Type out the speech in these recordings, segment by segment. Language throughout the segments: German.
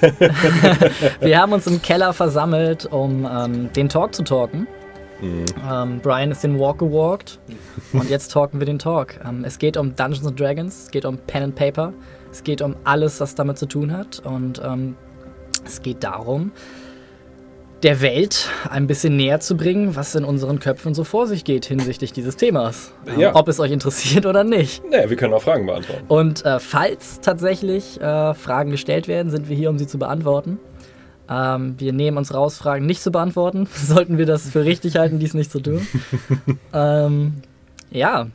wir haben uns im Keller versammelt, um ähm, den Talk zu talken. Mhm. Ähm, Brian ist den Walk gewalkt und jetzt talken wir den Talk. Ähm, es geht um Dungeons and Dragons, es geht um Pen and Paper, es geht um alles, was damit zu tun hat und ähm, es geht darum, der Welt ein bisschen näher zu bringen, was in unseren Köpfen so vor sich geht hinsichtlich dieses Themas. Ja. Ob es euch interessiert oder nicht. Naja, wir können auch Fragen beantworten. Und äh, falls tatsächlich äh, Fragen gestellt werden, sind wir hier, um sie zu beantworten. Ähm, wir nehmen uns raus, Fragen nicht zu beantworten. Sollten wir das für richtig halten, dies nicht zu tun. ähm, ja,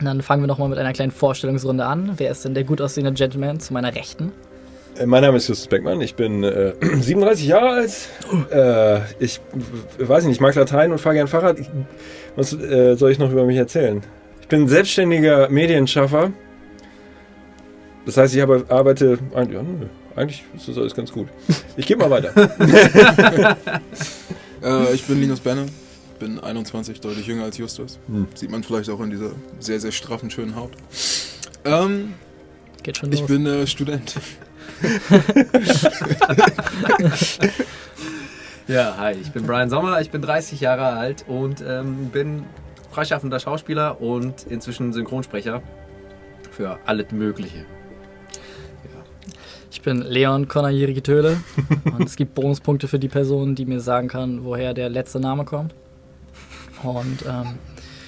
dann fangen wir nochmal mit einer kleinen Vorstellungsrunde an. Wer ist denn der gut aussehende Gentleman zu meiner Rechten? Äh, mein Name ist Justus Beckmann, ich bin äh, 37 Jahre alt. Äh, ich weiß nicht, ich mag Latein und fahre gern Fahrrad. Ich, was äh, soll ich noch über mich erzählen? Ich bin selbstständiger Medienschaffer. Das heißt, ich habe, arbeite. Ja, nö, eigentlich ist das alles ganz gut. Ich gehe mal weiter. Äh, ich bin Linus Benne, bin 21, deutlich jünger als Justus. Hm. Sieht man vielleicht auch in dieser sehr, sehr straffen, schönen Haut. Ähm, Geht schon los. Ich bin äh, Student. ja, hi, ich bin Brian Sommer, ich bin 30 Jahre alt und ähm, bin freischaffender Schauspieler und inzwischen Synchronsprecher für alles Mögliche. Ja. Ich bin Leon Konajiri Töle und es gibt Bonuspunkte für die Person, die mir sagen kann, woher der letzte Name kommt. Und ähm,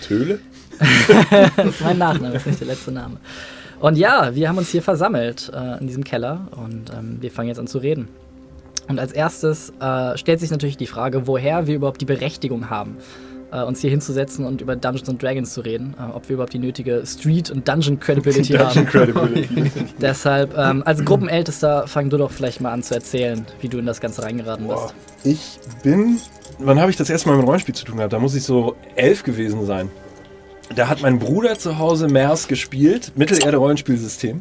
Töle? das ist mein Nachname, das ist nicht der letzte Name. Und ja, wir haben uns hier versammelt äh, in diesem Keller und ähm, wir fangen jetzt an zu reden. Und als erstes äh, stellt sich natürlich die Frage, woher wir überhaupt die Berechtigung haben, äh, uns hier hinzusetzen und über Dungeons and Dragons zu reden. Äh, ob wir überhaupt die nötige Street- und Dungeon-Credibility haben. Credibility. Deshalb, ähm, als Gruppenältester, fang du doch vielleicht mal an zu erzählen, wie du in das Ganze reingeraten bist. Ich bin. Wann habe ich das erste Mal mit Rollenspiel zu tun gehabt? Da muss ich so elf gewesen sein. Da hat mein Bruder zu Hause MERS gespielt, Mittelerde-Rollenspielsystem.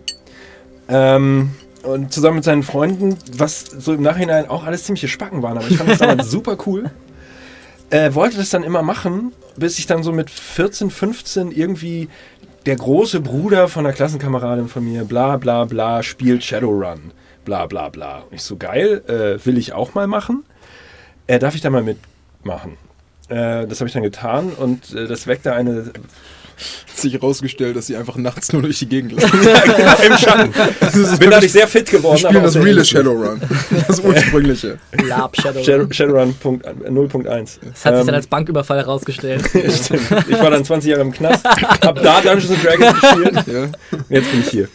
Ähm, und zusammen mit seinen Freunden, was so im Nachhinein auch alles ziemliche Spacken waren, aber ich fand das damals super cool. Äh, wollte das dann immer machen, bis ich dann so mit 14, 15 irgendwie der große Bruder von einer Klassenkameradin von mir, bla bla bla, spielt Shadowrun. Bla bla bla. Und ich so, geil, äh, will ich auch mal machen. Äh, darf ich da mal mitmachen? Äh, das habe ich dann getan und äh, das weckte eine hat sich herausgestellt, dass sie einfach nachts nur durch die Gegend laufen. ja, genau, im Schatten. Bin dadurch sehr fit geworden. Wir spielen das reale Shadowrun. Das ursprüngliche. Lab Shadowrun. Shadowrun 0.1. Das hat sich dann ähm, als Banküberfall herausgestellt. Stimmt. Ich war dann 20 Jahre im Knast, hab da Dungeons Dragons gespielt. Ja. Jetzt bin ich hier.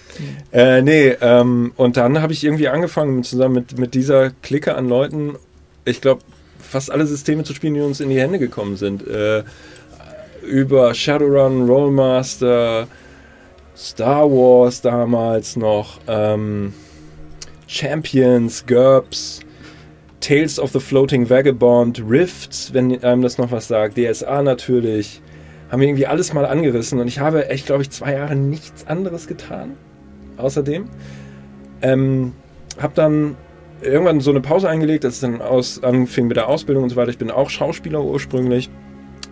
Äh, nee, ähm, und dann habe ich irgendwie angefangen zusammen mit, mit dieser Clique an Leuten, ich glaube, fast alle Systeme zu spielen, die uns in die Hände gekommen sind. Äh, über Shadowrun, Rollmaster, Star Wars damals noch, ähm, Champions, GURPS, Tales of the Floating Vagabond, Rifts, wenn einem das noch was sagt, DSA natürlich. Haben wir irgendwie alles mal angerissen und ich habe echt, glaube ich, zwei Jahre nichts anderes getan. Außerdem. Ähm, hab dann irgendwann so eine Pause eingelegt, als es dann aus, anfing mit der Ausbildung und so weiter. Ich bin auch Schauspieler ursprünglich.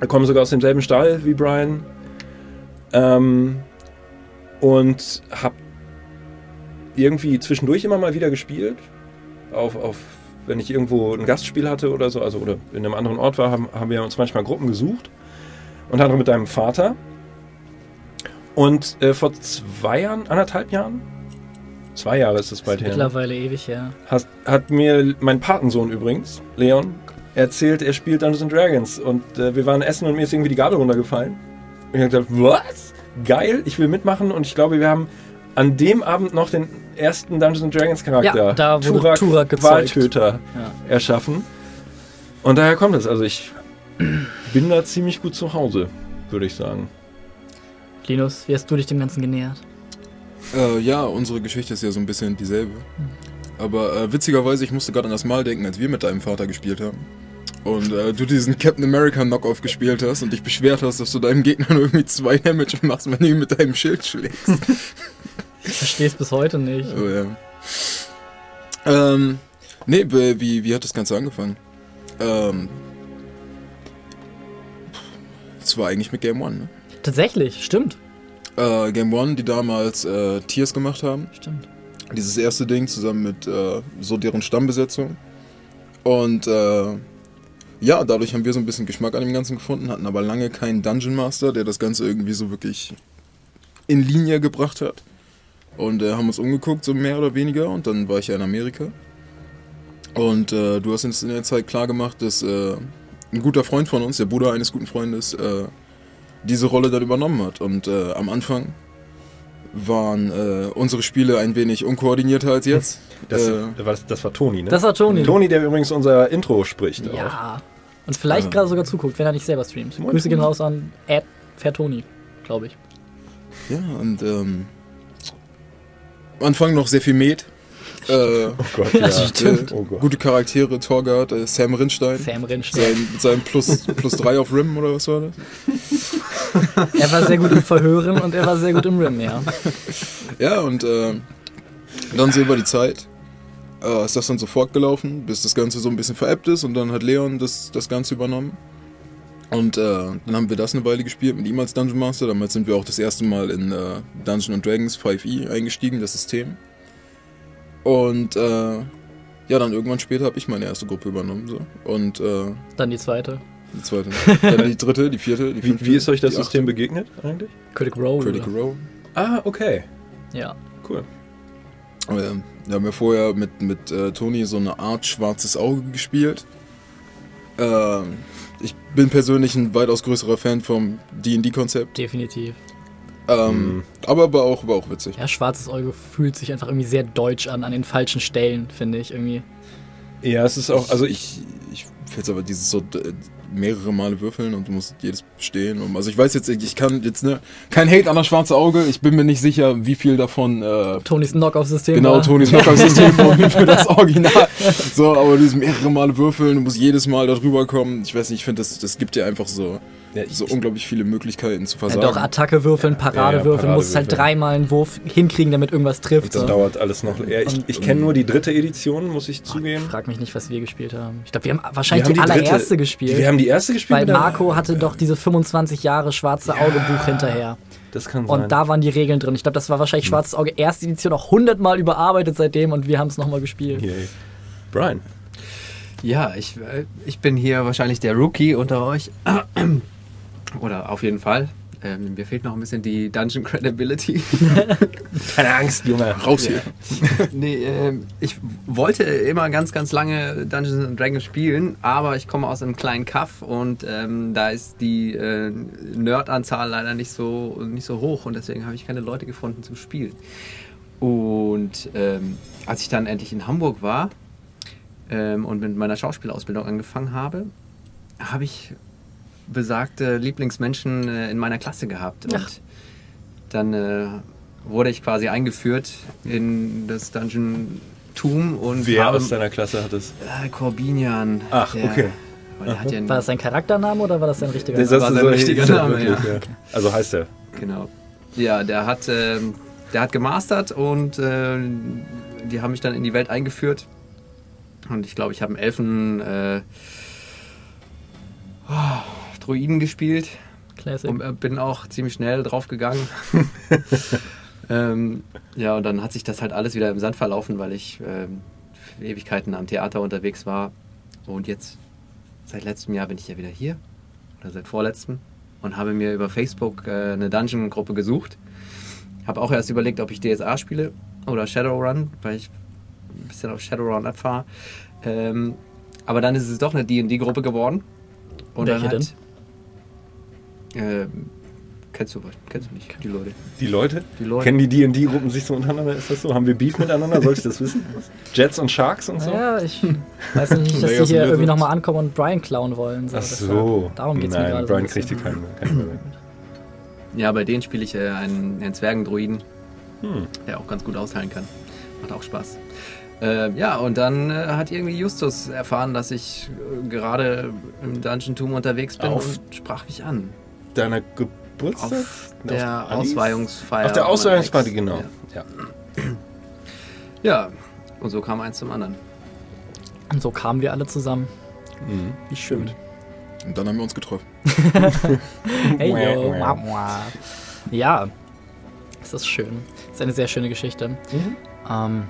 Ich komme sogar aus demselben Stall wie Brian. Ähm, und habe irgendwie zwischendurch immer mal wieder gespielt. Auf, auf, wenn ich irgendwo ein Gastspiel hatte oder so, also oder in einem anderen Ort war, haben, haben wir uns manchmal Gruppen gesucht. Unter anderem mit deinem Vater. Und äh, vor zwei Jahren, anderthalb Jahren, Zwei Jahre ist es bald her. Mittlerweile ewig, ja. Hat, hat mir mein Patensohn übrigens, Leon, erzählt, er spielt Dungeons Dragons. Und äh, wir waren essen und mir ist irgendwie die Gabel runtergefallen. Und ich habe gesagt, was? Geil, ich will mitmachen. Und ich glaube, wir haben an dem Abend noch den ersten Dungeons Dragons Charakter, ja, da Turak, Turak Wahltöter, ja. erschaffen. Und daher kommt es. Also ich bin da ziemlich gut zu Hause, würde ich sagen. Linus, wie hast du dich dem Ganzen genähert? Äh, ja, unsere Geschichte ist ja so ein bisschen dieselbe. Aber äh, witzigerweise, ich musste gerade an das Mal denken, als wir mit deinem Vater gespielt haben. Und äh, du diesen Captain America Knockoff gespielt hast und dich beschwert hast, dass du deinem Gegner nur irgendwie zwei Damage machst, wenn du ihn mit deinem Schild schlägst. ich verstehe es bis heute nicht. Oh, ja. Ähm, nee, wie, wie hat das Ganze angefangen? Ähm, es war eigentlich mit Game One, ne? Tatsächlich, stimmt. Äh, Game One, die damals äh, Tiers gemacht haben. Stimmt. Dieses erste Ding zusammen mit äh, so deren Stammbesetzung. Und äh, ja, dadurch haben wir so ein bisschen Geschmack an dem Ganzen gefunden, hatten aber lange keinen Dungeon Master, der das Ganze irgendwie so wirklich in Linie gebracht hat. Und äh, haben uns umgeguckt, so mehr oder weniger. Und dann war ich ja in Amerika. Und äh, du hast uns in der Zeit klar gemacht, dass ein guter Freund von uns, der Bruder eines guten Freundes, diese Rolle dann übernommen hat. Und äh, am Anfang waren äh, unsere Spiele ein wenig unkoordinierter als jetzt. Das, Äh, das, das war Toni, ne? Das war Toni. Toni, der übrigens unser Intro spricht. Auch. Ja. Und vielleicht Ja. gerade sogar zuguckt, wenn er nicht selber streamt. Moin, Grüße gehen raus an Fairtoni, glaube ich. ja, und ähm, am Anfang noch sehr viel Met. Äh, Oh Gott, ja. stimmt. Oh Gott. gute Charaktere, Torgard, äh, Sam Rindstein. Sam Rindstein. Sein, mit seinem plus, plus 3 auf Rim oder was war das? Er war sehr gut im Verhören und er war sehr gut im Rim, ja. Ja, und äh, dann so über die Zeit äh, ist das dann so fortgelaufen, bis das Ganze so ein bisschen veräppt ist und dann hat Leon das, das Ganze übernommen. Und äh, dann haben wir das eine Weile gespielt mit ihm als Dungeon Master. Damals sind wir auch das erste Mal in äh, Dungeon Dragons 5e eingestiegen, das System. Und äh, ja, dann irgendwann später habe ich meine erste Gruppe übernommen. So. Und äh, Dann die zweite. Die zweite, dann die dritte, die vierte, die Wie, fünfte. wie ist euch das System achte. begegnet eigentlich? Critical Role. Critical Role. Ah, okay. Ja. Cool. Ähm, Wir haben ja vorher mit, mit äh, Toni so eine Art schwarzes Auge gespielt. Ähm, ich bin persönlich ein weitaus größerer Fan vom D&D-Konzept. Definitiv. Ähm, Mhm. Aber war auch, war auch witzig. Ja, schwarzes Auge fühlt sich einfach irgendwie sehr deutsch an, an den falschen Stellen, finde ich irgendwie. Ja, es ist auch, also ich, Ich finde aber dieses so äh, mehrere Male würfeln und du musst jedes bestehen. Und, also ich weiß jetzt, ich kann jetzt, ne, kein Hate an das schwarze Auge. Ich bin mir nicht sicher, wie viel davon äh, Tonys Knockoff-System. Genau. Tonys Knockout-System und für das Original. So, aber dieses mehrere Male würfeln, du musst jedes Mal da drüber kommen. Ich weiß nicht, ich finde, das, das gibt dir einfach so, ja, ich, so unglaublich viele Möglichkeiten zu Ja, versagen. doch, Attacke würfeln, Parade Ja, ja, würfeln, musst halt dreimal einen Wurf hinkriegen, damit irgendwas trifft. und das so. dauert alles noch. Ja, ich ich kenne nur die dritte Edition, muss ich zugeben. Frag mich nicht, was wir gespielt haben. Ich glaube, wir haben wahrscheinlich Wir die, haben die dritte- allererste gespielt. Wir haben die erste gespielt. weil Marco hatte doch diese 25 Jahre schwarze Auge-Buch hinterher. Das kann sein. Und da waren die Regeln drin. Ich glaube, das war wahrscheinlich schwarzes Auge erste Edition auch 100 Mal überarbeitet seitdem und wir haben es nochmal gespielt. Yay. Brian. Ja, ich, äh, ich bin hier wahrscheinlich der Rookie unter euch. Oder auf jeden Fall. Ähm, mir fehlt noch ein bisschen die Dungeon Credibility. Keine Angst, Junge. Raus hier. nee, ähm, ich wollte immer ganz, ganz lange Dungeons and Dragons spielen, aber ich komme aus einem kleinen Kaff und ähm, da ist die äh, Nerd-Anzahl leider nicht so, nicht so hoch und deswegen habe ich keine Leute gefunden zum Spielen. Und ähm, als ich dann endlich in Hamburg war ähm, und mit meiner Schauspielausbildung angefangen habe, habe ich besagte Lieblingsmenschen äh, in meiner Klasse gehabt. Und Ach. dann äh, wurde ich quasi eingeführt in das Dungeon-Tum und Wer habe aus deiner Klasse hat es? äh, Corbinian. Ach, der, okay. ja War das sein Charaktername oder war das sein richtiger Das Name? war ist sein richtiger Name, wirklich, ja. ja. Also heißt er. Genau. Ja, der hat, ähm, der hat gemastert und äh, die haben mich dann in die Welt eingeführt. Und ich glaube, ich habe einen Elfen äh, oh, Druiden gespielt Classic. und äh, bin auch ziemlich schnell draufgegangen. ähm, ja, und dann hat sich das halt alles wieder im Sand verlaufen, weil ich ähm, Ewigkeiten am Theater unterwegs war. Und jetzt, seit letztem Jahr bin ich ja wieder hier. Oder seit vorletztem. Und habe mir über Facebook äh, eine Dungeon-Gruppe gesucht. Habe auch erst überlegt, ob ich DSA spiele oder Shadowrun, weil ich ein bisschen auf Shadowrun abfahre. Ähm, aber dann ist es doch eine D&D-Gruppe geworden. Und Welche dann hat, ähm, kennst du kennst du nicht die Leute? Die Leute? Die Leute. Kennen die D&D-Gruppen sich so untereinander? Ist das so? Haben wir Beef miteinander? Soll ich das wissen? Jets und Sharks und so? Ja, ich weiß nicht, dass die hier and irgendwie nochmal ankommen und Brian klauen wollen. So. Ach so. Darum geht es mir Nein, gerade. Brian so kriegt hier keinen keinen mehr. Ja, bei denen spiele ich äh, einen, einen Zwergendruiden, Hm. der auch ganz gut austeilen kann. Macht auch Spaß. Ähm, ja, und dann äh, hat irgendwie Justus erfahren, dass ich äh, gerade im Dungeon-Tum unterwegs bin Auf- und sprach mich an. Deiner Geburtstag? Auf der Auf? Ausweihungsfeier. Auf der Ausweihungsparty, genau. Ja. Ja. ja, und so kam eins zum anderen. Und so kamen wir alle zusammen. Mhm. Wie schön. Und dann haben wir uns getroffen. Hey, yo. Mwah, mwah. Ja, es ist schön. Es ist eine sehr schöne Geschichte. Ähm,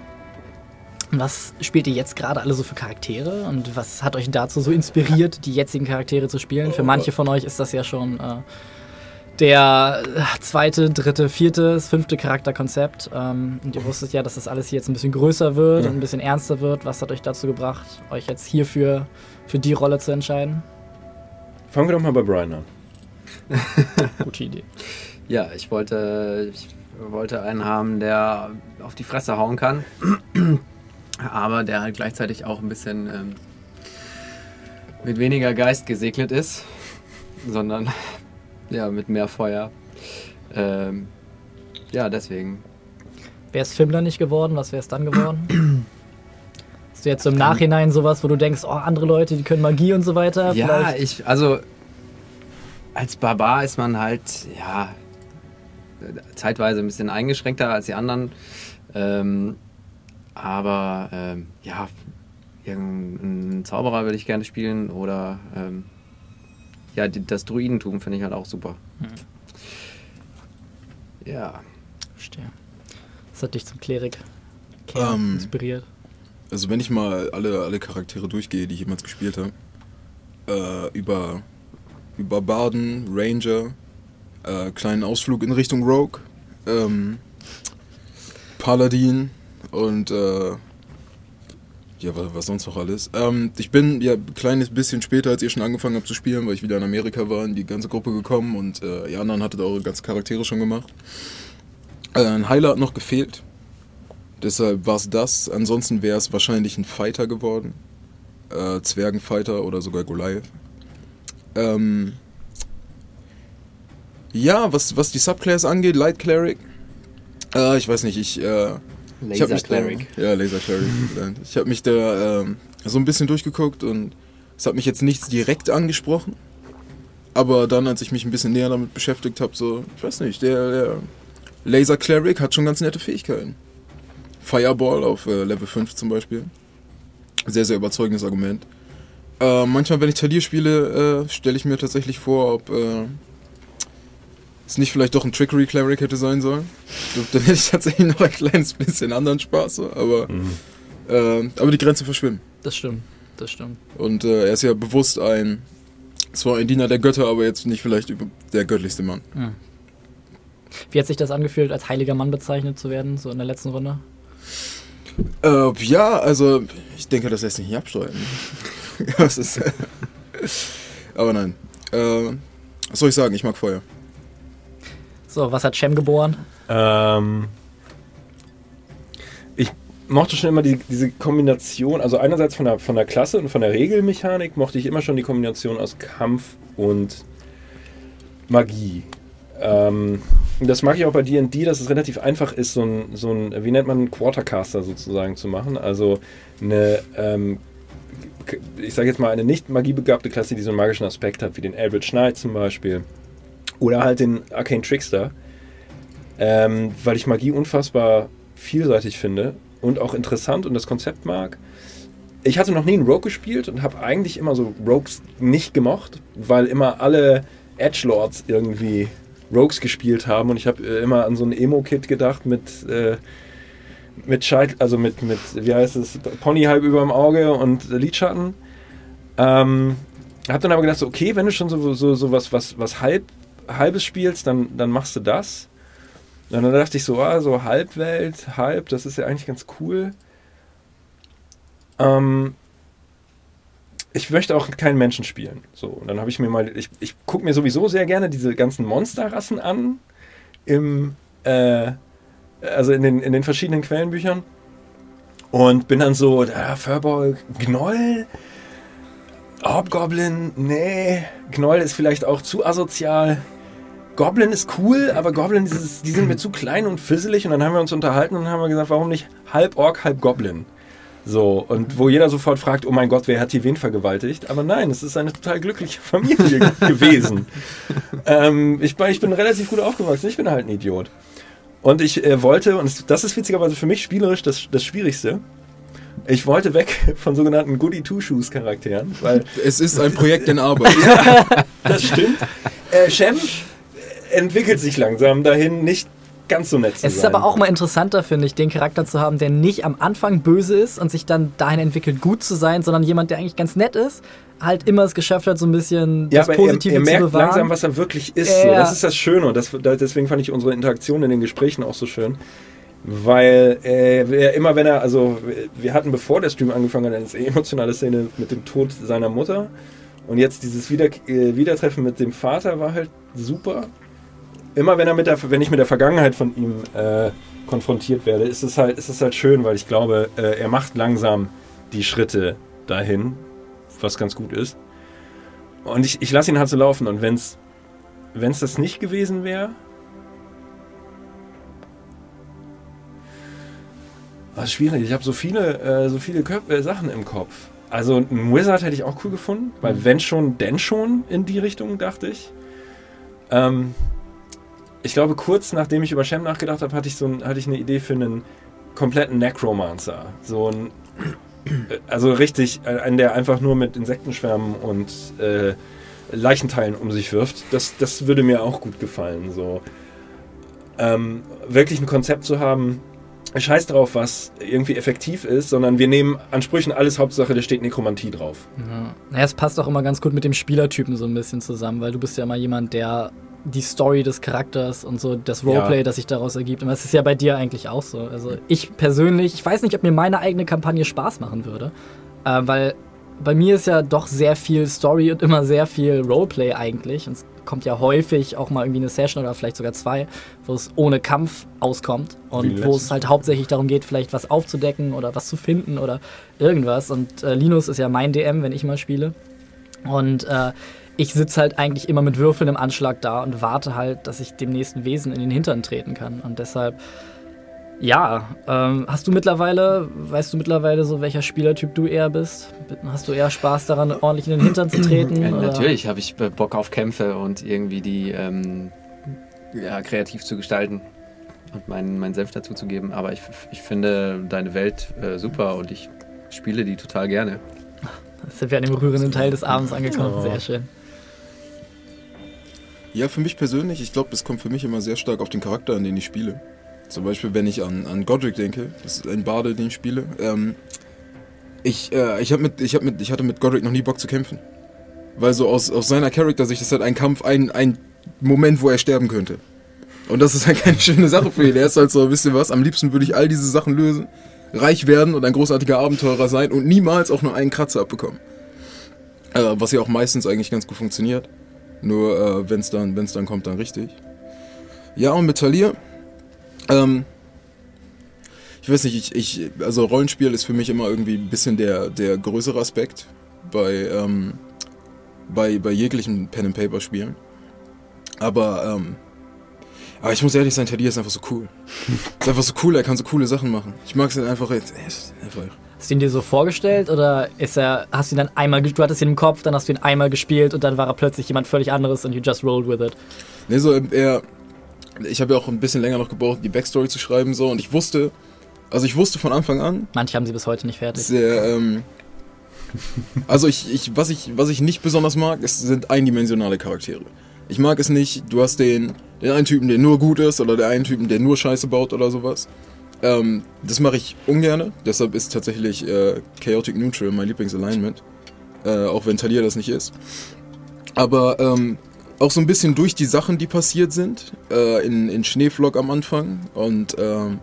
was spielt ihr jetzt gerade alle so für Charaktere und was hat euch dazu so inspiriert, die jetzigen Charaktere zu spielen? Für manche von euch ist das ja schon äh, der zweite, dritte, vierte, fünfte Charakterkonzept. Ähm, und ihr wusstet ja, dass das alles hier jetzt ein bisschen größer wird Ja. und ein bisschen ernster wird. Was hat euch dazu gebracht, euch jetzt hierfür für die Rolle zu entscheiden? Fangen wir doch mal bei Brian an. Gute Idee. Ja, ich wollte, ich wollte einen haben, der auf die Fresse hauen kann, aber der halt gleichzeitig auch ein bisschen ähm, mit weniger Geist gesegnet ist, sondern ja, mit mehr Feuer. Ähm, ja, deswegen. Wäre es Fimmler nicht geworden, was wäre es dann geworden? Hast du jetzt so im Nachhinein sowas, wo du denkst, oh, andere Leute, die können Magie und so weiter? Ja, Vielleicht- ich, also als Barbar ist man halt, ja, zeitweise ein bisschen eingeschränkter als die anderen. Ähm, aber ähm, ja, irgendeinen Zauberer würde ich gerne spielen oder ähm, ja, die, das Druidentum finde ich halt auch super. Ja. Verstehe. Das hat dich zum Klerik Ähm, inspiriert. Also wenn ich mal alle, alle Charaktere durchgehe, die ich jemals gespielt habe, äh, über, über Barden, Ranger, äh, kleinen Ausflug in Richtung Rogue, ähm, Paladin und äh, ja, was, sonst noch alles. Ähm, ich bin ja ein kleines bisschen später, als ihr schon angefangen habt zu spielen, weil ich wieder in Amerika war, in die ganze Gruppe gekommen und äh, ihr anderen hattet eure ganzen Charaktere schon gemacht. Äh, ein Heiler hat noch gefehlt. Deshalb war es das. Ansonsten wäre es wahrscheinlich ein Fighter geworden. Äh, Zwergenfighter oder sogar Goliath. Ähm, ja, was, was die Subclass angeht, Light Cleric. Äh, ich weiß nicht, ich. Äh, ich Laser mich da- Cleric. Ja, Laser Cleric. ich habe mich da ähm, so ein bisschen durchgeguckt und es hat mich jetzt nichts direkt angesprochen. Aber dann, als ich mich ein bisschen näher damit beschäftigt habe, so, ich weiß nicht, der, der Laser Cleric hat schon ganz nette Fähigkeiten. Fireball auf äh, Level 5 zum Beispiel. Sehr, sehr überzeugendes Argument. Äh, manchmal, wenn ich Talir spiele, äh, stelle ich mir tatsächlich vor, ob äh, es nicht vielleicht doch ein Trickery Cleric hätte sein sollen. Dann hätte ich tatsächlich noch ein kleines bisschen anderen Spaß. so, Aber, äh, aber die Grenzen verschwimmen. Das stimmt. Das stimmt. Und äh, er ist ja bewusst ein, zwar ein Diener der Götter, aber jetzt nicht vielleicht der göttlichste Mann. Wie hat sich das angefühlt, als heiliger Mann bezeichnet zu werden, so in der letzten Runde? Äh, ja, also ich denke, das lässt sich nicht abstreiten. ist, aber nein. Äh, was soll ich sagen? Ich mag Feuer. So, was hat Shem geboren? Ähm, ich mochte schon immer die, diese Kombination, also einerseits von der, von der Klasse und von der Regelmechanik mochte ich immer schon die Kombination aus Kampf und Magie. Ähm, das mag ich auch bei D&D, dass es relativ einfach ist, so ein, so ein, wie nennt man, Quartercaster sozusagen zu machen. Also eine, ähm, ich sage jetzt mal, eine nicht magiebegabte Klasse, die so einen magischen Aspekt hat, wie den Eldritch Knight zum Beispiel. Oder halt den Arcane Trickster. Ähm, weil ich Magie unfassbar vielseitig finde und auch interessant und das Konzept mag. Ich hatte noch nie einen Rogue gespielt und habe eigentlich immer so Rogues nicht gemocht, weil immer alle Edgelords irgendwie Rogues gespielt haben und ich habe äh, immer an so ein Emo-Kit gedacht mit äh, mit Scheit, also mit, mit, wie heißt es, Pony halb über dem Auge und Lidschatten. Ähm, hab dann aber gedacht, so, okay, wenn du schon so, so, so was, was, was halb, halbes spielst, dann, dann machst du das. Und dann dachte ich so, ah, so Halbwelt, halb, das ist ja eigentlich ganz cool. Ähm, ich möchte auch keinen Menschen spielen. So, und dann habe ich mir mal, ich, ich gucke mir sowieso sehr gerne diese ganzen Monsterrassen an. Im, äh, also in den, in den verschiedenen Quellenbüchern. Und bin dann so, ah, Furbolg, Gnoll, Hobgoblin, nee, Gnoll ist vielleicht auch zu asozial. Goblin ist cool, aber Goblin, dieses, die sind mir zu klein und fisselig. Und dann haben wir uns unterhalten und haben wir gesagt, warum nicht halb Ork, halb Goblin? So, und wo jeder sofort fragt, oh mein Gott, wer hat hier wen vergewaltigt? Aber nein, es ist eine total glückliche Familie gewesen. ähm, ich, ich bin relativ gut aufgewachsen, ich bin halt ein Idiot. Und ich äh, wollte, und das ist witzigerweise für mich spielerisch das, das Schwierigste, ich wollte weg von sogenannten Goody-Two-Shoes-Charakteren, weil Es ist ein Projekt in Arbeit. das stimmt. Äh, Shem entwickelt sich langsam dahin, nicht ganz so nett zu Es ist sein. aber auch mal interessanter, finde ich, den Charakter zu haben, der nicht am Anfang böse ist und sich dann dahin entwickelt, gut zu sein, sondern jemand, der eigentlich ganz nett ist, halt immer es geschafft hat, so ein bisschen ja, das Positive er, er merkt zu bewahren. langsam, was er wirklich ist. Ja, So. Das ist das Schöne und das, da- deswegen fand ich unsere Interaktion in den Gesprächen auch so schön. Weil äh, er immer, wenn er, also wir hatten bevor der Stream angefangen hat, eine emotionale Szene mit dem Tod seiner Mutter. Und jetzt dieses Wieder, äh, Wiedertreffen mit dem Vater war halt super. Immer wenn er mit der, wenn ich mit der Vergangenheit von ihm äh, konfrontiert werde, ist es halt, ist es halt schön, weil ich glaube, äh, er macht langsam die Schritte dahin, was ganz gut ist. Und ich, ich lasse ihn halt so laufen. Und wenn es das nicht gewesen wäre, war es schwierig. Ich habe so viele, äh, so viele Köp äh, Sachen im Kopf. Also ein Wizard hätte ich auch cool gefunden, weil wenn schon, denn schon in die Richtung, dachte ich. Ähm, ich glaube, kurz nachdem ich über Shem nachgedacht habe, hatte ich so ein, hatte ich eine Idee für einen kompletten Necromancer. So ein, äh, also richtig, äh, einen, der einfach nur mit Insektenschwärmen und äh, Leichenteilen um sich wirft. Das, das würde mir auch gut gefallen. So ähm, wirklich ein Konzept zu haben, scheiß drauf, was irgendwie effektiv ist, sondern wir nehmen an Sprüchen alles Hauptsache, da steht Nekromantie drauf. Ja. Naja, es passt auch immer ganz gut mit dem Spielertypen so ein bisschen zusammen, weil du bist ja immer jemand, der die Story des Charakters und so das Roleplay, Ja. das sich daraus ergibt. Und das ist ja bei dir eigentlich auch so. Also ich persönlich, ich weiß nicht, ob mir meine eigene Kampagne Spaß machen würde, äh, weil bei mir ist ja doch sehr viel Story und immer sehr viel Roleplay eigentlich. Und es kommt ja häufig auch mal irgendwie eine Session oder vielleicht sogar zwei, wo es ohne Kampf auskommt und wo es halt hauptsächlich darum geht, vielleicht was aufzudecken oder was zu finden oder irgendwas. Und äh, Linus ist ja mein DM, wenn ich mal spiele. Und äh, ich sitze halt eigentlich immer mit Würfeln im Anschlag da und warte halt, dass ich dem nächsten Wesen in den Hintern treten kann. Und deshalb, ja, ähm, hast du mittlerweile, weißt du mittlerweile so, welcher Spielertyp du eher bist? Hast du eher Spaß daran, ordentlich in den Hintern zu treten? Ja, natürlich habe ich Bock auf Kämpfe und irgendwie die ähm, ja, kreativ zu gestalten und meinen, meinen Senf dazu zu geben. Aber ich, ich finde deine Welt äh, super und ich spiele die total gerne. Jetzt sind wir an dem rührenden Teil des Abends angekommen. Oh. Sehr schön. Ja, für mich persönlich, ich glaube, das kommt für mich immer sehr stark auf den Charakter an, den ich spiele. Zum Beispiel, wenn ich an, an Godric denke, das ist ein Bade, den ich spiele. Ähm, ich, äh, ich, mit, ich, mit, ich hatte mit Godric noch nie Bock zu kämpfen. Weil so aus, aus seiner Charaktersicht ist halt ein Kampf ein, ein Moment, wo er sterben könnte. Und das ist halt keine schöne Sache für ihn. Er ist halt so, wisst ihr was, am liebsten würde ich all diese Sachen lösen, reich werden und ein großartiger Abenteurer sein und niemals auch nur einen Kratzer abbekommen. Äh, was ja auch meistens eigentlich ganz gut funktioniert. Nur äh, wenn es dann, wenn's dann kommt, dann richtig. Ja, und mit Talir, ähm, ich weiß nicht, ich, ich, also Rollenspiel ist für mich immer irgendwie ein bisschen der, der größere Aspekt bei, ähm, bei, bei jeglichen Pen-and-Paper-Spielen. Aber, ähm, aber ich muss ehrlich sein, Talir ist einfach so cool. ist einfach so cool, er kann so coole Sachen machen. Ich mag es halt einfach jetzt. Einfach Hast du ihn dir so vorgestellt oder ist er, hast du ihn dann einmal, du hattest ihn im Kopf, dann hast du ihn einmal gespielt und dann war er plötzlich jemand völlig anderes und you just rolled with it? Ne, so er. Ich habe ja auch ein bisschen länger noch gebraucht, die Backstory zu schreiben, so und ich wusste, also ich wusste von Anfang an, Manche haben sie bis heute nicht fertig. er, ähm, also ich, ich, was ich, was ich nicht besonders mag, ist, sind eindimensionale Charaktere. Ich mag es nicht, du hast den, den einen Typen, der nur gut ist, oder den einen Typen, der nur Scheiße baut oder sowas. Ähm, das mache ich ungerne, deshalb ist tatsächlich äh, Chaotic Neutral mein Lieblingsalignment. Äh, auch wenn Talia das nicht ist. Aber ähm, auch so ein bisschen durch die Sachen, die passiert sind, äh, in, in Schneeflock am Anfang und ähm,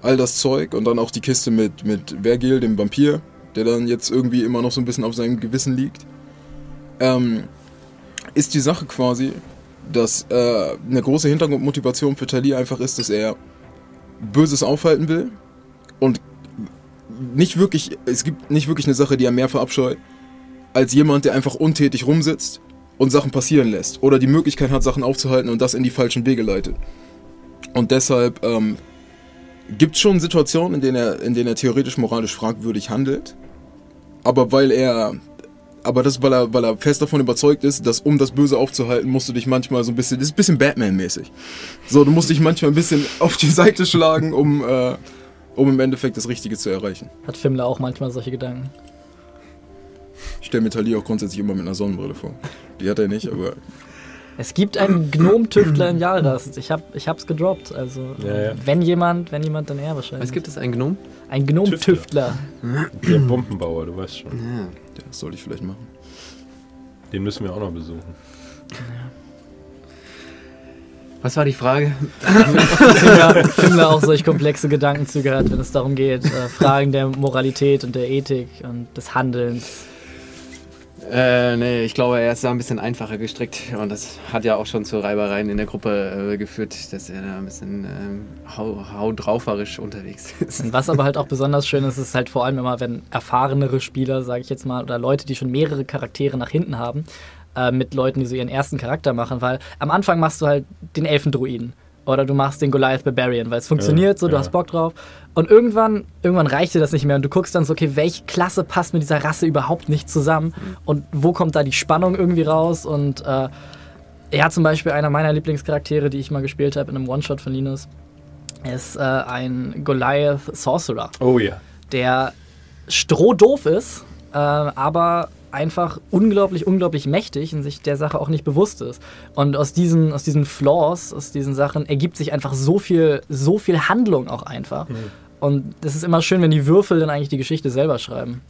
all das Zeug und dann auch die Kiste mit, mit Vergil, dem Vampir, der dann jetzt irgendwie immer noch so ein bisschen auf seinem Gewissen liegt, ähm, ist die Sache quasi, dass äh, eine große Hintergrundmotivation für Talia einfach ist, dass er Böses aufhalten will und nicht wirklich, es gibt nicht wirklich eine Sache, die er mehr verabscheut, als jemand, der einfach untätig rumsitzt und Sachen passieren lässt oder die Möglichkeit hat, Sachen aufzuhalten und das in die falschen Wege leitet. Und deshalb ähm, gibt es schon Situationen, in denen, er, in denen er theoretisch moralisch fragwürdig handelt, aber weil er, aber das, weil er, weil er fest davon überzeugt ist, dass um das Böse aufzuhalten, musst du dich manchmal so ein bisschen, das ist ein bisschen Batman-mäßig. So, du musst dich manchmal ein bisschen auf die Seite schlagen, um, äh, um im Endeffekt das Richtige zu erreichen. Hat Fimmler auch manchmal solche Gedanken? Ich stelle mir Talia auch grundsätzlich immer mit einer Sonnenbrille vor. Die hat er nicht, aber Es gibt einen Gnom-Tüftler in Jalrast. Ich, hab, ich hab's gedroppt. Also, Ja, ja. wenn jemand, wenn jemand, dann er wahrscheinlich. Was gibt es, einen Gnom? Ein Gnom-Tüftler. Der Bombenbauer, du weißt schon. Ja. Ja, das sollte ich vielleicht machen. Den müssen wir auch noch besuchen. Was war die Frage? Finger auch solch komplexe Gedankenzüge hat, wenn es darum geht, äh, Fragen der Moralität und der Ethik und des Handelns. Äh, nee, ich glaube, er ist da ein bisschen einfacher gestrickt und das hat ja auch schon zu Reibereien in der Gruppe äh, geführt, dass er da ein bisschen ähm, hau, haudrauferisch unterwegs ist. Was aber halt auch besonders schön ist, ist halt vor allem immer, wenn erfahrenere Spieler, sage ich jetzt mal, oder Leute, die schon mehrere Charaktere nach hinten haben, äh, mit Leuten, die so ihren ersten Charakter machen, weil am Anfang machst du halt den Elfendruiden oder du machst den Goliath Barbarian, weil es funktioniert so, du ja. hast Bock drauf. Und irgendwann, irgendwann reicht dir das nicht mehr und du guckst dann so, okay, welche Klasse passt mit dieser Rasse überhaupt nicht zusammen und wo kommt da die Spannung irgendwie raus und äh, ja, zum Beispiel einer meiner Lieblingscharaktere, die ich mal gespielt habe in einem One-Shot von Linus, ist äh, ein Goliath Sorcerer Oh ja. der strohdoof ist, äh, aber einfach unglaublich, unglaublich mächtig und sich der Sache auch nicht bewusst ist. Und aus diesen, aus diesen Flaws, aus diesen Sachen ergibt sich einfach so viel, so viel Handlung auch einfach. Und es ist immer schön, wenn die Würfel dann eigentlich die Geschichte selber schreiben.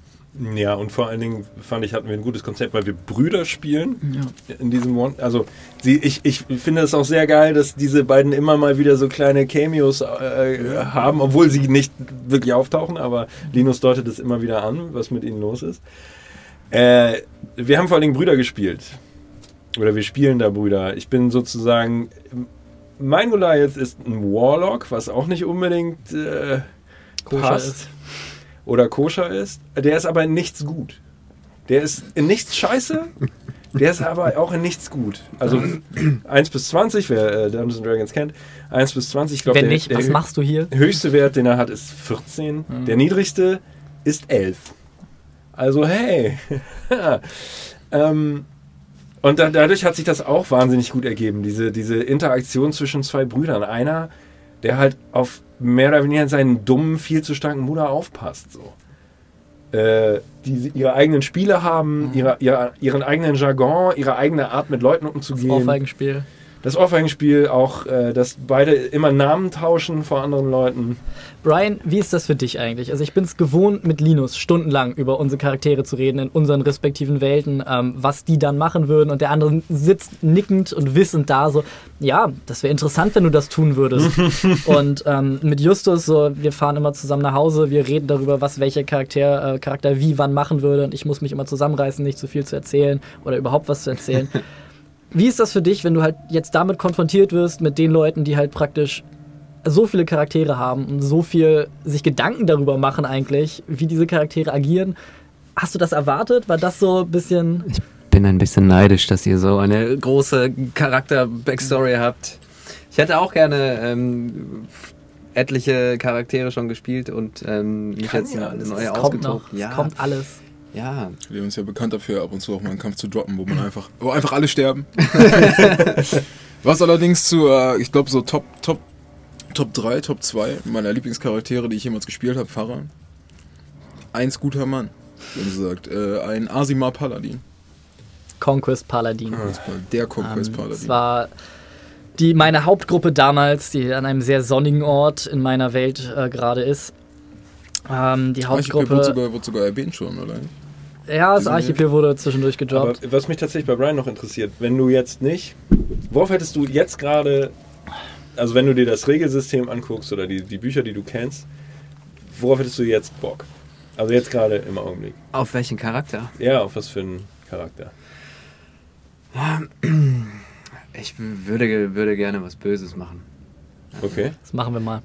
Ja, und vor allen Dingen fand ich, hatten wir ein gutes Konzept, weil wir Brüder spielen in diesem One. Also sie, ich, ich finde es auch sehr geil, dass diese beiden immer mal wieder so kleine Cameos äh, haben, obwohl sie nicht wirklich auftauchen, aber Linus deutet es immer wieder an, was mit ihnen los ist. Äh, wir haben vor allen Dingen Brüder gespielt. Oder wir spielen da Brüder. Ich bin sozusagen. Mein Goliath ist ein Warlock, was auch nicht unbedingt äh, Koscher passt ist. oder koscher ist. Der ist aber in nichts gut. Der ist in nichts scheiße, der ist aber auch in nichts gut. Also 1 bis 20, wer äh, Dungeons and Dragons kennt, 1 bis 20, ich glaube, Wenn der, nicht, der was machst du hier? höchste Wert, den er hat, ist 14. Der niedrigste ist 11. Also hey. ähm, und da, dadurch hat sich das auch wahnsinnig gut ergeben, diese, diese Interaktion zwischen zwei Brüdern. Einer, der halt auf mehr oder weniger seinen dummen, viel zu starken Bruder aufpasst. So. Äh, die ihre eigenen Spiele haben, ihre, ihre, ihren eigenen Jargon, ihre eigene Art mit Leuten umzugehen. Ohrfeigenspiel. Das Ohrfeigenspiel auch, äh, dass beide immer Namen tauschen vor anderen Leuten. Brian, wie ist das für dich eigentlich? Also ich bin es gewohnt, mit Linus stundenlang über unsere Charaktere zu reden in unseren respektiven Welten, ähm, was die dann machen würden und der andere sitzt nickend und wissend da so, ja, das wäre interessant, wenn du das tun würdest. und ähm, mit Justus, so, wir fahren immer zusammen nach Hause, wir reden darüber, was welcher Charakter, äh, Charakter wie wann machen würde und ich muss mich immer zusammenreißen, nicht zu viel zu erzählen oder überhaupt was zu erzählen. Wie ist das für dich, wenn du halt jetzt damit konfrontiert wirst, mit den Leuten, die halt praktisch so viele Charaktere haben und so viel sich Gedanken darüber machen eigentlich, wie diese Charaktere agieren? Hast du das erwartet? War das so ein bisschen... bin ein bisschen neidisch, dass ihr so eine große Charakter-Backstory habt. Ich hätte auch gerne ähm, etliche Charaktere schon gespielt und ähm, mich Kann jetzt ja neue Es kommt ausgetobt. noch, Ja, kommt alles. Ja. Wir sind uns ja bekannt dafür, ab und zu auch mal einen Kampf zu droppen, wo man einfach, wo einfach alle sterben. Was allerdings zu, äh, ich glaube, so Top, Top, Top 3, Top 2 meiner Lieblingscharaktere, die ich jemals gespielt habe, Pfarrer. Eins guter Mann, wenn sie sagt. Äh, ein Asimar Paladin. Conquest Paladin. Der Conquest Ähm, Paladin. Es war die, meine Hauptgruppe damals, die an einem sehr sonnigen Ort in meiner Welt äh, gerade ist. Ähm, die Archipel Hauptgruppe. wird sogar, wird sogar erwähnt schon, oder? Ja, das Archipel wurde zwischendurch Aber gedroppt. was mich tatsächlich bei Brian noch interessiert, wenn du jetzt nicht, worauf hättest du jetzt gerade, also wenn du dir das Regelsystem anguckst oder die, die Bücher, die du kennst, worauf hättest du jetzt Bock? Also jetzt gerade im Augenblick. Auf welchen Charakter? Ja, auf was für einen Charakter. Ich würde, würde gerne was Böses machen. Okay. Das machen wir mal.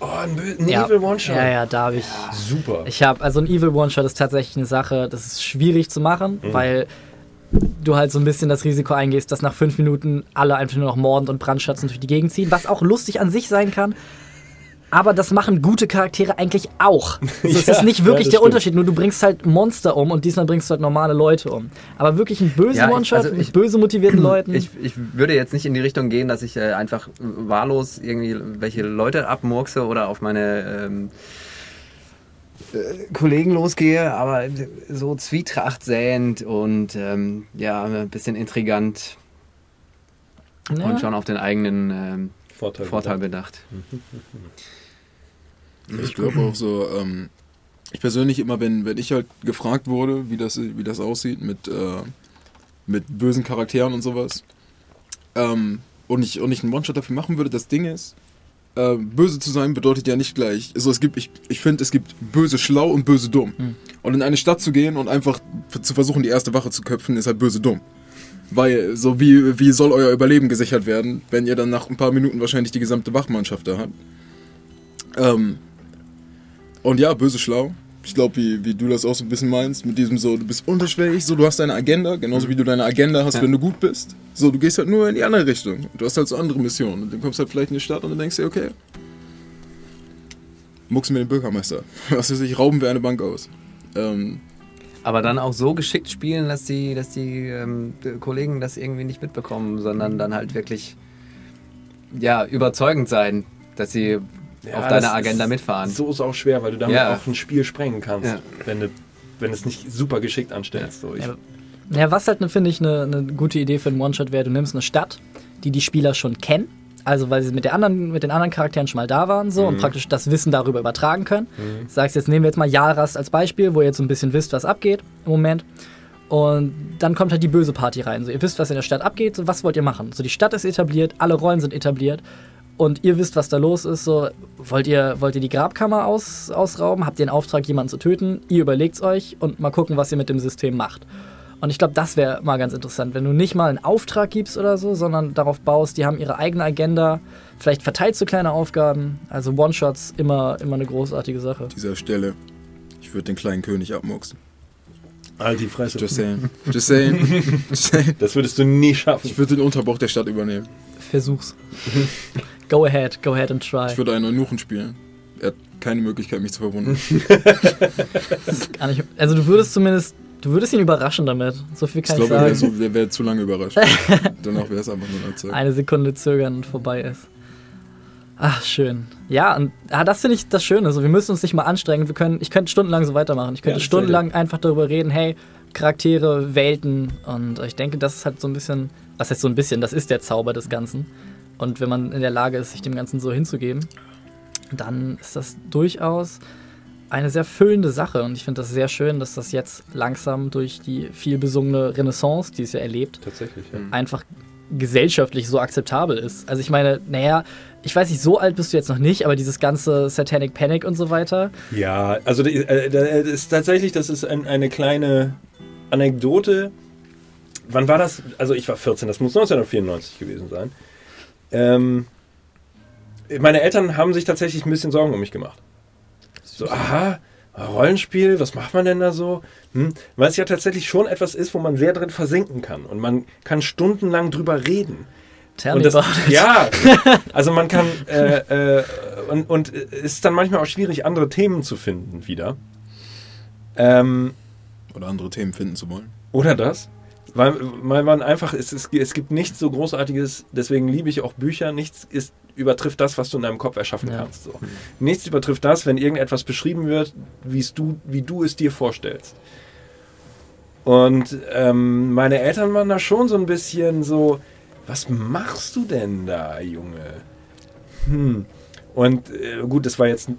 Oh, ein, ein ja. Evil One-Shot. Ja, ja, da habe ich. Super. Ich habe, also ein Evil One-Shot ist tatsächlich eine Sache, das ist schwierig zu machen, weil du halt so ein bisschen das Risiko eingehst, dass nach fünf Minuten alle einfach nur noch mordend und brandschatzend durch die Gegend ziehen, was auch lustig an sich sein kann. Aber das machen gute Charaktere eigentlich auch. Also es Ja, ist nicht ja, wirklich das der stimmt. Unterschied, nur du bringst halt Monster um und diesmal bringst du halt normale Leute um. Aber wirklich ein böser Ja, One-Shot also mit böse motivierten Leuten. Ich, ich würde jetzt nicht in die Richtung gehen, dass ich äh, einfach wahllos irgendwie welche Leute abmurkse oder auf meine ähm, äh, Kollegen losgehe, aber so Zwietracht säend und ähm, ja, ein bisschen intrigant. Ja. und schon auf den eigenen ähm, Vorteil. Vorteil bedacht. Ich glaube auch so, ähm, ich persönlich immer, wenn, wenn ich halt gefragt wurde, wie das, wie das aussieht mit, äh, mit bösen Charakteren und sowas, ähm, und, ich, und ich einen One-Shot dafür machen würde, das Ding ist, äh, böse zu sein bedeutet ja nicht gleich. Also es gibt, ich, ich finde, es gibt böse schlau und böse dumm. Und in eine Stadt zu gehen und einfach zu versuchen, die erste Wache zu köpfen, ist halt böse dumm. Weil, so wie, wie soll euer Überleben gesichert werden, wenn ihr dann nach ein paar Minuten wahrscheinlich die gesamte Wachmannschaft da habt? Ähm, und ja, böse schlau. Ich glaube, wie, wie du das auch so ein bisschen meinst, mit diesem so, du bist unterschwellig, so, du hast deine Agenda, genauso wie du deine Agenda hast, Ja. wenn du gut bist. So, du gehst halt nur in die andere Richtung. Du hast halt so andere Missionen. Und dann kommst halt vielleicht in die Stadt und dann denkst du dir, okay, mucksen wir den Bürgermeister. Was weiß ich, rauben wir eine Bank aus. Ähm, Aber dann auch so geschickt spielen, dass die, dass die ähm, Kollegen das irgendwie nicht mitbekommen, sondern dann halt wirklich ja, überzeugend sein, dass sie Ja, auf deiner Agenda ist- mitfahren. So ist auch schwer, weil du damit Ja. auch ein Spiel sprengen kannst, Ja. wenn du wenn es nicht super geschickt anstellst. So, Ja, Ja, was halt, ne, finde ich, eine ne gute Idee für einen One-Shot wäre, du nimmst eine Stadt, die die Spieler schon kennen. Also, weil sie mit, der anderen, mit den anderen Charakteren schon mal da waren so Mhm. und praktisch das Wissen darüber übertragen können. Sagst jetzt, nehmen wir jetzt mal Yaras als Beispiel, wo ihr jetzt so ein bisschen wisst, was abgeht im Moment. Und dann kommt halt die böse Party rein. So, ihr wisst, was in der Stadt abgeht, so was wollt ihr machen? So, die Stadt ist etabliert, alle Rollen sind etabliert und ihr wisst, was da los ist. So, wollt ihr, wollt ihr die Grabkammer aus, ausrauben? Habt ihr einen Auftrag, jemanden zu töten? Ihr überlegt's euch und mal gucken, was ihr mit dem System macht. Und ich glaube, das wäre mal ganz interessant, wenn du nicht mal einen Auftrag gibst oder so, sondern darauf baust, die haben ihre eigene Agenda, vielleicht verteilst du kleine Aufgaben. Also One-Shots immer, immer eine großartige Sache. dieser Stelle, ich würde den kleinen König abmuxen. halt die Fresse. Just saying. Just saying. Just saying. Das würdest du nie schaffen. Ich würde den Unterbauch der Stadt übernehmen. Versuch's. go ahead, go ahead and try. Ich würde einen Eunuchen spielen. Er hat keine Möglichkeit, mich zu verwunden. Nicht, also du würdest zumindest, du würdest ihn überraschen damit. So viel Ich kann ich, glaube, er sagen. wäre so, wär zu lange überrascht. Danach wäre es einfach nur eine Zeit. Eine Sekunde zögern und vorbei ist. Ach, schön. Ja, und ah, das finde ich das Schöne. So, wir müssen uns nicht mal anstrengen. Wir können, ich könnte stundenlang so weitermachen. Ich könnte Ja, stundenlang einfach darüber reden, hey, Charaktere, Welten. Und ich denke, das ist halt so ein bisschen, was heißt so ein bisschen, das ist der Zauber des Ganzen. Und wenn man in der Lage ist, sich dem Ganzen so hinzugeben, dann ist das durchaus eine sehr füllende Sache. Und ich finde das sehr schön, dass das jetzt langsam durch die viel besungene Renaissance, die es ja erlebt, Tatsächlich, ja. einfach gesellschaftlich so akzeptabel ist. Also ich meine, naja, ich weiß nicht, so alt bist du jetzt noch nicht, aber dieses ganze Satanic Panic und so weiter. Ja, also die- äh, da ist tatsächlich, das ist ein, eine kleine Anekdote. Wann war das? Also ich war 14, das muss 1994 gewesen sein. Ähm, meine Eltern haben sich tatsächlich ein bisschen Sorgen um mich gemacht. So, aha, Rollenspiel, was macht man denn da so? Hm? Weil es ja tatsächlich schon etwas ist, wo man sehr drin versinken kann. Und man kann stundenlang drüber reden. Tell Und me das, ja, also man kann äh, äh, und, und es ist dann manchmal auch schwierig, andere Themen zu finden wieder. Ähm, Oder andere Themen finden zu wollen. oder das. Weil, weil man einfach, es, es, es gibt nichts so Großartiges, deswegen liebe ich auch Bücher, nichts ist, übertrifft das, was du in deinem Kopf erschaffen Ja. kannst. So. Nichts übertrifft das, wenn irgendetwas beschrieben wird, du, wie du es dir vorstellst. Und ähm, meine Eltern waren da schon so ein bisschen so, was machst du denn da, Junge? Hm. Und äh, gut, das war jetzt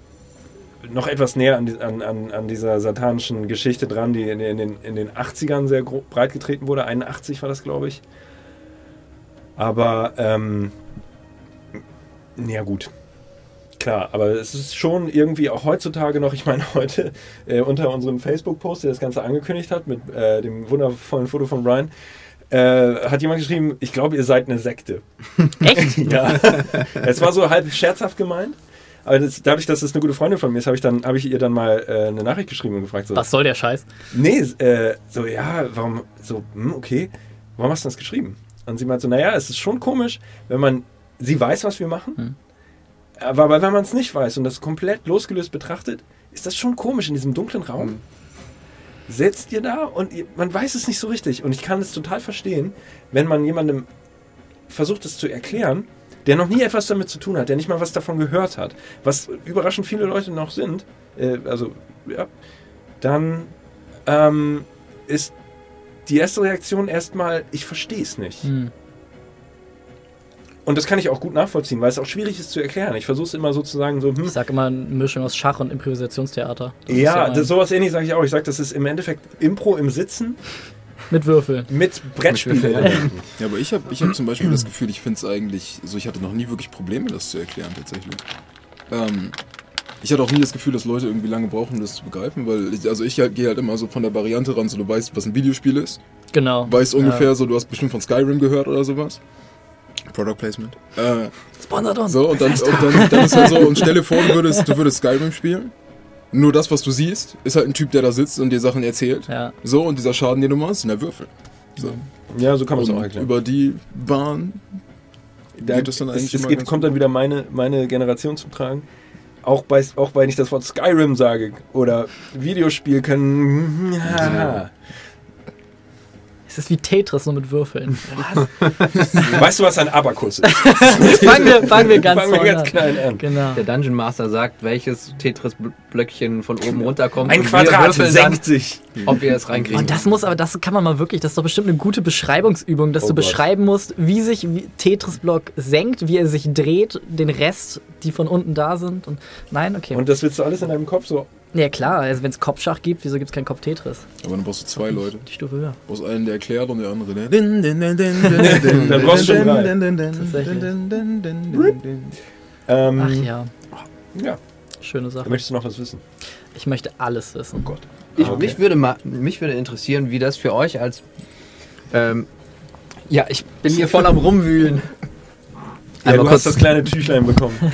noch etwas näher an, an, an, an dieser satanischen Geschichte dran, die in, in, den, in den 80ern sehr breit getreten wurde. 81 war das, glaube ich. Aber, ähm, ja gut. Klar, aber es ist schon irgendwie auch heutzutage noch, ich meine heute äh, unter unserem Facebook-Post, der das Ganze angekündigt hat, mit äh, dem wundervollen Foto von Brian, äh, hat jemand geschrieben, ich glaube, ihr seid eine Sekte. Echt? Ja, es war so halb scherzhaft gemeint. Das, dadurch, dass es eine gute Freundin von mir ist, habe ich, dann- habe ich ihr dann mal äh, eine Nachricht geschrieben und gefragt, so, Was soll der Scheiß? nee, äh, so, ja, warum, so, hm, okay, warum hast du das geschrieben? Und sie meint so, naja, es ist schon komisch, wenn man, sie weiß, was wir machen, Hm. aber, aber wenn man es nicht weiß und das komplett losgelöst betrachtet, ist das schon komisch in diesem dunklen Raum. Hm. Setzt ihr da und ihr, man weiß es nicht so richtig. Und ich kann es total verstehen, wenn man jemandem versucht, es zu erklären, der noch nie etwas damit zu tun hat, der nicht mal was davon gehört hat, was überraschend viele Leute noch sind, äh, also ja, dann ähm, ist die erste Reaktion erstmal, ich verstehe es nicht. Hm. Und das kann ich auch gut nachvollziehen, weil es auch schwierig ist zu erklären. Ich versuche es immer sozusagen so, hm, Ich sag immer eine Mischung aus Schach und Improvisationstheater. Das ja, mein- das, sowas ähnlich sage ich auch. Ich sage, das ist im Endeffekt Impro im Sitzen mit Würfel. mit Brettspielen. Ja, aber ich habe ich hab zum Beispiel das Gefühl, ich finde es eigentlich, so ich hatte noch nie wirklich Probleme, das zu erklären tatsächlich. Ähm, ich hatte auch nie das Gefühl, dass Leute irgendwie lange brauchen, um das zu begreifen, weil ich, also ich halt, gehe halt immer so von der Variante ran, so du weißt, was ein Videospiel ist, Genau. weißt ungefähr so, du hast bestimmt von Skyrim gehört oder sowas. Product Placement. Äh, Sponsert uns. so, und dann, und dann, dann ist halt so, und stell dir vor, du würdest, du würdest Skyrim spielen. Nur das, was du siehst, ist halt ein Typ, der da sitzt und dir Sachen erzählt. Ja. So, und dieser Schaden, den du machst, sind der Würfel. So. Ja, so kann man es auch erklären. über die Bahn Da, geht das dann eigentlich es, es geht, kommt dann wieder meine, meine Generation zum Tragen. Auch bei, auch weil ich das Wort Skyrim sage oder Videospiel können. Ja. Es ist wie Tetris, nur mit Würfeln. Weißt du, was ein Abakus ist? fangen, wir, fangen wir ganz Fangen wir ganz an. klein an. Genau. Der Dungeon Master sagt, welches Tetris-Blöckchen von oben runterkommt. Ein Quadrat senkt sich. ob wir es reinkriegen. Und das muss aber, das kann man mal wirklich, das ist doch bestimmt eine gute Beschreibungsübung, dass Oh du Gott. beschreiben musst, wie sich Tetris-Block senkt, wie er sich dreht, den Rest, die von unten da sind. Und nein, okay. Und das willst du alles in deinem Kopf so. Ja klar, also wenn es Kopfschach gibt, wieso gibt es kein Kopf-Tetris? Aber dann brauchst du zwei Leute. Die Stufe höher. Du brauchst einen, der erklärt und der andere, der. Dann brauchst du schon drei. Ähm, Ach ja, ja. schöne Sache. Möchtest du noch was wissen? Ich möchte alles wissen. Gott. Ich, Ah, okay. mich, würde mal, mich würde interessieren, wie das für euch als. Ähm, ja, ich bin hier voll am Rumwühlen. Ja, Einmal du kurz- hast das kleine Tüchlein bekommen.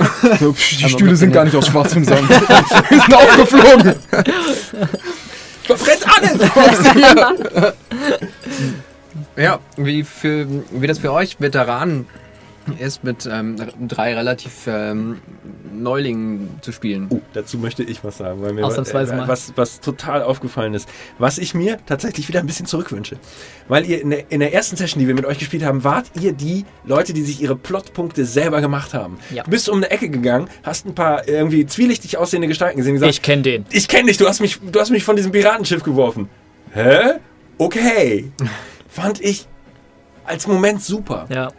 Die Stühle sind gar nicht aus schwarzem Sand. Die sind aufgeflogen. Verbrennt alles! Ja, wie, für, wie das für euch Veteranen ist, mit ähm, drei relativ ähm, Neulingen zu spielen. Oh, dazu möchte ich was sagen, weil mir Ausnahmsweise äh, was, was total aufgefallen ist. Was ich mir tatsächlich wieder ein bisschen zurückwünsche. Weil ihr in der, in der ersten Session, die wir mit euch gespielt haben, wart ihr die Leute, die sich ihre Plotpunkte selber gemacht haben. Ja. Du bist um eine Ecke gegangen, hast ein paar irgendwie zwielichtig aussehende Gestalten gesehen und gesagt, Ich kenne den. ich kenne dich, du hast, mich, du hast mich von diesem Piratenschiff geworfen. Hä? Okay. Fand ich als Moment super. Ja.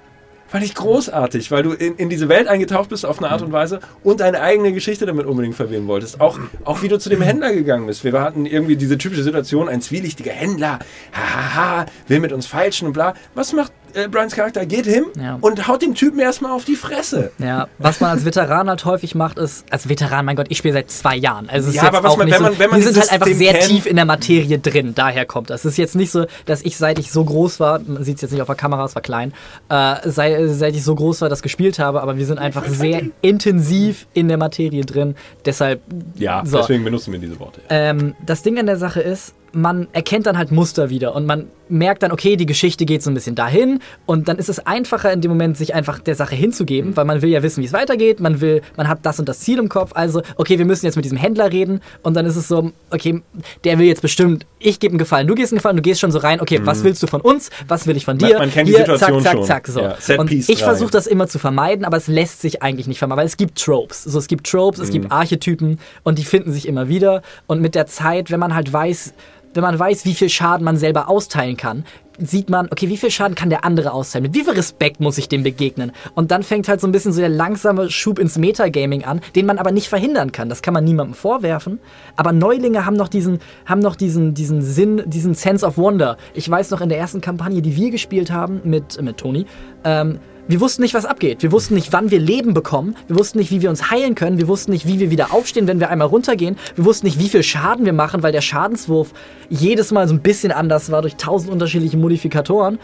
Fand ich großartig, weil du in, in diese Welt eingetaucht bist auf eine Art und Weise und deine eigene Geschichte damit unbedingt verwirren wolltest. Auch, auch wie du zu dem Händler gegangen bist. Wir hatten irgendwie diese typische Situation, ein zwielichtiger Händler, hahaha, will mit uns feilschen und bla. Was macht äh, Brians Charakter? Geht hin Ja. und haut dem Typen erstmal auf die Fresse. Ja, was man als Veteran halt häufig macht, ist, als Veteran, mein Gott, ich spiele seit zwei Jahren. Also es ist Ja, aber was auch man- nicht wenn so, man- wenn man wir sind halt einfach System sehr kennt- tief in der Materie drin, daher kommt das. Es ist jetzt nicht so, dass ich, seit ich so groß war, man sieht es jetzt nicht auf der Kamera, es war klein, äh, sei, seit ich so groß war, das gespielt habe, aber wir sind einfach sehr intensiv in der Materie drin. Deshalb, Ja, So. deswegen benutzen wir diese Worte. ähm, das Ding an der Sache ist, man erkennt dann halt Muster wieder und man merkt dann, okay, die Geschichte geht so ein bisschen dahin und dann ist es einfacher in dem Moment, sich einfach der Sache hinzugeben, weil man will ja wissen, wie es weitergeht, man will, man hat das und das Ziel im Kopf, also, okay, wir müssen jetzt mit diesem Händler reden und dann ist es so, okay, der will jetzt bestimmt, ich gebe einen Gefallen, du gehst einen Gefallen, du gehst schon so rein, okay, was willst du von uns, was will ich von Man- dir? man kennt die Hier, Situation zack, zack, zack, so. Ja, und ich versuche das immer zu vermeiden, aber es lässt sich eigentlich nicht vermeiden, weil es gibt Tropes. So, es gibt Tropes, es gibt Archetypen und die finden sich immer wieder. Und mit der Zeit, wenn man halt weiß, wenn man weiß, wie viel Schaden man selber austeilen kann, sieht man, okay, wie viel Schaden kann der andere austeilen? Mit wie viel Respekt muss ich dem begegnen? Und dann fängt halt so ein bisschen so der langsame Schub ins Metagaming an, den man aber nicht verhindern kann. Das kann man niemandem vorwerfen. Aber Neulinge haben noch diesen, haben noch diesen, diesen Sinn, diesen Sense of Wonder. Ich weiß noch in der ersten Kampagne, die wir gespielt haben mit, mit Toni, ähm, wir wussten nicht, was abgeht. Wir wussten nicht, wann wir Leben bekommen. Wir wussten nicht, wie wir uns heilen können. Wir wussten nicht, wie wir wieder aufstehen, wenn wir einmal runtergehen. Wir wussten nicht, wie viel Schaden wir machen, weil der Schadenswurf jedes Mal so ein bisschen anders war durch tausend unterschiedliche Modifikatoren.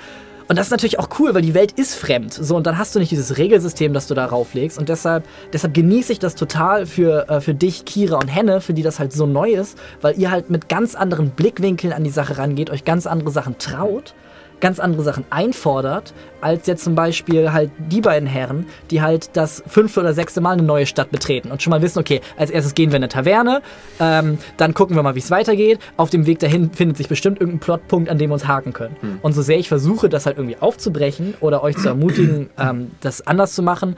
Und das ist natürlich auch cool, weil die Welt ist fremd. So, und dann hast du nicht dieses Regelsystem, das du da rauflegst. Und deshalb, deshalb genieße ich das total für, äh, für dich, Kira und Henne, für die das halt so neu ist, weil ihr halt mit ganz anderen Blickwinkeln an die Sache rangeht, euch ganz andere Sachen traut ganz andere Sachen einfordert, als jetzt zum Beispiel halt die beiden Herren, die halt das fünfte oder sechste Mal eine neue Stadt betreten und schon mal wissen, okay, als erstes gehen wir in eine Taverne, ähm, dann gucken wir mal, wie es weitergeht. Auf dem Weg dahin findet sich bestimmt irgendein Plotpunkt, an dem wir uns haken können. Und so sehr ich versuche, das halt irgendwie aufzubrechen oder euch zu ermutigen, ähm, das anders zu machen,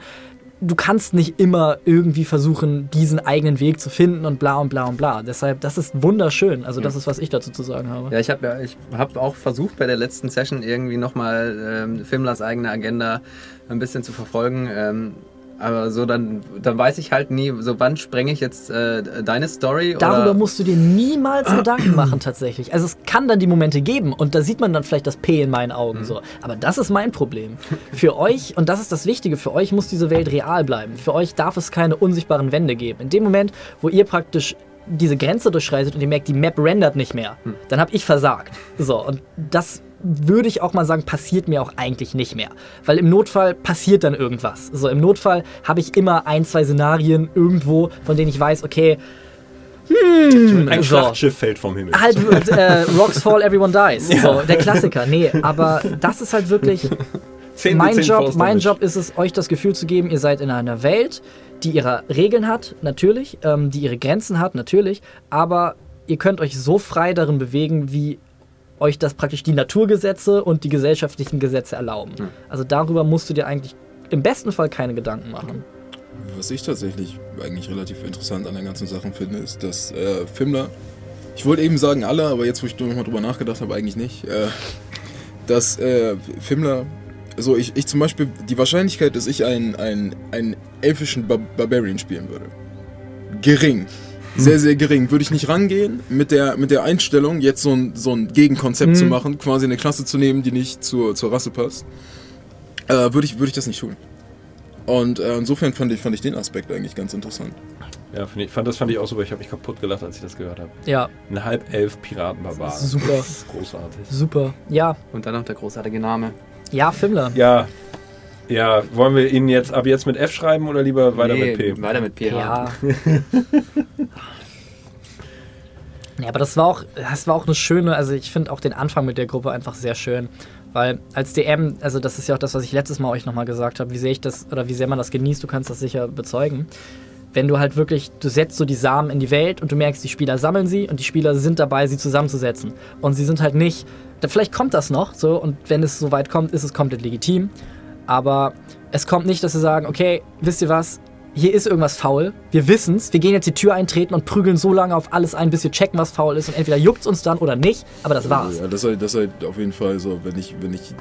du kannst nicht immer irgendwie versuchen, diesen eigenen Weg zu finden und bla und bla und bla. Deshalb, das ist wunderschön. Also das ist, was ich dazu zu sagen habe. Ja, ich habe ja, ich hab auch versucht bei der letzten Session irgendwie nochmal ähm, Filmlers eigene Agenda ein bisschen zu verfolgen. Ähm, aber so, dann, dann weiß ich halt nie, so wann sprenge ich jetzt äh, deine Story? Darüber oder? musst du dir niemals Gedanken machen, tatsächlich. Also es kann dann die Momente geben und da sieht man dann vielleicht das P in meinen Augen so. Aber das ist mein Problem. Für euch, und das ist das Wichtige, für euch muss diese Welt real bleiben. Für euch darf es keine unsichtbaren Wände geben. In dem Moment, wo ihr praktisch diese Grenze durchschreitet und ihr merkt, die Map rendert nicht mehr, dann habe ich versagt. So, und das würde ich auch mal sagen, passiert mir auch eigentlich nicht mehr. Weil im Notfall passiert dann irgendwas. So, im Notfall habe ich immer ein, zwei Szenarien irgendwo, von denen ich weiß, okay, Ein so. Schlachtschiff fällt vom Himmel. halt äh, Rocks Fall, Everyone Dies. So, der Klassiker. Nee, aber das ist halt wirklich Zehn mein Prozent Job, mein. Job ist es, euch das Gefühl zu geben, ihr seid in einer Welt, die ihre Regeln hat, natürlich, ähm, die ihre Grenzen hat, natürlich, aber ihr könnt euch so frei darin bewegen, wie euch das praktisch die Naturgesetze und die gesellschaftlichen Gesetze erlauben. Also darüber musst du dir eigentlich im besten Fall keine Gedanken machen. Was ich tatsächlich eigentlich relativ interessant an den ganzen Sachen finde, ist, dass äh, Fimmler, ich wollte eben sagen alle, aber jetzt, wo ich nochmal drüber nachgedacht habe, eigentlich nicht, äh, dass äh, Fimmler, also ich, ich zum Beispiel, die Wahrscheinlichkeit, dass ich einen, einen, einen elfischen Bar Barbarian spielen würde, gering. Sehr, sehr gering. Würde ich nicht rangehen mit der, mit der Einstellung, jetzt so ein, so ein Gegenkonzept zu machen, quasi eine Klasse zu nehmen, die nicht zur, zur Rasse passt, äh, würde ich, würde ich das nicht tun. Und äh, insofern fand ich, fand ich den Aspekt eigentlich ganz interessant. Ja, find ich, fand, das fand ich auch super. Ich habe mich kaputt gelacht, als ich das gehört habe. Ja, Ein halb elf Piratenbarbar. Super. Das ist großartig. super. Ja, Und dann noch der großartige Name. ja, Fimmler. Ja. Ja, wollen wir ihn jetzt ab jetzt mit F schreiben oder lieber weiter Nee, mit P? Weiter mit PH. Ja. ja, aber das war auch, das war auch eine schöne, also ich finde auch den Anfang mit der Gruppe einfach sehr schön. Weil als DM, also das ist ja auch das, was ich letztes Mal euch nochmal gesagt habe, wie sehr ich das, oder wie sehr man das genießt, du kannst das sicher bezeugen. Wenn du halt wirklich, du setzt so die Samen in die Welt und du merkst, die Spieler sammeln sie und die Spieler sind dabei, sie zusammenzusetzen. Und sie sind halt nicht, vielleicht kommt das noch so und wenn es so weit kommt, ist es komplett legitim. Aber es kommt nicht, dass sie sagen, okay, wisst ihr was, hier ist irgendwas faul, wir wissen's, wir gehen jetzt die Tür eintreten und prügeln so lange auf alles ein, bis wir checken, was faul ist und entweder juckt's uns dann oder nicht, aber das war's. Ja, das seid, das seid auf jeden Fall so, wenn ich, wenn ich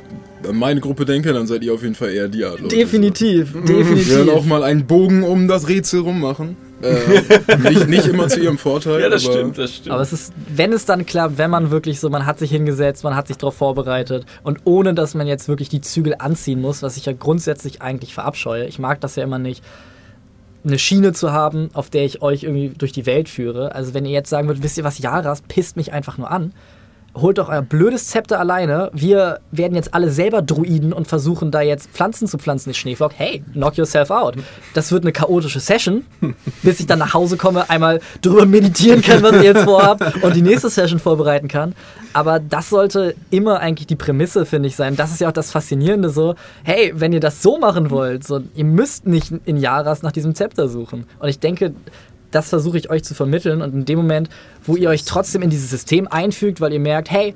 an meine Gruppe denke, dann seid ihr auf jeden Fall eher die Art. Leute. Definitiv, So. Wir werden definitiv. auch mal einen Bogen um das Rätsel rummachen. Äh, nicht, nicht immer zu ihrem Vorteil. Ja, das aber stimmt, das stimmt. Aber es ist, wenn es dann klappt, wenn man wirklich so, man hat sich hingesetzt, man hat sich darauf vorbereitet und ohne, dass man jetzt wirklich die Zügel anziehen muss, was ich ja grundsätzlich eigentlich verabscheue. Ich mag das ja immer nicht, eine Schiene zu haben, auf der ich euch irgendwie durch die Welt führe. Also wenn ihr jetzt sagen würdet, wisst ihr was, Jaras pisst mich einfach nur an. Holt doch euer blödes Zepter alleine. Wir werden jetzt alle selber Druiden und versuchen da jetzt Pflanzen zu pflanzen, ist Schneeflock. Hey, knock yourself out. Das wird eine chaotische Session, bis ich dann nach Hause komme, einmal drüber meditieren kann, was ich jetzt vorhab und die nächste Session vorbereiten kann. Aber das sollte immer eigentlich die Prämisse, finde ich, sein. Das ist ja auch das Faszinierende so. Hey, wenn ihr das so machen wollt, so, ihr müsst nicht in Jaras nach diesem Zepter suchen. Und ich denke, das versuche ich euch zu vermitteln. Und in dem Moment, wo ihr euch trotzdem in dieses System einfügt, weil ihr merkt, hey,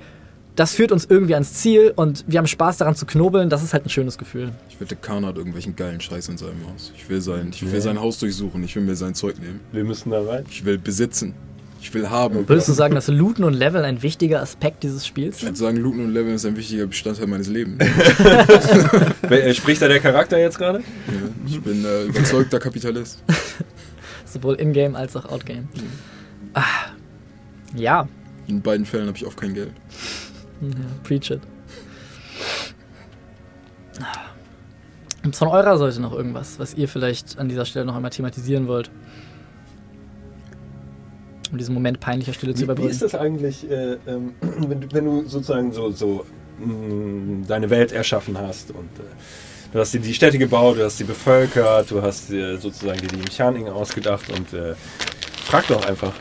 das führt uns irgendwie ans Ziel und wir haben Spaß daran zu knobeln, das ist halt ein schönes Gefühl. Ich wette, Kahn hat irgendwelchen geilen Scheiß in seinem Haus. Ich will sein, ich will sein Haus durchsuchen, ich will mir sein Zeug nehmen. wir müssen da rein. Ich will besitzen. Ich will haben. Würdest du sagen, dass Looten und Level ein wichtiger Aspekt dieses Spiels Ich sind? würde sagen, Looten und Leveln ist ein wichtiger Bestandteil meines Lebens. Äh, spricht da der Charakter jetzt gerade? Ja, ich bin äh, überzeugter Kapitalist. Sowohl in-game als auch out-game. Ah, ja, In beiden Fällen habe ich oft kein Geld. Ja, preach it. Gibt es von eurer Seite noch irgendwas, was ihr vielleicht an dieser Stelle noch einmal thematisieren wollt? Um diesen Moment peinlicher Stille zu Wie, wie überbrücken. ist das eigentlich, äh, ähm, wenn, du- wenn du sozusagen so, so mh, deine Welt erschaffen hast und äh, du hast dir die Städte gebaut, du hast sie bevölkert, du hast dir sozusagen die Mechaniken ausgedacht und äh, frag doch einfach.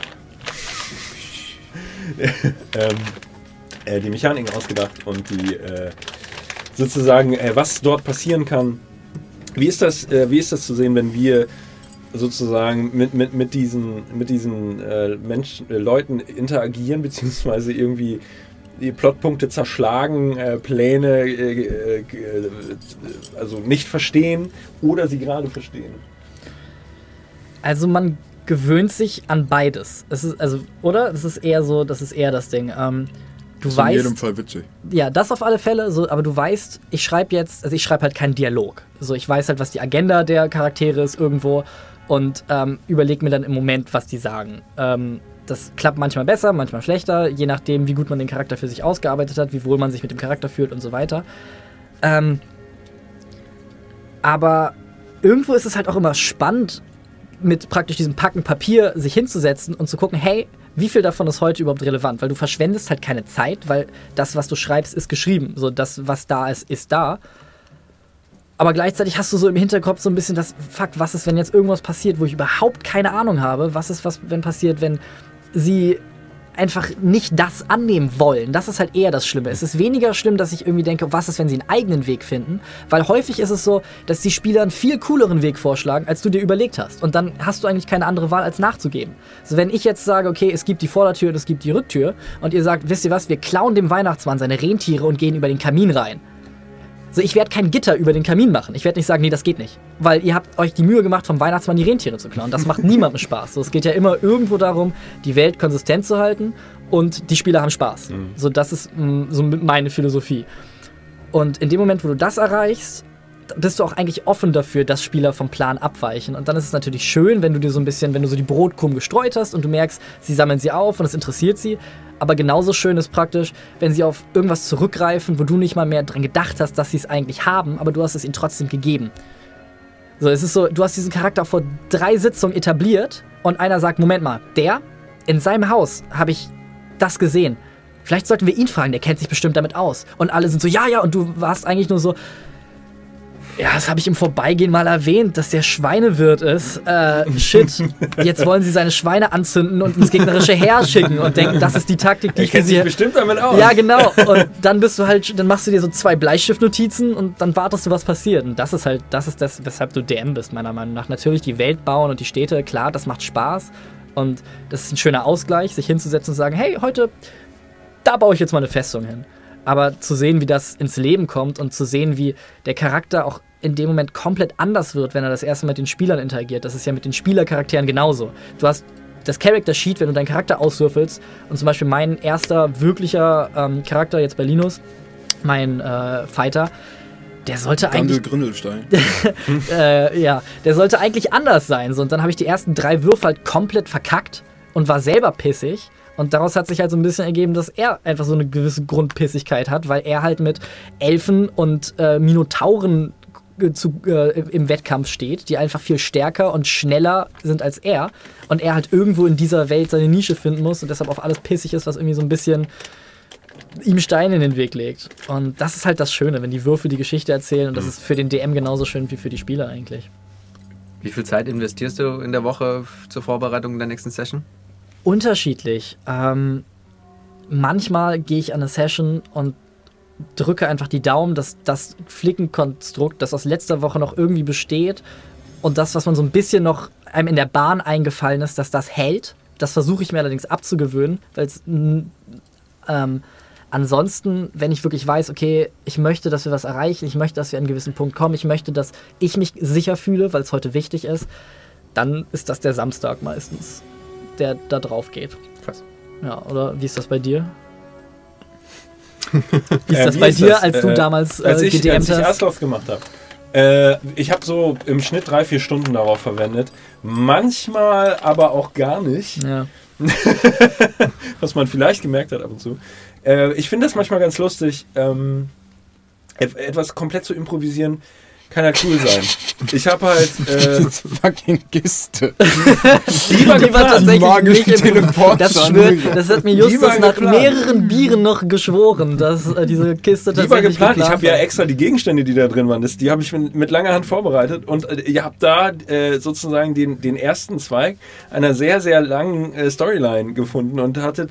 ähm, äh, die Mechaniken ausgedacht und die äh, sozusagen, äh, was dort passieren kann. Wie ist das, äh, wie ist das zu sehen, wenn wir sozusagen mit, mit, mit diesen, mit diesen äh, Menschen, Leuten interagieren, beziehungsweise irgendwie die Plotpunkte zerschlagen, äh, Pläne äh, äh, also nicht verstehen oder sie gerade verstehen? Also man gewöhnt sich an beides. Es ist also oder? Das ist eher so, das ist eher das Ding. Ähm, du ist weißt, in jedem Fall witzig. Ja, das auf alle Fälle, so, aber du weißt, ich schreibe jetzt, also ich schreibe halt keinen Dialog. So, ich weiß halt, was die Agenda der Charaktere ist irgendwo und ähm, überlege mir dann im Moment, was die sagen. Ähm, das klappt manchmal besser, manchmal schlechter, je nachdem, wie gut man den Charakter für sich ausgearbeitet hat, wie wohl man sich mit dem Charakter fühlt und so weiter. Ähm, aber irgendwo ist es halt auch immer spannend, mit praktisch diesem Packen Papier sich hinzusetzen und zu gucken, hey, wie viel davon ist heute überhaupt relevant? Weil du verschwendest halt keine Zeit, weil das, was du schreibst, ist geschrieben. So, das, was da ist, ist da. Aber gleichzeitig hast du so im Hinterkopf so ein bisschen das, fuck, was ist, wenn jetzt irgendwas passiert, wo ich überhaupt keine Ahnung habe? Was ist, was, wenn passiert, wenn sie einfach nicht das annehmen wollen. Das ist halt eher das Schlimme. Es ist weniger schlimm, dass ich irgendwie denke, was ist, wenn sie einen eigenen Weg finden, weil häufig ist es so, dass die Spieler einen viel cooleren Weg vorschlagen, als du dir überlegt hast. Und dann hast du eigentlich keine andere Wahl, als nachzugeben. Also wenn ich jetzt sage, okay, es gibt die Vordertür und es gibt die Rücktür und ihr sagt, wisst ihr was, wir klauen dem Weihnachtsmann seine Rentiere und gehen über den Kamin rein so, ich werde kein Gitter über den Kamin machen. Ich werde nicht sagen, nee, das geht nicht. Weil ihr habt euch die Mühe gemacht, vom Weihnachtsmann die Rentiere zu klauen. Das macht niemandem Spaß. So, es geht ja immer irgendwo darum, die Welt konsistent zu halten und die Spieler haben Spaß. Mhm. So, das ist mh, mm, so meine Philosophie. Und in dem Moment, wo du das erreichst, bist du auch eigentlich offen dafür, dass Spieler vom Plan abweichen. Und dann ist es natürlich schön, wenn du dir so ein bisschen, wenn du so die Brotkrumen gestreut hast und du merkst, sie sammeln sie auf und es interessiert sie. Aber genauso schön ist praktisch, wenn sie auf irgendwas zurückgreifen, wo du nicht mal mehr dran gedacht hast, dass sie es eigentlich haben, aber du hast es ihnen trotzdem gegeben. So, es ist so, du hast diesen Charakter vor drei Sitzungen etabliert und einer sagt, Moment mal, der, in seinem Haus habe ich das gesehen. Vielleicht sollten wir ihn fragen, der kennt sich bestimmt damit aus. Und alle sind so, ja, ja, und du warst eigentlich nur so, ja, das habe ich im Vorbeigehen mal erwähnt, dass der Schweinewirt ist. Äh, shit, jetzt wollen sie seine Schweine anzünden und ins gegnerische Heer schicken und denken, das ist die Taktik, die ich für sie. bestimmt damit aus. Ja, genau. Und dann bist du halt, dann machst du dir so zwei Bleistiftnotizen und dann wartest du, was passiert. Und das ist halt, das ist das, weshalb du DM bist, meiner Meinung nach. Natürlich die Welt bauen und die Städte, klar, das macht Spaß. Und das ist ein schöner Ausgleich, sich hinzusetzen und zu sagen, hey, heute, da baue ich jetzt mal eine Festung hin. Aber zu sehen, wie das ins Leben kommt und zu sehen, wie der Charakter auch in dem Moment komplett anders wird, wenn er das erste Mal mit den Spielern interagiert. Das ist ja mit den Spielercharakteren genauso. Du hast das Character Sheet, wenn du deinen Charakter auswürfelst und zum Beispiel mein erster wirklicher ähm, Charakter jetzt bei Linus, mein äh, Fighter, der sollte eigentlich. Grindelstein. äh, ja, der sollte eigentlich anders sein. So, und dann habe ich die ersten drei Würfe halt komplett verkackt und war selber pissig. Und daraus hat sich halt so ein bisschen ergeben, dass er einfach so eine gewisse Grundpissigkeit hat, weil er halt mit Elfen und äh, Minotauren zu, äh, im Wettkampf steht, die einfach viel stärker und schneller sind als er und er halt irgendwo in dieser Welt seine Nische finden muss und deshalb auf alles pissig ist, was irgendwie so ein bisschen ihm Steine in den Weg legt. Und das ist halt das Schöne, wenn die Würfe die Geschichte erzählen und das mhm. ist für den DM genauso schön wie für die Spieler eigentlich. Wie viel Zeit investierst du in der Woche zur Vorbereitung der nächsten Session? Unterschiedlich. Ähm, manchmal gehe ich an eine Session und drücke einfach die Daumen, dass das Flickenkonstrukt, das aus letzter Woche noch irgendwie besteht und das, was man so ein bisschen noch einem in der Bahn eingefallen ist, dass das hält. Das versuche ich mir allerdings abzugewöhnen, weil es ähm, ansonsten, wenn ich wirklich weiß, okay, ich möchte, dass wir was erreichen, ich möchte, dass wir an einen gewissen Punkt kommen, ich möchte, dass ich mich sicher fühle, weil es heute wichtig ist, dann ist das der Samstag meistens, der da drauf geht. Krass. Ja, oder wie ist das bei dir? Wie ist das äh, bei ist dir, das? als du äh, damals äh, als ich, gedMt als ich Erstlauf gemacht habe? Äh, ich habe so im Schnitt drei, vier Stunden darauf verwendet. Manchmal aber auch gar nicht. Ja. Was man vielleicht gemerkt hat ab und zu. Äh, ich finde das manchmal ganz lustig, ähm, etwas komplett zu improvisieren kann ja cool sein. Ich habe halt. Äh, das fucking Kiste. die war, die war tatsächlich magische Teleport. Das, schwör, das hat mir Justus nach geplant. mehreren Bieren noch geschworen, dass äh, diese Kiste tatsächlich. Die war geplant. geplant ich habe ja extra die Gegenstände, die da drin waren, das, die habe ich mit, mit, langer Hand vorbereitet und äh, ihr habt da äh, sozusagen den, den ersten Zweig einer sehr, sehr langen äh, Storyline gefunden und hattet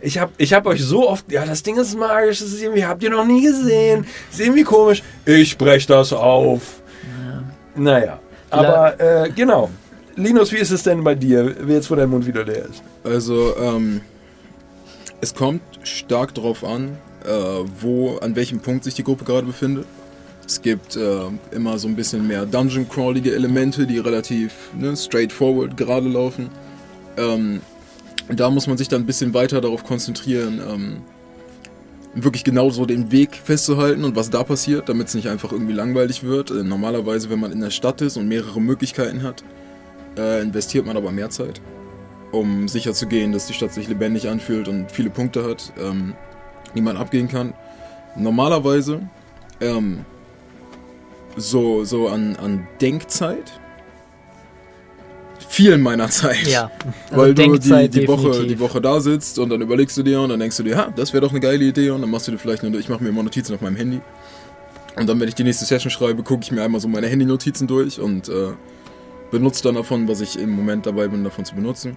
ich habe ich hab euch so oft, ja, das Ding ist magisch, das ist irgendwie, habt ihr noch nie gesehen, ist irgendwie komisch. Ich brech das auf. Ja. Naja, aber äh, genau. Linus, wie ist es denn bei dir, jetzt wo dein Mund wieder leer ist? Also, ähm, Es kommt stark darauf an, äh, wo, an welchem Punkt sich die Gruppe gerade befindet. Es gibt äh, immer so ein bisschen mehr Dungeon-crawlige Elemente, die relativ ne, straightforward gerade laufen. Ähm, da muss man sich dann ein bisschen weiter darauf konzentrieren, ähm, wirklich genau so den Weg festzuhalten und was da passiert, damit es nicht einfach irgendwie langweilig wird. Äh, normalerweise, wenn man in der Stadt ist und mehrere Möglichkeiten hat, äh, investiert man aber mehr Zeit, um sicherzugehen, dass die Stadt sich lebendig anfühlt und viele Punkte hat, ähm, die man abgehen kann. Normalerweise ähm, so, so an, an Denkzeit viel meiner Zeit. Ja. Also Weil du die, die, Woche, die Woche da sitzt und dann überlegst du dir und dann denkst du dir, ha, das wäre doch eine geile Idee und dann machst du dir vielleicht eine, ich mache mir immer Notizen auf meinem Handy. Und dann, wenn ich die nächste Session schreibe, gucke ich mir einmal so meine Handy-Notizen durch und äh, benutze dann davon, was ich im Moment dabei bin, davon zu benutzen.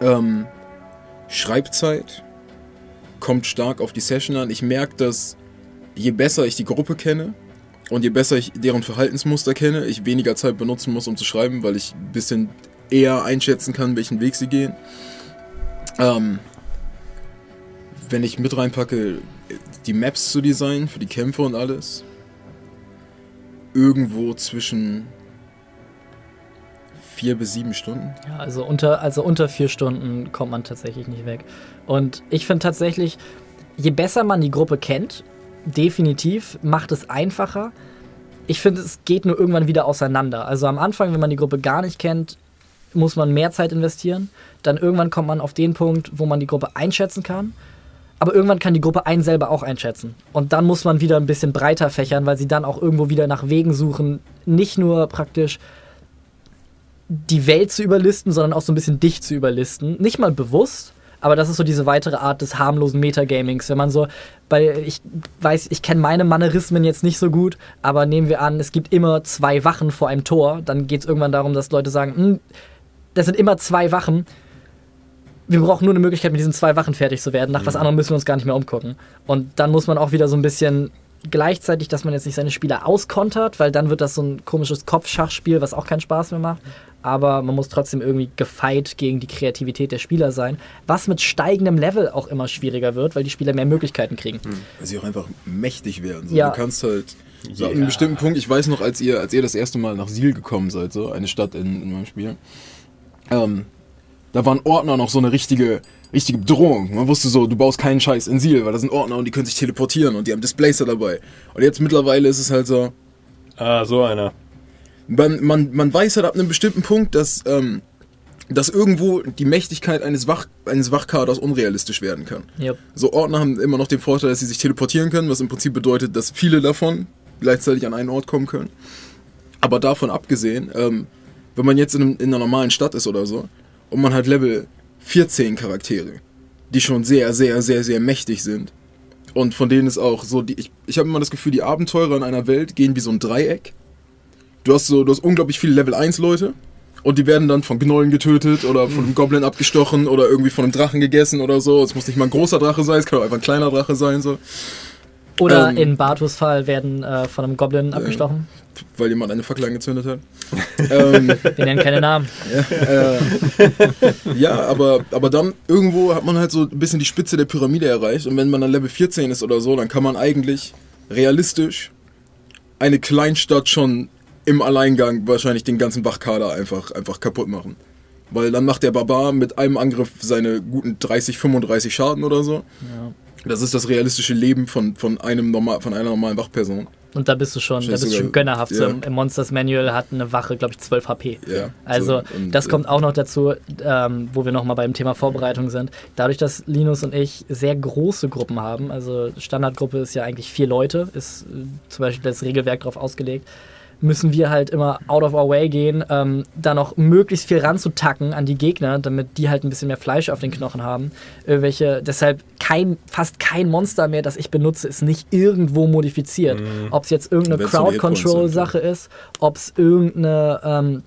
Ähm, Schreibzeit kommt stark auf die Session an. Ich merke, dass je besser ich die Gruppe kenne und je besser ich deren Verhaltensmuster kenne, ich weniger Zeit benutzen muss, um zu schreiben, weil ich ein bisschen eher einschätzen kann, welchen Weg sie gehen. Ähm, wenn ich mit reinpacke, die Maps zu designen für die Kämpfe und alles, irgendwo zwischen vier bis sieben Stunden. Ja, also unter, also unter vier Stunden kommt man tatsächlich nicht weg. Und ich finde tatsächlich, je besser man die Gruppe kennt, definitiv macht es einfacher. Ich finde, es geht nur irgendwann wieder auseinander. Also am Anfang, wenn man die Gruppe gar nicht kennt, muss man mehr Zeit investieren. Dann irgendwann kommt man auf den Punkt, wo man die Gruppe einschätzen kann. Aber irgendwann kann die Gruppe einen selber auch einschätzen. Und dann muss man wieder ein bisschen breiter fächern, weil sie dann auch irgendwo wieder nach Wegen suchen, nicht nur praktisch die Welt zu überlisten, sondern auch so ein bisschen dich zu überlisten. Nicht mal bewusst, aber das ist so diese weitere Art des harmlosen Metagamings. Wenn man so, bei, ich weiß, ich kenne meine Mannerismen jetzt nicht so gut, aber nehmen wir an, es gibt immer zwei Wachen vor einem Tor, dann geht es irgendwann darum, dass Leute sagen, hm, das sind immer zwei Wachen. Wir brauchen nur eine Möglichkeit, mit diesen zwei Wachen fertig zu werden. Nach was anderem müssen wir uns gar nicht mehr umgucken. Und dann muss man auch wieder so ein bisschen gleichzeitig, dass man jetzt nicht seine Spieler auskontert, weil dann wird das so ein komisches Kopfschachspiel, was auch keinen Spaß mehr macht. Aber man muss trotzdem irgendwie gefeit gegen die Kreativität der Spieler sein, was mit steigendem Level auch immer schwieriger wird, weil die Spieler mehr Möglichkeiten kriegen. Weil sie auch einfach mächtig werden. So. Ja. Du kannst halt so ab einem bestimmten Punkt, ich weiß noch, als ihr, als ihr das erste Mal nach Siel gekommen seid, so eine Stadt in, in meinem Spiel, ähm, da waren Ordner noch so eine richtige, richtige Bedrohung. Man wusste so, du baust keinen Scheiß in Siel, weil da sind Ordner und die können sich teleportieren und die haben Displacer dabei. Und jetzt mittlerweile ist es halt so, Ah, so einer. Man, man, man weiß halt ab einem bestimmten Punkt, dass, ähm, dass irgendwo die Mächtigkeit eines, Wach, eines Wachkaders unrealistisch werden kann. Yep. So Ordner haben immer noch den Vorteil, dass sie sich teleportieren können, was im Prinzip bedeutet, dass viele davon gleichzeitig an einen Ort kommen können. Aber davon abgesehen, ähm, wenn man jetzt in, einem, in einer normalen Stadt ist oder so und man hat Level 14 Charaktere, die schon sehr, sehr, sehr, sehr mächtig sind und von denen ist auch so, die, ich, ich habe immer das Gefühl, die Abenteurer in einer Welt gehen wie so ein Dreieck. Du hast so, du hast unglaublich viele Level 1 Leute und die werden dann von Gnollen getötet oder von einem Goblin abgestochen oder irgendwie von einem Drachen gegessen oder so. Es muss nicht mal ein großer Drache sein, es kann auch einfach ein kleiner Drache sein, so. Oder Ähm, in Bartus Fall werden äh, von einem Goblin abgestochen. weil jemand eine Fackel angezündet hat. ähm, Wir nennen keine Namen. äh, ja, aber, aber dann irgendwo hat man halt so ein bisschen die Spitze der Pyramide erreicht und wenn man dann Level 14 ist oder so, dann kann man eigentlich realistisch eine Kleinstadt schon im Alleingang wahrscheinlich den ganzen Wachkader einfach, einfach kaputt machen. Weil dann macht der Barbar mit einem Angriff seine guten 30, 35 Schaden oder so. Ja. Das ist das realistische Leben von, von, einem normal, von einer normalen Wachperson. Und da bist du schon, da bist du schon gönnerhaft. Ja. im, Im Monsters Manual hat eine Wache, glaube ich, 12 HP. Ja, Also, so, und, das kommt auch noch dazu, ähm, wo wir nochmal beim Thema Vorbereitung sind. Dadurch, dass Linus und ich sehr große Gruppen haben, also Standardgruppe ist ja eigentlich vier Leute, ist äh, zum Beispiel das Regelwerk darauf ausgelegt, müssen wir halt immer out of our way gehen, ähm, da noch möglichst viel ranzutacken an die Gegner, damit die halt ein bisschen mehr Fleisch auf den Knochen haben. Irgendwelche, deshalb kein, fast kein Monster mehr, das ich benutze, ist nicht irgendwo modifiziert. Ob es jetzt irgendeine Crowd-Control-Sache ist, ob es irgendeine, ähm,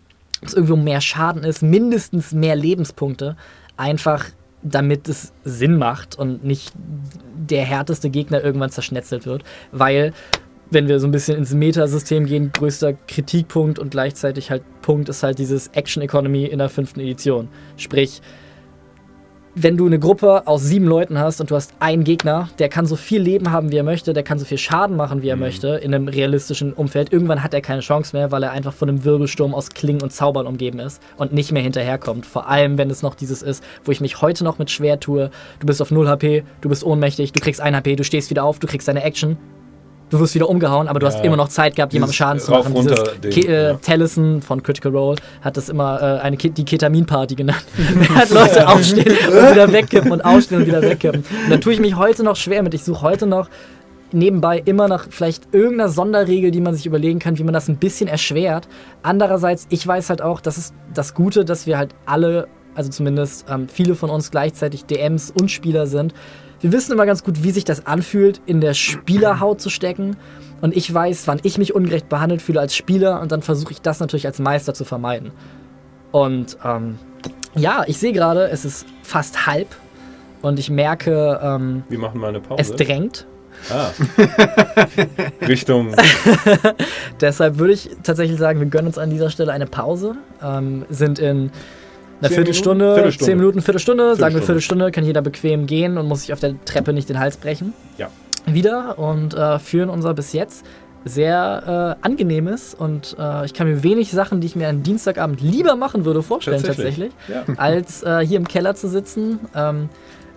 irgendwo mehr Schaden ist, mindestens mehr Lebenspunkte, einfach damit es Sinn macht und nicht der härteste Gegner irgendwann zerschnetzelt wird, weil wenn wir so ein bisschen ins Metasystem gehen, größter Kritikpunkt und gleichzeitig halt Punkt ist halt dieses Action Economy in der fünften Edition. Sprich, wenn du eine Gruppe aus sieben Leuten hast und du hast einen Gegner, der kann so viel Leben haben, wie er möchte, der kann so viel Schaden machen, wie er möchte, in einem realistischen Umfeld. Irgendwann hat er keine Chance mehr, weil er einfach von einem Wirbelsturm aus Klingen und Zaubern umgeben ist und nicht mehr hinterherkommt. Vor allem, wenn es noch dieses ist, wo ich mich heute noch mit schwer tue. Du bist auf 0 HP, du bist ohnmächtig, du kriegst 1 HP, du stehst wieder auf, du kriegst deine Action. Du wirst wieder umgehauen, aber du Ja. hast immer noch Zeit gehabt, jemandem Schaden zu machen. Dieses Ding, Ke äh, ja. Tellison von Critical Role hat das immer äh, eine Ke die Ketamin-Party genannt. er hat Leute aufstehen und wieder wegkippen und aufstehen und wieder wegkippen. Und da tue ich mich heute noch schwer mit. Ich suche heute noch nebenbei immer nach vielleicht irgendeiner Sonderregel, die man sich überlegen kann, wie man das ein bisschen erschwert. Andererseits, ich weiß halt auch, das ist das Gute, dass wir halt alle, also zumindest ähm, viele von uns gleichzeitig DMs und Spieler sind. Wir wissen immer ganz gut, wie sich das anfühlt, in der Spielerhaut zu stecken. Und ich weiß, wann ich mich ungerecht behandelt fühle als Spieler und dann versuche ich das natürlich als Meister zu vermeiden. Und ähm, ja, ich sehe gerade, es ist fast halb und ich merke, ähm, Wir machen mal eine Pause. es drängt. ah. Richtung. Deshalb würde ich tatsächlich sagen, wir gönnen uns an dieser Stelle eine Pause. Ähm, sind in einer Zehn Viertelstunde? Viertelstunde. zehn Minuten, Viertelstunde, sagen wir Viertelstunde. Viertelstunde, kann jeder bequem gehen und muss sich auf der Treppe nicht den Hals brechen. Ja. Wieder und äh, führen unser bis jetzt sehr äh, angenehmes und äh, ich kann mir wenig Sachen, die ich mir an Dienstagabend lieber machen würde, vorstellen tatsächlich, Ja. als äh, hier im Keller zu sitzen, ähm,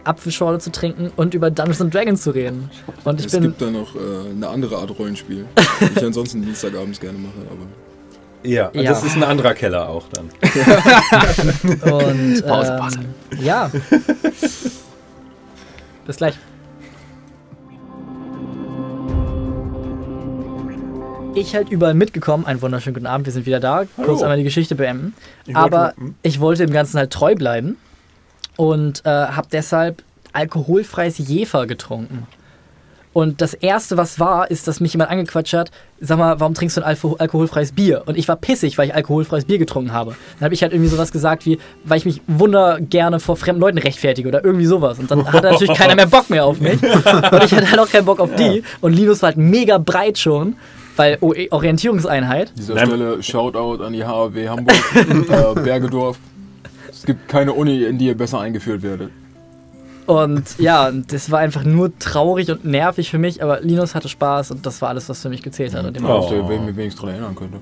Apfelschorle zu trinken und über Dungeons and Dragons zu reden. Und ich es bin gibt da noch äh, eine andere Art Rollenspiel, die ich ansonsten Dienstagabends gerne mache, aber Ja, Ja. das ist ein anderer Keller auch dann. Und Pause, ähm, Pause. ja. Bis gleich. Ich halt überall mitgekommen. Einen wunderschönen guten Abend, wir sind wieder da. Kurz Hallo. einmal die Geschichte beenden. Ich wollte- Aber hm? ich wollte dem Ganzen halt treu bleiben und äh, habe deshalb alkoholfreies Jefer getrunken. Und das erste, was war, ist, dass mich jemand angequatscht hat, sag mal, warum trinkst du ein Alko alkoholfreies Bier? Und ich war pissig, weil ich alkoholfreies Bier getrunken habe. Dann habe ich halt irgendwie sowas gesagt wie, weil ich mich wunder gerne vor fremden Leuten rechtfertige oder irgendwie sowas. Und dann hatte natürlich keiner mehr Bock mehr auf mich. Und ich hatte halt auch keinen Bock auf die. Und Linus war halt mega breit schon, weil O- Orientierungseinheit. an dieser Nein. Stelle Shoutout an die HAW Hamburg, äh, Bergedorf. Es gibt keine Uni, in die ihr besser eingeführt werdet. Und ja, und das war einfach nur traurig und nervig für mich, aber Linus hatte Spaß und das war alles, was für mich gezählt hat. Und dem Oh. Wenn ich mich wenigstens daran erinnern könnte.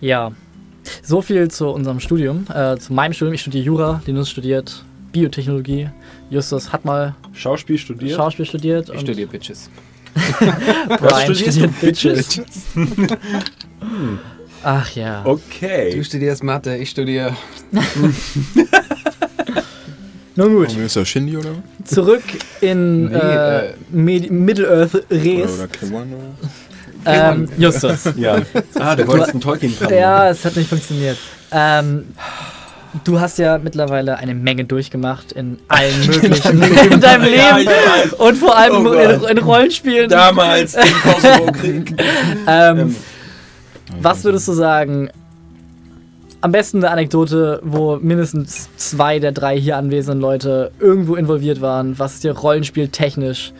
Ja, so viel zu unserem Studium, äh, zu meinem Studium. Ich studiere Jura, Linus studiert Biotechnologie, Justus hat mal Schauspiel studiert. Schauspiel studiert. Ich studiere Bitches. Brian studierst studiert du? Bitches. Ach ja. Okay. Du studierst Mathe, ich studiere. Nun gut, ist das Shindy oder? zurück in Nee, äh, äh, Mid- Middle-earth Oder, Res. oder K1 oder? Ähm, Justus. Ja. Ah, du wolltest einen tolkien. Ja, es hat nicht funktioniert. Ähm, du hast ja mittlerweile eine Menge durchgemacht in allen möglichen in deinem Leben Ja, weiß. und vor allem Oh in, in Rollenspielen. Damals im Kosovo-Krieg. Ähm, was würdest du sagen? Am besten eine Anekdote, wo mindestens zwei der drei hier anwesenden Leute irgendwo involviert waren. Was ist dir rollenspieltechnisch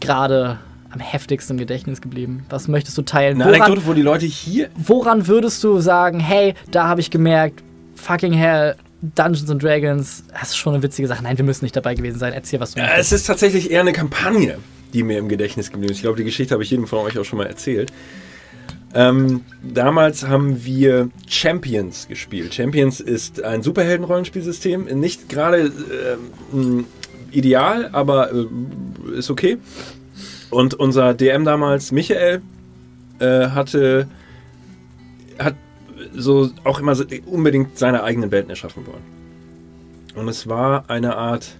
gerade am heftigsten im Gedächtnis geblieben? Was möchtest du teilen? Eine Woran, Anekdote, wo die Leute hier. woran würdest du sagen, hey, da habe ich gemerkt, fucking hell, Dungeons and Dragons, das ist schon eine witzige Sache. Nein, wir müssen nicht dabei gewesen sein. Erzähl, was du Äh, möchtest. Es ist tatsächlich eher eine Kampagne, die mir im Gedächtnis geblieben ist. Ich glaube, die Geschichte habe ich jedem von euch auch schon mal erzählt. Ähm, damals haben wir Champions gespielt. Champions ist ein Superhelden-Rollenspielsystem. Nicht gerade ähm, ideal, aber äh, ist okay. Und unser DM damals, Michael, äh, hatte hat so auch immer unbedingt seine eigenen Welten erschaffen wollen. Und es war eine Art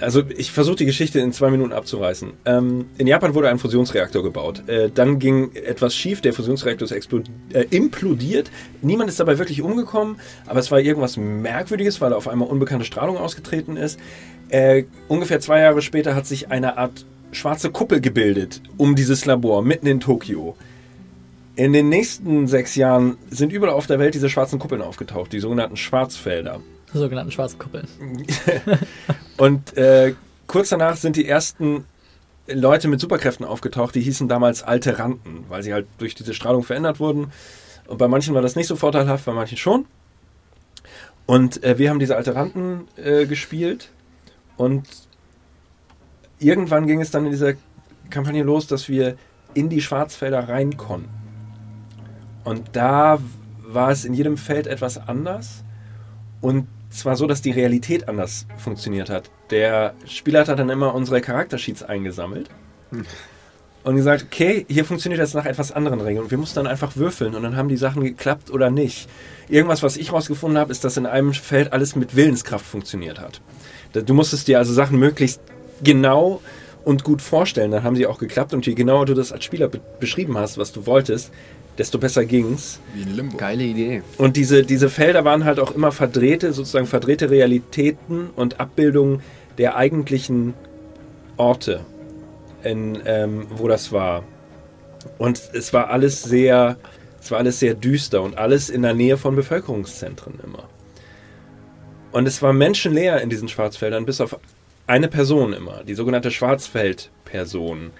also ich versuche die Geschichte in zwei Minuten abzureißen. Ähm, in Japan wurde ein Fusionsreaktor gebaut. Äh, dann ging etwas schief, der Fusionsreaktor ist äh, implodiert. Niemand ist dabei wirklich umgekommen, aber es war irgendwas Merkwürdiges, weil auf einmal unbekannte Strahlung ausgetreten ist. Äh, ungefähr zwei Jahre später hat sich eine Art schwarze Kuppel gebildet um dieses Labor mitten in Tokio. In den nächsten sechs Jahren sind überall auf der Welt diese schwarzen Kuppeln aufgetaucht, die sogenannten Schwarzfelder. Sogenannten schwarzen Kuppeln. Und äh, kurz danach sind die ersten Leute mit Superkräften aufgetaucht, die hießen damals Alteranten, weil sie halt durch diese Strahlung verändert wurden. Und bei manchen war das nicht so vorteilhaft, bei manchen schon. Und äh, wir haben diese Alteranten äh, gespielt und irgendwann ging es dann in dieser Kampagne los, dass wir in die Schwarzfelder rein konnten. Und da war es in jedem Feld etwas anders. Und zwar so, dass die Realität anders funktioniert hat. Der Spieler hat dann immer unsere Charaktersheets eingesammelt und gesagt, okay, hier funktioniert das nach etwas anderen Regeln. Und wir mussten dann einfach würfeln und dann haben die Sachen geklappt oder nicht. Irgendwas, was ich rausgefunden habe, ist, dass in einem Feld alles mit Willenskraft funktioniert hat. Du musstest dir also Sachen möglichst genau und gut vorstellen. Dann haben sie auch geklappt und je genauer du das als Spieler be beschrieben hast, was du wolltest, desto besser ging's. Wie ein Limbo. Geile Idee. Und diese, diese Felder waren halt auch immer verdrehte, sozusagen verdrehte Realitäten und Abbildungen der eigentlichen Orte, in, ähm, wo das war. Und es war alles sehr, es war alles sehr düster und alles in der Nähe von Bevölkerungszentren immer. Und es war menschenleer in diesen Schwarzfeldern, bis auf eine Person immer, die sogenannte Schwarzfeld-Person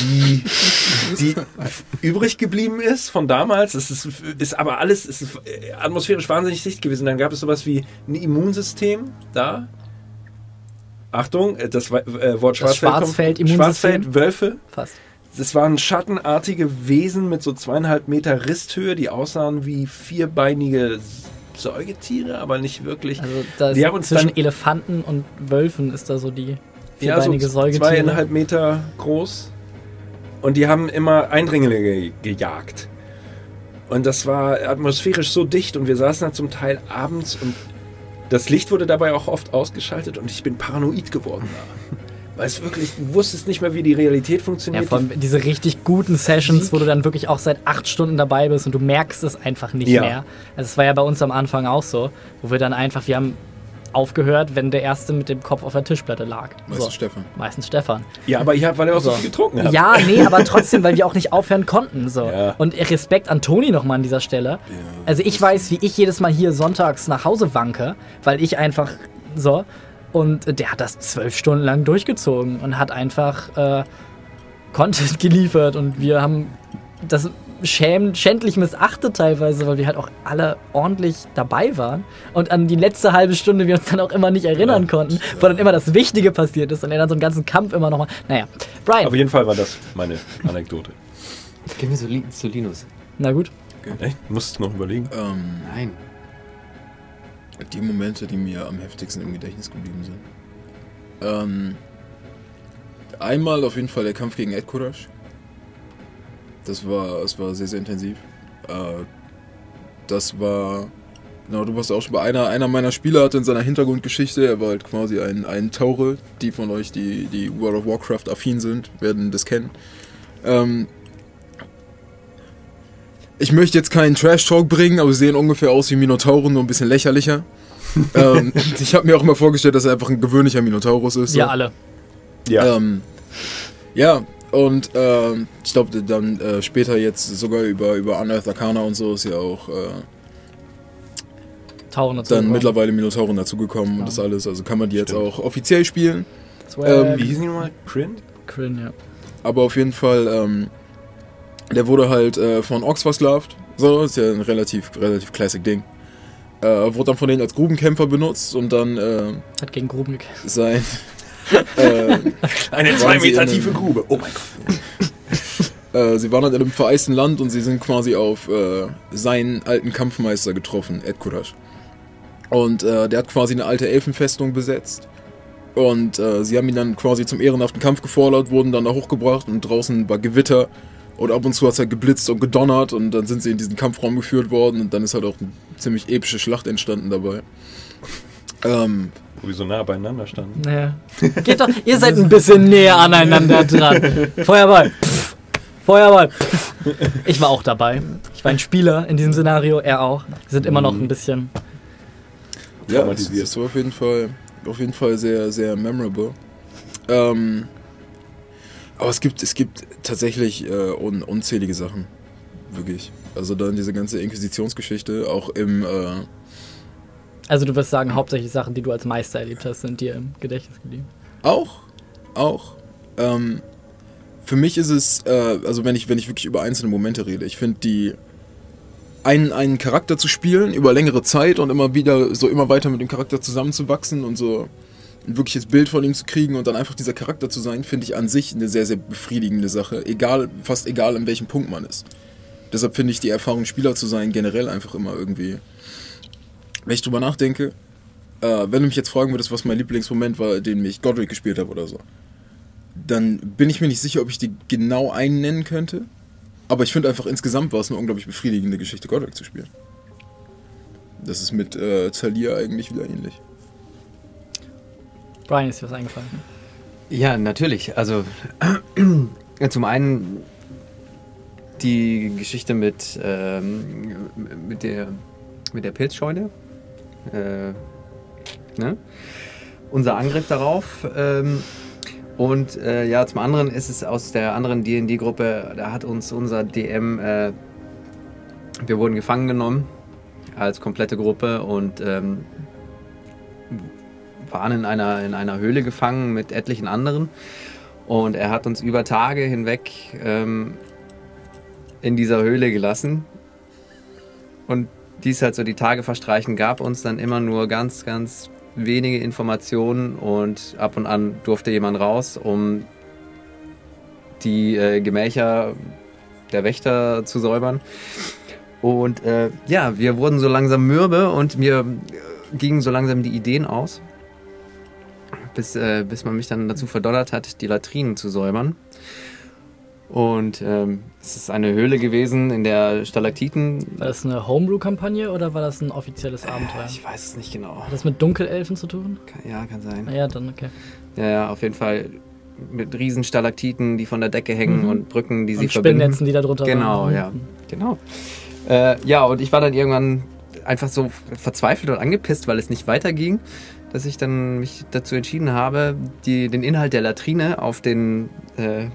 die, die übrig geblieben ist von damals. Es ist, ist aber alles es ist atmosphärisch wahnsinnig dicht gewesen. Dann gab es sowas wie ein Immunsystem da. Achtung, das äh, Wort Das Schwarzfeld, Schwarzfeld- kommt. Schwarzfeld, Wölfe. Fast. Das waren schattenartige Wesen mit so zweieinhalb Meter Risthöhe, die aussahen wie vierbeinige Säugetiere, aber nicht wirklich. Also da Die haben uns zwischen dann- Elefanten und Wölfen ist da so die ja, so vierbeinige Säugetiere. zweieinhalb Meter groß. Und die haben immer Eindringlinge ge gejagt. Und das war atmosphärisch so dicht und wir saßen da zum Teil abends und das Licht wurde dabei auch oft ausgeschaltet und ich bin paranoid geworden da. Weil es wirklich, du wusstest nicht mehr, wie die Realität Ja, funktioniert. vor allem diese richtig guten Sessions, wo du dann wirklich auch seit acht Stunden dabei bist und du merkst es einfach nicht Ja. mehr. Also es war ja bei uns am Anfang auch so, wo wir dann einfach, wir haben aufgehört, wenn der Erste mit dem Kopf auf der Tischplatte lag. Meistens Stefan. Meistens Stefan. ja, aber ich hab, weil er auch so, So. viel getrunken hat. Ja, nee, aber trotzdem, weil wir auch nicht aufhören konnten. So. Ja. Und Respekt an Toni nochmal an dieser Stelle. Also ich weiß, wie ich jedes Mal hier sonntags nach Hause wanke, weil ich einfach so. Und der hat das zwölf Stunden lang durchgezogen und hat einfach äh, Content geliefert und wir haben das schäm schändlich missachtet teilweise, weil wir halt auch alle ordentlich dabei waren und an die letzte halbe Stunde wir uns dann auch immer nicht erinnern konnten, wo dann immer das Wichtige passiert ist und er dann so einen ganzen Kampf immer nochmal. Naja, Brian, Auf jeden Fall war das meine Anekdote. Gib mir so, Li so Linus. na gut. Echt? Musst noch überlegen. Ähm, Nein. die Momente, die mir am heftigsten im Gedächtnis geblieben sind. Ähm, einmal auf jeden Fall der Kampf gegen Ed Kurash. Das war, das war sehr, sehr intensiv. Äh, das war, genau, du warst auch schon bei einer, einer meiner Spieler hatte in seiner Hintergrundgeschichte, er war halt quasi ein, ein Taure. Die von euch, die, die World of Warcraft affin sind, werden das kennen. Ähm, ich möchte jetzt keinen Trash-Talk bringen, aber sie sehen ungefähr aus wie Minotauren, nur ein bisschen lächerlicher. ähm, ich habe mir auch immer vorgestellt, dass er einfach ein gewöhnlicher Minotaurus ist. so. Ja, alle. Ja. Ähm, ja, und ähm, ich glaube dann äh, später jetzt sogar über, über Unearthed Arcana und so ist ja auch äh, Tauren so. dann mittlerweile Minotauren dazugekommen Ja. und das alles. Also kann man die jetzt Stimmt. auch offiziell spielen. Ähm, Wie hießen die nochmal? Crin? Crin, ja. Aber auf jeden Fall, ähm, der wurde halt äh, von Orks versklavt. So, ist ja ein relativ, relativ classic Ding. Äh, wurde dann von denen als Grubenkämpfer benutzt und dann äh, Hat gegen Gruben gekämpft. sein. Äh, Eine zwei Meter tiefe Grube. Oh mein Gott. Äh, sie waren halt in einem vereisten Land und sie sind quasi auf äh, seinen alten Kampfmeister getroffen, Ed Kurash. Und äh, der hat quasi eine alte Elfenfestung besetzt. Und äh, sie haben ihn dann quasi zum ehrenhaften Kampf gefordert, wurden dann da hochgebracht und draußen war Gewitter. Und ab und zu hat es halt geblitzt und gedonnert und dann sind sie in diesen Kampfraum geführt worden und dann ist halt auch eine ziemlich epische Schlacht entstanden dabei. Ähm, Wo wir so nah beieinander standen. Naja. Geht doch, ihr seid ein bisschen näher aneinander dran. Feuerball. Pff. Feuerball. Pff. Ich war auch dabei. Ich war ein Spieler in diesem Szenario, er auch. Wir sind immer noch ein bisschen. Ja, das, das war auf jeden Fall, auf jeden Fall sehr, sehr memorable. Ähm, aber es gibt, es gibt tatsächlich äh, un, unzählige Sachen. Wirklich. Also dann diese ganze Inquisitionsgeschichte, auch im, äh, Also du wirst sagen, hauptsächlich Sachen, die du als Meister erlebt hast, sind dir im Gedächtnis geblieben. auch, auch. Ähm, für mich ist es, äh, also wenn ich, wenn ich wirklich über einzelne Momente rede, ich finde die, einen, einen Charakter zu spielen über längere Zeit und immer wieder so immer weiter mit dem Charakter zusammenzuwachsen und so ein wirkliches Bild von ihm zu kriegen und dann einfach dieser Charakter zu sein, finde ich an sich eine sehr, sehr befriedigende Sache. Egal, fast egal, an welchem Punkt man ist. Deshalb finde ich die Erfahrung, Spieler zu sein, generell einfach immer irgendwie. Wenn ich drüber nachdenke, äh, wenn du mich jetzt fragen würdest, was mein Lieblingsmoment war, den ich Godric gespielt habe oder so, dann bin ich mir nicht sicher, ob ich die genau einen nennen könnte. Aber ich finde einfach insgesamt war es eine unglaublich befriedigende Geschichte, Godric zu spielen. Das ist mit äh, Zalia eigentlich wieder ähnlich. Brian, ist dir was eingefallen? Ja, natürlich. Also zum einen die Geschichte mit, ähm, mit, der, mit der Pilzscheune. Äh, ne? Unser Angriff darauf. Ähm, und äh, ja, zum anderen ist es aus der anderen DD-Gruppe, da hat uns unser DM, äh, wir wurden gefangen genommen als komplette Gruppe und ähm, waren in einer, in einer Höhle gefangen mit etlichen anderen. Und er hat uns über Tage hinweg ähm, in dieser Höhle gelassen. Und dies halt so die Tage verstreichen, gab uns dann immer nur ganz, ganz wenige Informationen und ab und an durfte jemand raus, um die äh, Gemächer der Wächter zu säubern. Und äh, ja, wir wurden so langsam mürbe und mir äh, gingen so langsam die Ideen aus, bis, äh, bis man mich dann dazu verdonnert hat, die Latrinen zu säubern. Und ähm, es ist eine Höhle gewesen, in der Stalaktiten. War das eine Homebrew-Kampagne oder war das ein offizielles Abenteuer? Ich weiß es nicht genau. Hat das mit Dunkelelfen zu tun? Kann, ja, kann sein. Ah, ja, dann okay. Ja, ja, auf jeden Fall mit riesen Stalaktiten, die von der Decke hängen Mhm. und Brücken, die sie Und verbinden. Spinnnetzen, die da drunter Genau, waren. ja. Genau. Äh, ja, und ich war dann irgendwann einfach so verzweifelt und angepisst, weil es nicht weiterging, dass ich dann mich dazu entschieden habe, die, den Inhalt der Latrine auf den, äh,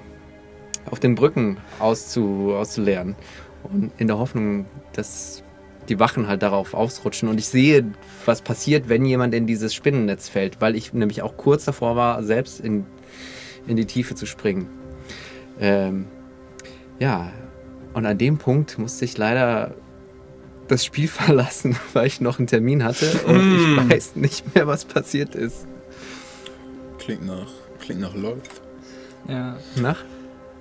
auf den Brücken auszu, auszuleeren. Und in der Hoffnung, dass die Wachen halt darauf ausrutschen. Und ich sehe, was passiert, wenn jemand in dieses Spinnennetz fällt, weil ich nämlich auch kurz davor war, selbst in, in die Tiefe zu springen. Ähm, ja, und an dem Punkt musste ich leider das Spiel verlassen, weil ich noch einen Termin hatte und ich weiß nicht mehr, was passiert ist. Klingt nach, klingt nach LOL. Ja. Nach?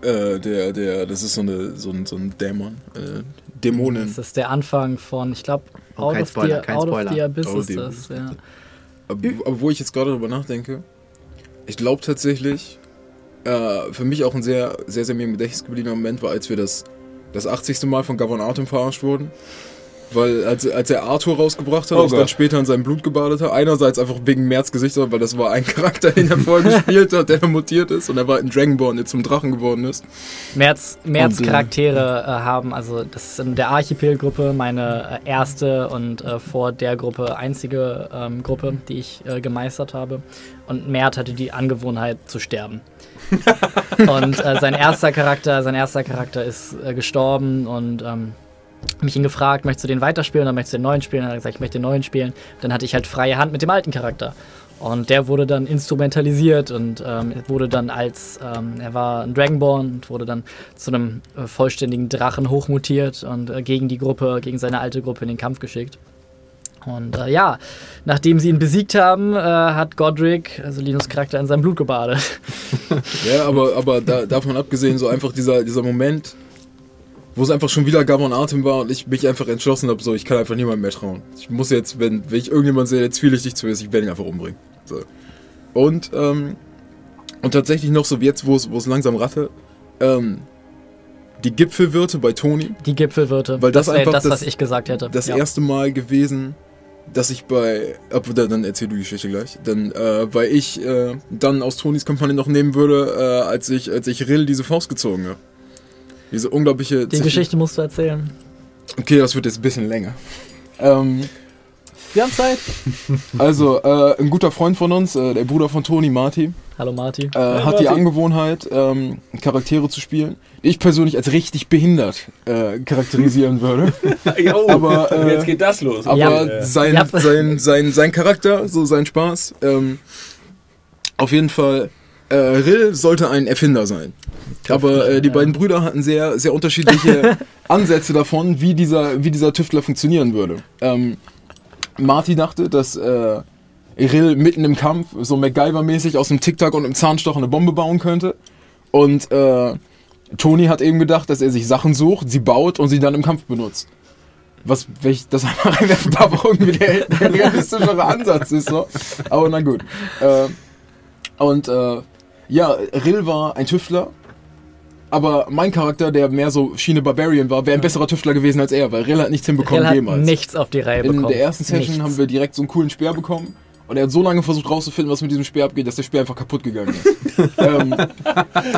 Äh, der, der, das ist so, eine, so, ein, so ein Dämon. Äh, Dämonen. Das ist der Anfang von, ich glaube, Oh, Out, kein of Spoiler, the, kein Out of Spoiler. the Abyss Out ist das, ja. Wo ich jetzt gerade drüber nachdenke, ich glaube tatsächlich, äh, für mich auch ein sehr, sehr, sehr mir im Gedächtnis gebliebener Moment war, als wir das, das 80. Mal von Gavin Artem verarscht wurden. Weil als, als er Arthur rausgebracht hat Oh und dann Gott. später in seinem Blut gebadet hat, einerseits einfach wegen Merz Gesicht, weil das war ein Charakter, den er vorher gespielt hat, der mutiert ist und er war in Dragonborn, der zum Drachen geworden ist. Merz, Merz Und, äh, Charaktere äh, haben, also das ist in der Archipel-Gruppe meine äh, erste und äh, vor der Gruppe einzige ähm, Gruppe, die ich äh, gemeistert habe. Und Mert hatte die Angewohnheit zu sterben. und äh, sein erster Charakter, sein erster Charakter ist gestorben und ähm, mich ihn gefragt, möchtest du den weiterspielen oder möchtest du den neuen spielen? Hat er gesagt, ich möchte den neuen spielen. Dann hatte ich halt freie Hand mit dem alten Charakter. Und der wurde dann instrumentalisiert und ähm, wurde dann als, ähm, er war ein Dragonborn und wurde dann zu einem äh, vollständigen Drachen hochmutiert und äh, gegen die Gruppe, gegen seine alte Gruppe in den Kampf geschickt. Und äh, ja, nachdem sie ihn besiegt haben, äh, hat Godric, also Linus Charakter, in seinem Blut gebadet. Ja, aber, aber da, davon abgesehen, so einfach dieser, dieser Moment, wo es einfach schon wieder Gavon Atem war und ich mich einfach entschlossen habe, so, ich kann einfach niemandem mehr trauen. Ich muss jetzt, wenn, wenn ich irgendjemand sehe, der zwielichtig zu ist, ich werde ihn einfach umbringen. So. Und, ähm, und tatsächlich noch so jetzt, wo es, wo es langsam ratte, ähm, die Gipfelwirte bei Toni, Die Gipfelwirte. Weil das wäre einfach das, das- was ich gesagt hätte. das ja. erste Mal gewesen, dass ich bei. Ab, dann dann erzähl du die Geschichte gleich. Dann, äh, weil ich äh, dann aus Tonis Kampagne noch nehmen würde, äh, als ich, als ich Rill diese Faust gezogen habe. Diese unglaubliche. Die Geschichte musst du erzählen. Okay, das wird jetzt ein bisschen länger. Ähm, Wir haben Zeit. also, äh, ein guter Freund von uns, äh, der Bruder von Toni, Marty, Hallo Marty. äh, hat die Angewohnheit, ähm, Charaktere zu spielen, die ich persönlich als richtig behindert äh, charakterisieren würde. Jo, Aber, äh, jetzt geht das los. Aber Ja. sein, sein, sein, sein Charakter, so sein Spaß, ähm, auf jeden Fall äh, Rill sollte ein Erfinder sein. Aber äh, die beiden Brüder hatten sehr, sehr unterschiedliche Ansätze davon, wie dieser, wie dieser Tüftler funktionieren würde. Ähm, Marty dachte, dass äh, Rill mitten im Kampf so MacGyver-mäßig aus dem Tic-Tac und einem Zahnstocher eine Bombe bauen könnte. Und äh, Tony hat eben gedacht, dass er sich Sachen sucht, sie baut und sie dann im Kampf benutzt. Was, wenn ich das einmal reinwerfen darf, auch irgendwie der, der realistischere Ansatz ist. So. Aber na gut. Äh, und äh, ja, Rill war ein Tüftler. Aber mein Charakter, der mehr so Schiene Barbarian war, wäre ein besserer Tüftler gewesen als er, weil Rill hat nichts hinbekommen Rill hat jemals. nichts auf die Reihe In bekommen. der ersten Session Nichts. haben wir direkt so einen coolen Speer bekommen. Und er hat so lange versucht rauszufinden, was mit diesem Speer abgeht, dass der Speer einfach kaputt gegangen ist. ähm,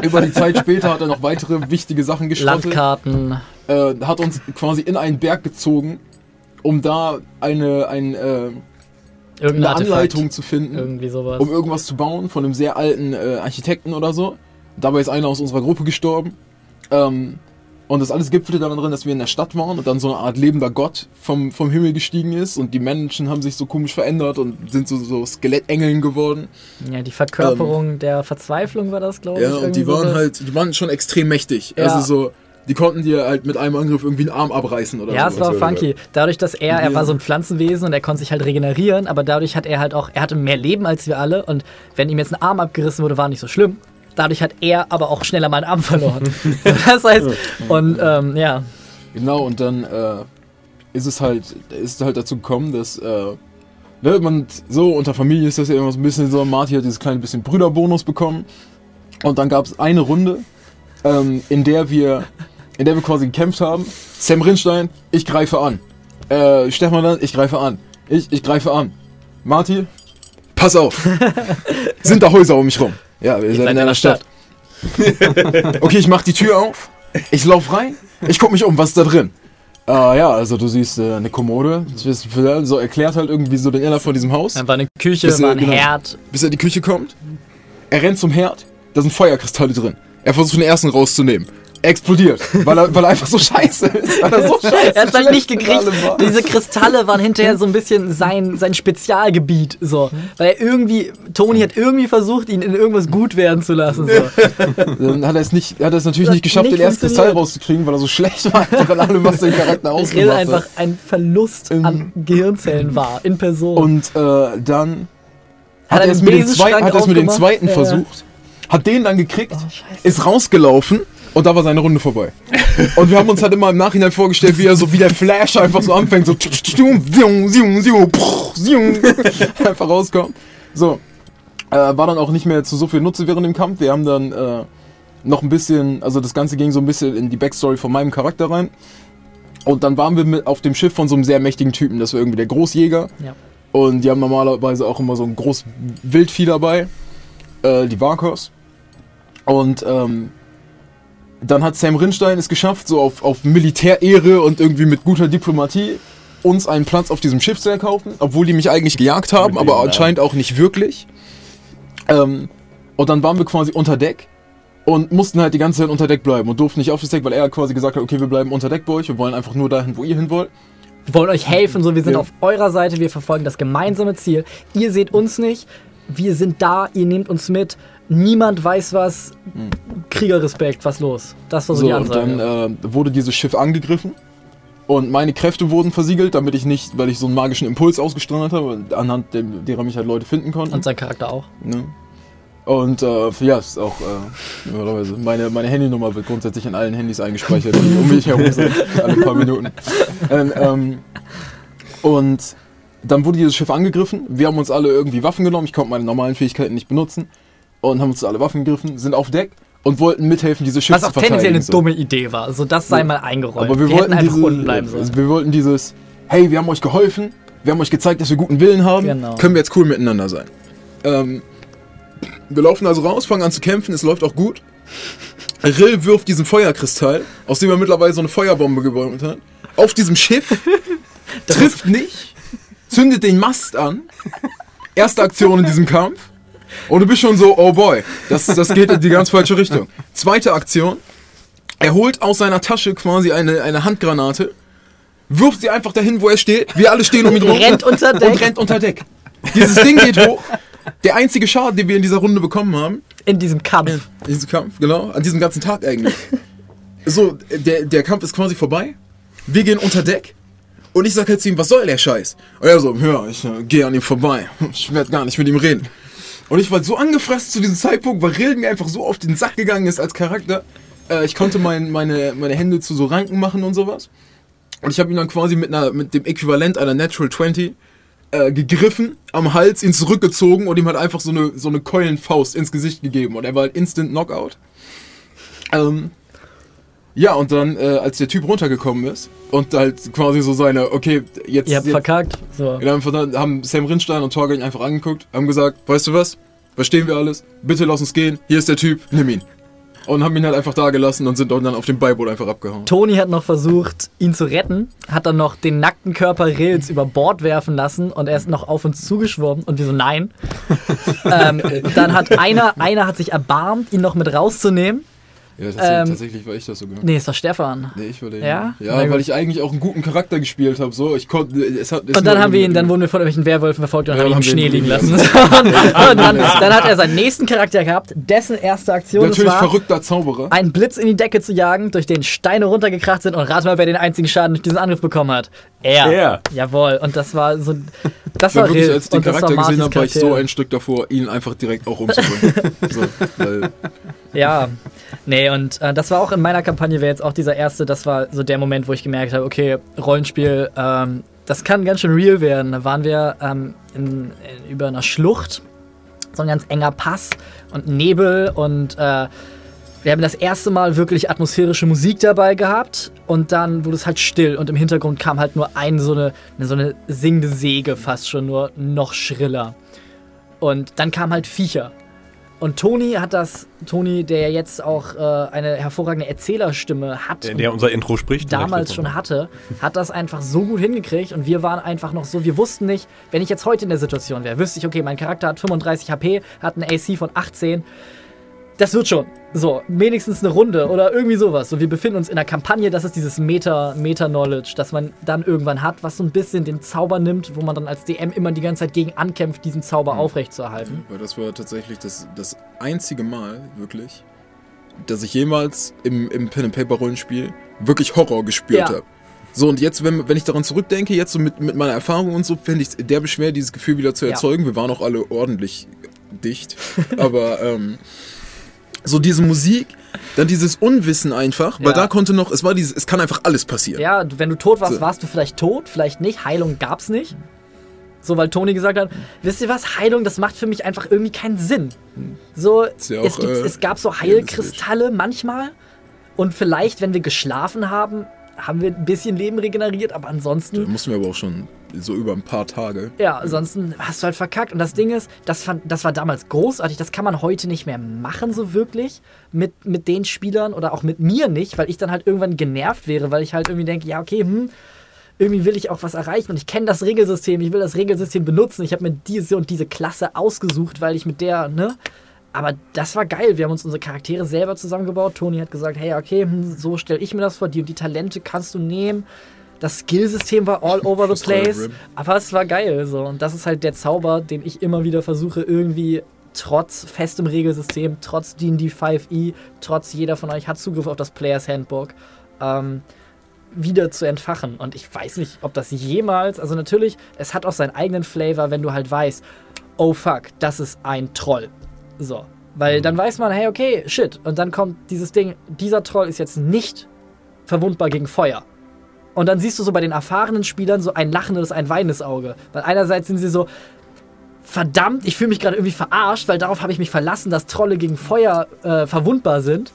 über die Zeit später hat er noch weitere wichtige Sachen geschrottet. Landkarten. Äh, hat uns quasi in einen Berg gezogen, um da eine, ein, äh, Irgendeine eine. Anleitung zu finden, um irgendwas zu bauen von einem sehr alten äh, Architekten oder so. Dabei ist einer aus unserer Gruppe gestorben. Ähm, und das alles gipfelte dann darin, dass wir in der Stadt waren und dann so eine Art lebender Gott vom, vom Himmel gestiegen ist und die Menschen haben sich so komisch verändert und sind so, so Skelettengeln geworden. ja, die Verkörperung der Verzweiflung war das, glaube ich. Ja, und die waren halt, die waren schon extrem mächtig. Ja. Also so, die konnten dir halt mit einem Angriff irgendwie einen Arm abreißen oder Ja, so. es war funky. Dadurch, dass er, er war so ein Pflanzenwesen und er konnte sich halt regenerieren, aber dadurch hat er halt auch, er hatte mehr Leben als wir alle und wenn ihm jetzt ein Arm abgerissen wurde, war nicht so schlimm. Dadurch hat er aber auch schneller mal einen Arm verloren. das heißt, und ähm, ja, Genau, und dann äh, ist es halt, ist halt dazu gekommen, dass, äh, ne, man, so unter Familie ist das ja immer so ein bisschen so, Marty hat dieses kleine bisschen Brüderbonus bekommen. Und dann gab es eine Runde, ähm, in der wir, in der wir quasi gekämpft haben. Sam Rinstein, ich greife an. Äh, Stefan dann, ich greife an. Ich, ich greife an. Marty, pass auf. Sind da Häuser um mich rum? Ja, wir sind in einer Stadt. Okay, ich mach die Tür auf. Ich lauf rein. Ich guck mich um, was ist da drin? Äh, ja, also du siehst äh, eine Kommode. So erklärt halt irgendwie so den Inhalt von diesem Haus. dann war eine Küche, Bis, war ein genau. Herd. Bis er in die Küche kommt. Er rennt zum Herd. Da sind Feuerkristalle drin. Er versucht den ersten rauszunehmen. Er explodiert, weil er, weil er einfach so scheiße ist. Weil er so scheiße Er hat halt nicht gekriegt. Diese Kristalle waren hinterher so ein bisschen sein, sein Spezialgebiet. So. Weil er irgendwie, Tony hat irgendwie versucht, ihn in irgendwas gut werden zu lassen. So. Dann hat er es nicht, hat er es natürlich Das nicht geschafft, nicht den ersten Kristall rauszukriegen, weil er so schlecht war, einfach in allem, was den Charakter ausgemacht einfach hat. ein Verlust an Gehirnzellen war, in Person. Und äh, dann Hat er es den mit dem, Besenschrank zweiten, hat mit dem zweiten Ja. versucht, hat den dann gekriegt, Oh, ist rausgelaufen und da war seine Runde vorbei. Und wir haben uns halt immer im Nachhinein vorgestellt, wie er so wie der Flash einfach so anfängt, so einfach rauskommt. So, äh, war dann auch nicht mehr zu so viel Nutze während dem Kampf. Wir haben dann äh, noch ein bisschen, also das Ganze ging so ein bisschen in die Backstory von meinem Charakter rein. Und dann waren wir mit auf dem Schiff von so einem sehr mächtigen Typen. Das war irgendwie der Großjäger. Ja. Und die haben normalerweise auch immer so ein großes Wildvieh dabei. Äh, die Varkos. Und ähm, dann hat Sam Rinstein es geschafft, so auf, auf Militärehre und irgendwie mit guter Diplomatie uns einen Platz auf diesem Schiff zu erkaufen, obwohl die mich eigentlich gejagt haben, Mit aber Namen. anscheinend auch nicht wirklich. Ähm, und dann waren wir quasi unter Deck und mussten halt die ganze Zeit unter Deck bleiben und durften nicht auf das Deck, weil er quasi gesagt hat, okay, wir bleiben unter Deck bei euch, wir wollen einfach nur dahin, wo ihr hin wollt. Wir wollen euch helfen, so wir sind Ja. auf eurer Seite, wir verfolgen das gemeinsame Ziel. Ihr seht uns nicht, wir sind da, ihr nehmt uns mit. Niemand weiß was. Kriegerrespekt, was los? Das war so, So, die und Ansage. dann äh, wurde dieses Schiff angegriffen und meine Kräfte wurden versiegelt, damit ich nicht, weil ich so einen magischen Impuls ausgestrahlt habe, und anhand dem, derer mich halt Leute finden konnten. Und sein Charakter auch. Ne? Und äh, ja, ist auch äh, meine, meine Handynummer wird grundsätzlich in allen Handys eingespeichert, die um mich herum sind, alle paar Minuten. Ähm, ähm, und dann wurde dieses Schiff angegriffen. Wir haben uns alle irgendwie Waffen genommen. Ich konnte meine normalen Fähigkeiten nicht benutzen. Und haben uns alle Waffen gegriffen, sind auf Deck und wollten mithelfen, dieses Schiff Was zu auch tendenziell verteidigen. eine so. dumme Idee war. Also das sei Ja. mal eingeräumt. Aber wir, hätten wollten einfach diese, unten bleiben sollen. wir wollten dieses, hey, wir haben euch geholfen, wir haben euch gezeigt, dass wir guten Willen haben, Genau. können wir jetzt cool miteinander sein. Ähm, wir laufen also raus, fangen an zu kämpfen, es läuft auch gut. Rill wirft diesen Feuerkristall, aus dem er mittlerweile so eine Feuerbombe gebaut hat, auf diesem Schiff, trifft nicht, zündet den Mast an. Erste Aktion in diesem Kampf. Und du bist schon so, oh boy, das, das geht in die ganz falsche Richtung. Zweite Aktion, er holt aus seiner Tasche quasi eine, eine Handgranate, wirft sie einfach dahin, wo er steht. Wir alle stehen um ihn rum. Rennt unter Deck. Und rennt unter Deck. Dieses Ding geht hoch. Der einzige Schaden, den wir in dieser Runde bekommen haben, In diesem Kampf. In diesem Kampf, genau. An diesem ganzen Tag eigentlich. so, der, der Kampf ist quasi vorbei. Wir gehen unter Deck. Und ich sag halt zu ihm, was soll der Scheiß? Und er so, ja, ich äh, gehe an ihm vorbei. Ich werde gar nicht mit ihm reden. Und ich war so angefressen zu diesem Zeitpunkt, weil Rilden mir einfach so auf den Sack gegangen ist als Charakter. Äh, ich konnte mein, meine, meine Hände zu so Ranken machen und sowas. Und ich habe ihn dann quasi mit, einer, mit dem Äquivalent einer Natural 20 äh, gegriffen, am Hals, ihn zurückgezogen und ihm halt einfach so eine, so eine Keulenfaust ins Gesicht gegeben. Und er war halt Instant Knockout. Ähm, ja, und dann, äh, als der Typ runtergekommen ist und halt quasi so seine, okay, jetzt. Ihr habt jetzt, verkackt. So. dann haben Sam Rindstein und Torgen einfach angeguckt, haben gesagt, weißt du was? Verstehen wir alles? Bitte lass uns gehen. Hier ist der Typ, nimm ihn. Und haben ihn halt einfach da gelassen und sind dann auf dem Beiboot einfach abgehauen. Toni hat noch versucht, ihn zu retten, hat dann noch den nackten Körper Rills über Bord werfen lassen und er ist noch auf uns zugeschwommen und wir so, nein. ähm, dann hat einer, einer hat sich erbarmt, ihn noch mit rauszunehmen. Ja, Ähm, tatsächlich war ich das sogar. Nee, ist doch Stefan. Nee, ich war der. Ja? Ja, gut. weil ich eigentlich auch einen guten Charakter gespielt habe. So, ich konnte. Es hat, es Und dann haben wir ihn, dann wurden wir von irgendwelchen Werwölfen verfolgt und Ja, haben ihn im Schnee liegen lassen. und, dann, dann hat er seinen nächsten Charakter gehabt, dessen erste Aktion Natürlich war, verrückter Zauberer. einen Blitz in die Decke zu jagen, durch den Steine runtergekracht sind und rate mal, wer den einzigen Schaden durch diesen Angriff bekommen hat. Er. Er. Jawohl. Und das war so. Das war wirklich, als ich den das Charakter gesehen habe, war ich so ein Stück davor, ihn einfach direkt auch umzubringen. so, weil, Ja, nee, und äh, das war auch in meiner Kampagne, wäre jetzt auch dieser erste, das war so der Moment, wo ich gemerkt habe, okay, Rollenspiel, ähm, das kann ganz schön real werden. Da waren wir ähm, in, in, über einer Schlucht, so ein ganz enger Pass und Nebel und äh, wir haben das erste Mal wirklich atmosphärische Musik dabei gehabt und dann wurde es halt still und im Hintergrund kam halt nur ein, so eine, so eine singende Säge fast schon, nur noch schriller. Und dann kamen halt Viecher. Und Toni hat das, Toni, der ja jetzt auch äh, eine hervorragende Erzählerstimme hat, Der, der unser Intro spricht. damals schon hatte, hat das einfach so gut hingekriegt und wir waren einfach noch so, wir wussten nicht, wenn ich jetzt heute in der Situation wäre, wüsste ich, okay, mein Charakter hat 35 HP, hat einen AC von 18, das wird schon. So, wenigstens eine Runde oder irgendwie sowas. So, wir befinden uns in einer Kampagne, das ist dieses Meta- Meta-Knowledge, das man dann irgendwann hat, was so ein bisschen den Zauber nimmt, wo man dann als DM immer die ganze Zeit gegen ankämpft, diesen Zauber Mhm. aufrechtzuerhalten. weil das war tatsächlich das, das einzige Mal, wirklich, dass ich jemals im, im Pen-and-Paper-Rollenspiel wirklich Horror gespürt Ja. habe. So, und jetzt, wenn, wenn ich daran zurückdenke, jetzt so mit, mit meiner Erfahrung und so, finde ich es derbe schwer, dieses Gefühl wieder zu Ja. erzeugen. Wir waren auch alle ordentlich dicht. aber ähm, so diese Musik, dann dieses Unwissen einfach, weil Ja. da konnte noch, es war dieses, es kann einfach alles passieren. Ja, wenn du tot warst, So. warst du vielleicht tot, vielleicht nicht. Heilung gab's nicht. So, weil Toni gesagt hat, wisst ihr was, Heilung, das macht für mich einfach irgendwie keinen Sinn. So, ja es, auch, gibt, äh, es gab so Heilkristalle manchmal. Und vielleicht, wenn wir geschlafen haben, haben wir ein bisschen Leben regeneriert, aber Da ansonsten, mussten wir aber auch schon so über ein paar Tage. ja, ansonsten hast du halt verkackt. Und das Ding ist, das, fand, das war damals großartig, das kann man heute nicht mehr machen, so wirklich, mit, mit den Spielern oder auch mit mir nicht, weil ich dann halt irgendwann genervt wäre, weil ich halt irgendwie denke, ja, okay, hm, irgendwie will ich auch was erreichen und ich kenne das Regelsystem, ich will das Regelsystem benutzen, ich habe mir diese und diese Klasse ausgesucht, weil ich mit der, ne? Aber das war geil, wir haben uns unsere Charaktere selber zusammengebaut. Toni hat gesagt, hey, okay, hm, so stelle ich mir das vor, die und die Talente kannst du nehmen. Das Skillsystem war all over the place, aber es war geil so und das ist halt der Zauber, den ich immer wieder versuche irgendwie trotz festem Regelsystem, trotz D&D 5e, trotz jeder von euch hat Zugriff auf das Players Handbook, ähm, wieder zu entfachen. Und ich weiß nicht, ob das jemals, also natürlich, es hat auch seinen eigenen Flavor, wenn du halt weißt, oh fuck, das ist ein Troll. So. Weil dann weiß man, hey, okay, shit. Und dann kommt dieses Ding, dieser Troll ist jetzt nicht verwundbar gegen Feuer. Und dann siehst du so bei den erfahrenen Spielern so ein lachendes, ein weinendes Auge. Weil einerseits sind sie so, verdammt, ich fühle mich gerade irgendwie verarscht, weil darauf habe ich mich verlassen, dass Trolle gegen Feuer äh, verwundbar sind.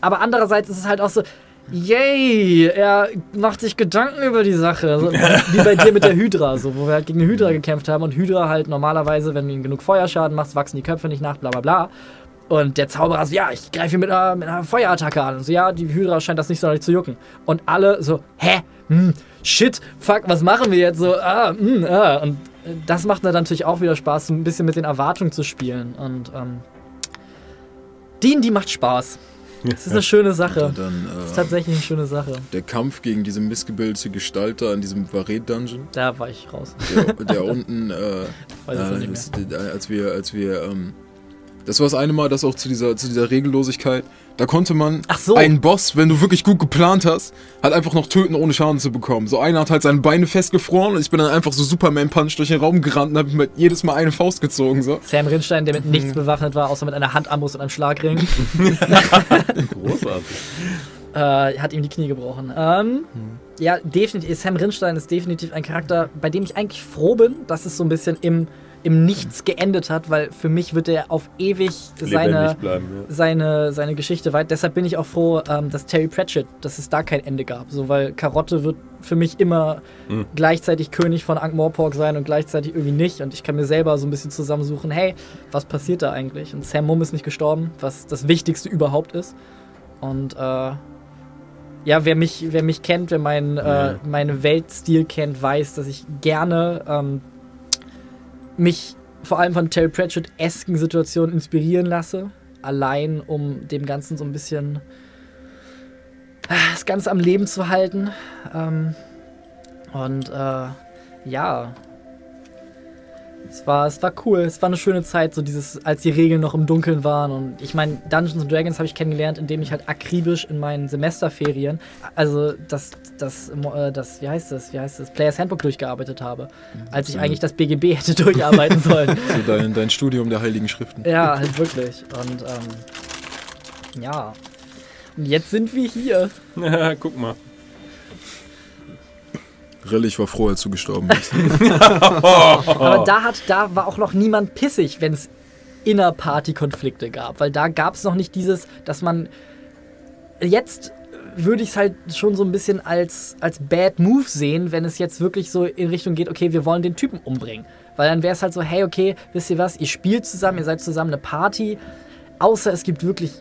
Aber andererseits ist es halt auch so, yay, er macht sich Gedanken über die Sache. So, wie bei dir mit der Hydra, so, wo wir halt gegen eine Hydra gekämpft haben und Hydra halt normalerweise, wenn du ihnen genug Feuerschaden machst, wachsen die Köpfe nicht nach, bla bla bla. Und der Zauberer so, ja, ich greife ihn mit einer, mit einer Feuerattacke an. Und so, ja, die Hydra scheint das nicht sonderlich zu jucken. Und alle so, hä? Hm, shit, fuck, was machen wir jetzt? So, ah, hm, ah. Und äh, das macht dann natürlich auch wieder Spaß, so ein bisschen mit den Erwartungen zu spielen. Und ähm, D&D macht Spaß. Es ist eine schöne Sache. Dann Es ist äh, tatsächlich eine schöne Sache. der Kampf gegen diese missgebildete Gestalt da in diesem Varet-Dungeon, Da war ich raus. der, der unten, äh, äh, das- äh, als wir, als wir, ähm, Das war das eine Mal, das auch zu dieser, zu dieser Regellosigkeit. Da konnte man Ach so. einen Boss, wenn du wirklich gut geplant hast, halt einfach noch töten, ohne Schaden zu bekommen. So einer hat halt seine Beine festgefroren und ich bin dann einfach so Superman-Punch durch den Raum gerannt und hab mir jedes Mal eine Faust gezogen. So. Sam Rinstein, der mit nichts Mhm. bewaffnet war, außer mit einer Handammus und einem Schlagring, Großartig. äh, hat ihm die Knie gebrochen. Ähm, Ja, definitiv. Sam Rinstein ist definitiv ein Charakter, bei dem ich eigentlich froh bin, dass es so ein bisschen im, im Nichts geendet hat, weil für mich wird er auf ewig seine, bleiben, ja. seine, seine Geschichte weit. Deshalb bin ich auch froh, ähm, dass Terry Pratchett, dass es da kein Ende gab. So, weil Karotte wird für mich immer Mhm. gleichzeitig König von Ankh-Morpork sein und gleichzeitig irgendwie nicht. Und ich kann mir selber so ein bisschen zusammensuchen, hey, was passiert da eigentlich? Und Sam Mumm ist nicht gestorben, was das Wichtigste überhaupt ist. Und äh, ja, wer mich, wer mich kennt, wer mein, Ja. äh, meinen Weltstil kennt, weiß, dass ich gerne ähm, mich vor allem von Terry Pratchett-esken Situationen inspirieren lasse. Allein, um dem Ganzen so ein bisschen äh, das Ganze am Leben zu halten. Ähm, und äh, ja. Es war, es war cool, es war eine schöne Zeit, so dieses, als die Regeln noch im Dunkeln waren. Und ich meine, Dungeons and Dragons habe ich kennengelernt, indem ich halt akribisch in meinen Semesterferien, also das, das, äh, das, wie heißt das, wie heißt das, Players Handbook durchgearbeitet habe. Als ich so. eigentlich das BGB hätte durcharbeiten sollen. So dein, dein Studium der Heiligen Schriften. Ja, halt wirklich. Und ähm, ja. Und jetzt sind wir hier. Guck mal. Rell, ich war froh, als du gestorben bist. Aber da hat, da war auch noch niemand pissig, wenn es Inner-Party-Konflikte gab. Weil da gab es noch nicht dieses, dass man. Jetzt würde ich es halt schon so ein bisschen als, als Bad Move sehen, wenn es jetzt wirklich so in Richtung geht, okay, wir wollen den Typen umbringen. Weil dann wäre es halt so, hey, okay, wisst ihr was, ihr spielt zusammen, ihr seid zusammen eine Party. Außer es gibt wirklich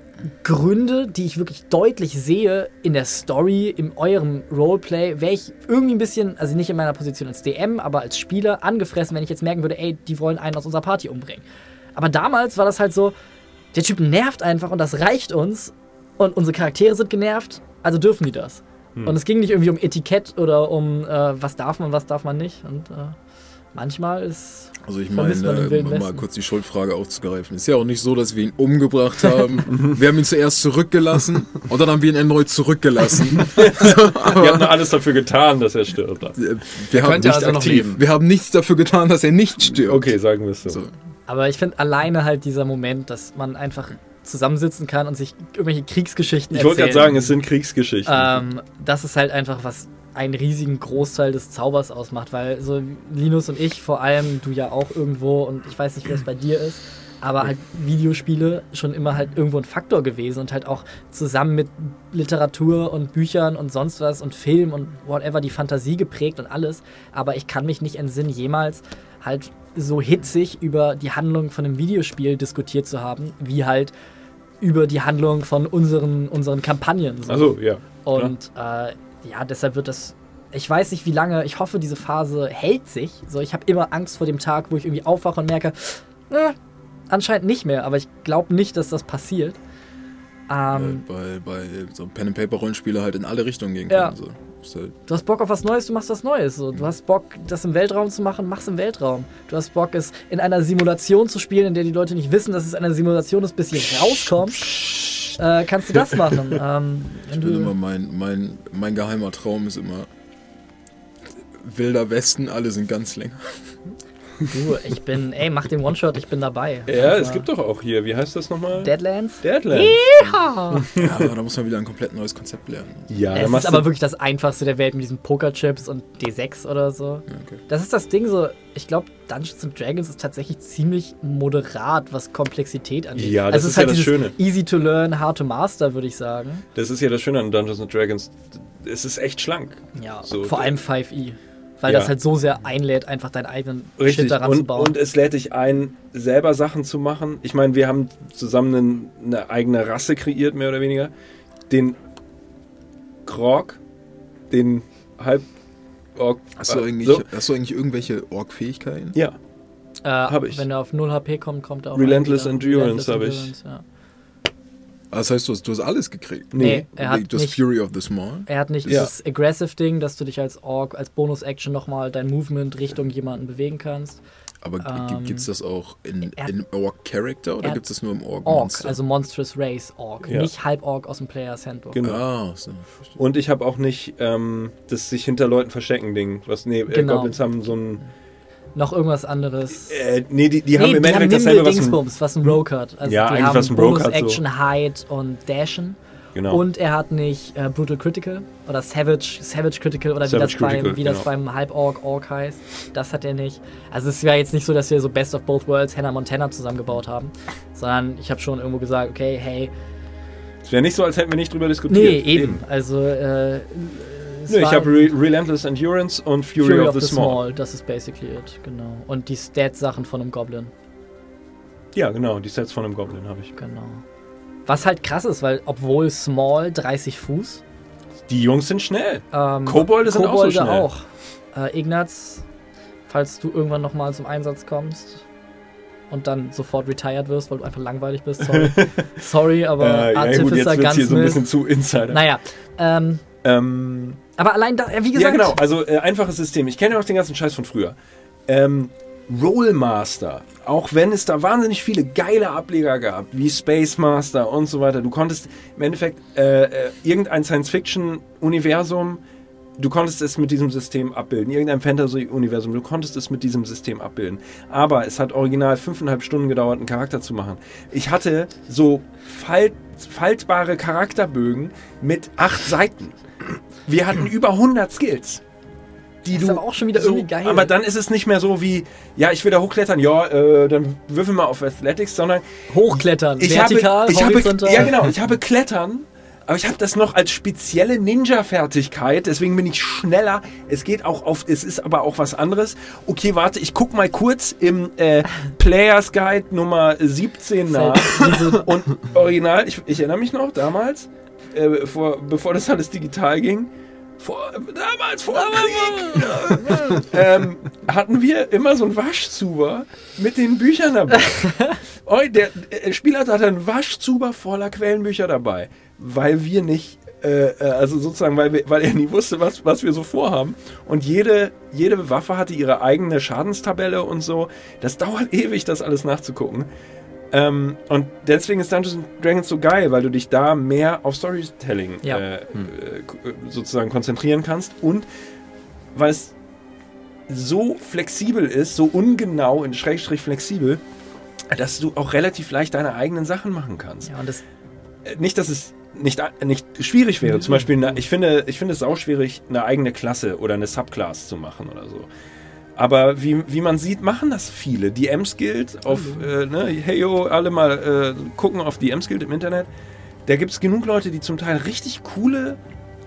Gründe, die ich wirklich deutlich sehe in der Story, in eurem Roleplay, wäre ich irgendwie ein bisschen, also nicht in meiner Position als DM, aber als Spieler angefressen, wenn ich jetzt merken würde, ey, die wollen einen aus unserer Party umbringen. Aber damals war das halt so, der Typ nervt einfach und das reicht uns und unsere Charaktere sind genervt, also dürfen die das. Und es ging nicht irgendwie um Etikett oder um äh, was darf man, was darf man nicht. Und äh, manchmal ist Also ich meine, äh, um mal Westen. kurz die Schuldfrage aufzugreifen. Ist ja auch nicht so, dass wir ihn umgebracht haben. wir haben ihn zuerst zurückgelassen und dann haben wir ihn erneut zurückgelassen. Wir haben alles dafür getan, dass er stirbt. Wir haben nicht also aktiv. Wir haben nichts dafür getan, dass er nicht stirbt. Okay, sagen wir es so. So. Aber ich finde alleine halt dieser Moment, dass man einfach zusammensitzen kann und sich irgendwelche Kriegsgeschichten Ich wollte gerade sagen, es sind Kriegsgeschichten. ähm, das ist halt einfach was einen riesigen Großteil des Zaubers ausmacht, weil so Linus und ich, vor allem du ja auch irgendwo und ich weiß nicht, wie das bei dir ist, aber halt Videospiele schon immer halt irgendwo ein Faktor gewesen und halt auch zusammen mit Literatur und Büchern und sonst was und Film und whatever die Fantasie geprägt und alles. Aber ich kann mich nicht entsinnen, jemals halt so hitzig über die Handlung von einem Videospiel diskutiert zu haben, wie halt über die Handlung von unseren, unseren Kampagnen. So. Also, ja. Und äh, ja, deshalb wird das. Ich weiß nicht, wie lange. Ich hoffe, diese Phase hält sich. So, ich habe immer Angst vor dem Tag, wo ich irgendwie aufwache und merke, äh, anscheinend nicht mehr. Aber ich glaube nicht, dass das passiert. Ähm, Weil bei, bei so Pen and Paper Rollenspiele halt in alle Richtungen gehen Ja. können. So. Halt, du hast Bock auf was Neues, du machst was Neues. So, du hast Bock, das im Weltraum zu machen, mach's im Weltraum. Du hast Bock, es in einer Simulation zu spielen, in der die Leute nicht wissen, dass es eine Simulation ist, bis sie rauskommt. Äh, kannst du das machen? ähm, ich bin immer mein, mein, mein geheimer Traum ist immer Wilder Westen, alle sind ganz länger. Du, ich bin, ey, mach den One-Shot, ich bin dabei. Ja, Also, es gibt doch auch hier, wie heißt das nochmal? Deadlands. Deadlands. Ja. Ja, aber da muss man wieder ein komplett neues Konzept lernen. Ja, Es ist aber wirklich das einfachste der Welt mit diesen Pokerchips und D6 oder so. Ja, okay. Das ist das Ding so, ich glaube, Dungeons and Dragons ist tatsächlich ziemlich moderat, was Komplexität angeht. Ja, das also es ist ja das Schöne. Easy to learn, hard to master, würde ich sagen. das ist ja das Schöne an Dungeons and Dragons. Es ist echt schlank. Ja, So, vor allem 5e. Weil Ja. das halt so sehr einlädt, einfach deinen eigenen Shit Richtig. daran zu Und, bauen. und es lädt dich ein, selber Sachen zu machen. Ich meine, wir haben zusammen einen- eine eigene Rasse kreiert, mehr oder weniger. Den Krog, den halb Ork. Hast du, äh, eigentlich, so? hast du eigentlich irgendwelche Org-Fähigkeiten? Ja, äh, hab ich. Wenn er auf 0 HP kommt, kommt er auch Relentless. Endurance hab ich. Endurance, Ja. Ah, Das heißt, du hast, du hast alles gekriegt. Nee, er hat du hast nicht- Fury of the Small. Er hat nicht Ja. dieses Aggressive-Ding, dass du dich als Ork, als Bonus-Action nochmal dein Movement Richtung jemanden bewegen kannst. Aber Ähm, gibt es das auch in, in Orc-Character oder er- gibt es das nur im Orc, Orc-Monster? also Monstrous Race Orc, Ja. nicht Halb-Orc aus dem Player's Handbook. Genau. Ah, so. Und ich habe auch nicht ähm, das sich hinter Leuten verstecken Ding. Was, nee, äh, Genau. Goblins haben so ein. Noch irgendwas anderes. Äh, nee, die, die haben nee, im die haben Endeffekt dasselbe, was ein, Dingsbums, was ein Rogue hat. Also Ja, die eigentlich haben was ein Rogue Bonus hat, so. Action, Hide und Dashen. Genau. Und er hat nicht äh, Brutal Critical oder Savage, Savage Critical oder wie, Savage das, beim, Critical, wie das genau. beim Halb-Orc Orc heißt. Das hat er nicht. Also es wäre jetzt nicht so, dass wir so Best of Both Worlds Hannah Montana zusammengebaut haben, sondern ich habe schon irgendwo gesagt, okay, hey, es wäre nicht so, als hätten wir nicht drüber diskutiert. nee, eben. Also äh, Nö, ich habe Re Relentless Endurance und Fury, of, the, Small. das ist basically it, genau. Und die Stats-Sachen von einem Goblin, Ja, genau, die Sets von einem Goblin habe ich. genau. Was halt krass ist, weil obwohl Small 30 Fuß, Die Jungs sind schnell. Ähm, Kobolde sind auch so Kobolde schnell. auch. Äh, Ignaz, falls du irgendwann nochmal zum Einsatz kommst und dann sofort retired wirst, weil du einfach langweilig bist, sorry. sorry, aber Äh, ja, gut, jetzt Artificer wird hier so ein bisschen zu Insider. naja, ähm, Ähm, aber allein da, wie ja, gesagt, genau, also äh, einfaches System. Ich kenne ja auch den ganzen Scheiß von früher. Ähm, Rollmaster, auch wenn es da wahnsinnig viele geile Ableger gab, wie Space Master und so weiter, du konntest im Endeffekt äh, äh, irgendein Science-Fiction-Universum, du konntest es mit diesem System abbilden, irgendein Fantasy-Universum, du konntest es mit diesem System abbilden. Aber es hat original fünfeinhalb Stunden gedauert, einen Charakter zu machen. Ich hatte so falt, faltbare Charakterbögen mit acht Seiten. Wir hatten über 100 Skills. Die Das ist du aber auch schon wieder so, irgendwie geil. Aber dann ist es nicht mehr so wie, ja, ich will da hochklettern, ja, äh, dann würfel mal auf Athletics, sondern hochklettern, ich vertikal, habe, ich habe, horizontal. ja genau, ich habe Klettern, aber ich habe das noch als spezielle Ninja-Fertigkeit, deswegen bin ich schneller. Es geht auch auf, es ist aber auch was anderes. Okay, warte, ich guck mal kurz im äh, Players Guide Nummer 17 nach. Und original, ich, ich erinnere mich noch damals, äh, vor, bevor das alles digital ging, vor, damals vor dem Krieg, ähm, hatten wir immer so einen Waschzuber mit den Büchern dabei. Oh, der, der Spieler hat einen Waschzuber voller Quellenbücher dabei, weil wir nicht, äh, äh, also sozusagen, weil, wir, weil er nie wusste, was, was wir so vorhaben. Und jede, jede Waffe hatte ihre eigene Schadenstabelle und so. Das dauert ewig, das alles nachzugucken. Ähm, und deswegen ist Dungeons and Dragons so geil, weil du dich da mehr auf Storytelling Ja. äh, äh, k- sozusagen konzentrieren kannst und weil es so flexibel ist, so ungenau in Schrägstrich flexibel, dass du auch relativ leicht deine eigenen Sachen machen kannst. ja, und das, Äh, Nicht, dass es nicht, nicht schwierig wäre. Zum Beispiel, eine, ich finde, ich finde es auch schwierig, eine eigene Klasse oder eine Subclass zu machen oder so. Aber wie, wie man sieht, machen das viele. Die M-Skills auf, äh, ne, hey yo, alle mal äh, gucken auf die M-Skills im Internet. Da gibt es genug Leute, die zum Teil richtig coole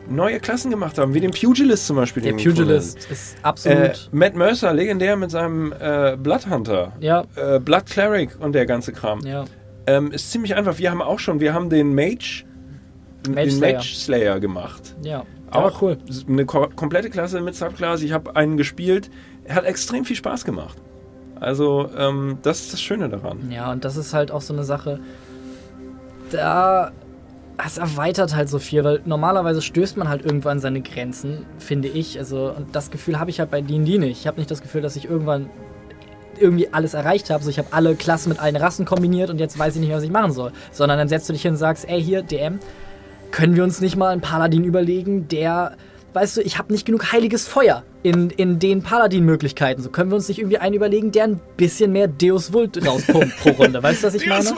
neue Klassen gemacht haben, wie den Pugilist zum Beispiel. der Pugilist ist absolut, Äh, Matt Mercer, legendär mit seinem äh, Bloodhunter. ja, Äh, Blood Cleric und der ganze Kram. ja, Ähm, ist ziemlich einfach. Wir haben auch schon, wir haben den Mage, Mage den Slayer. Mage Slayer gemacht. ja, Auch cool. Eine ko komplette Klasse mit Subclass. Ich habe einen gespielt. Hat extrem viel Spaß gemacht. Also, ähm, das ist das Schöne daran. Ja, und das ist halt auch so eine Sache, da es erweitert halt so viel, weil normalerweise stößt man halt irgendwann an seine Grenzen, finde ich. Also, und das Gefühl habe ich halt bei D&D nicht. Ich habe nicht das Gefühl, dass ich irgendwann irgendwie alles erreicht habe. So, ich habe alle Klassen mit allen Rassen kombiniert und jetzt weiß ich nicht, was ich machen soll. Sondern dann setzt du dich hin und sagst, ey, hier, DM, können wir uns nicht mal einen Paladin überlegen, der, weißt du, ich habe nicht genug heiliges Feuer in, in den Paladin-Möglichkeiten. So können wir uns nicht irgendwie einen überlegen, der ein bisschen mehr Deus Vult rauspumpt pro Runde. Weißt du, was ich meine?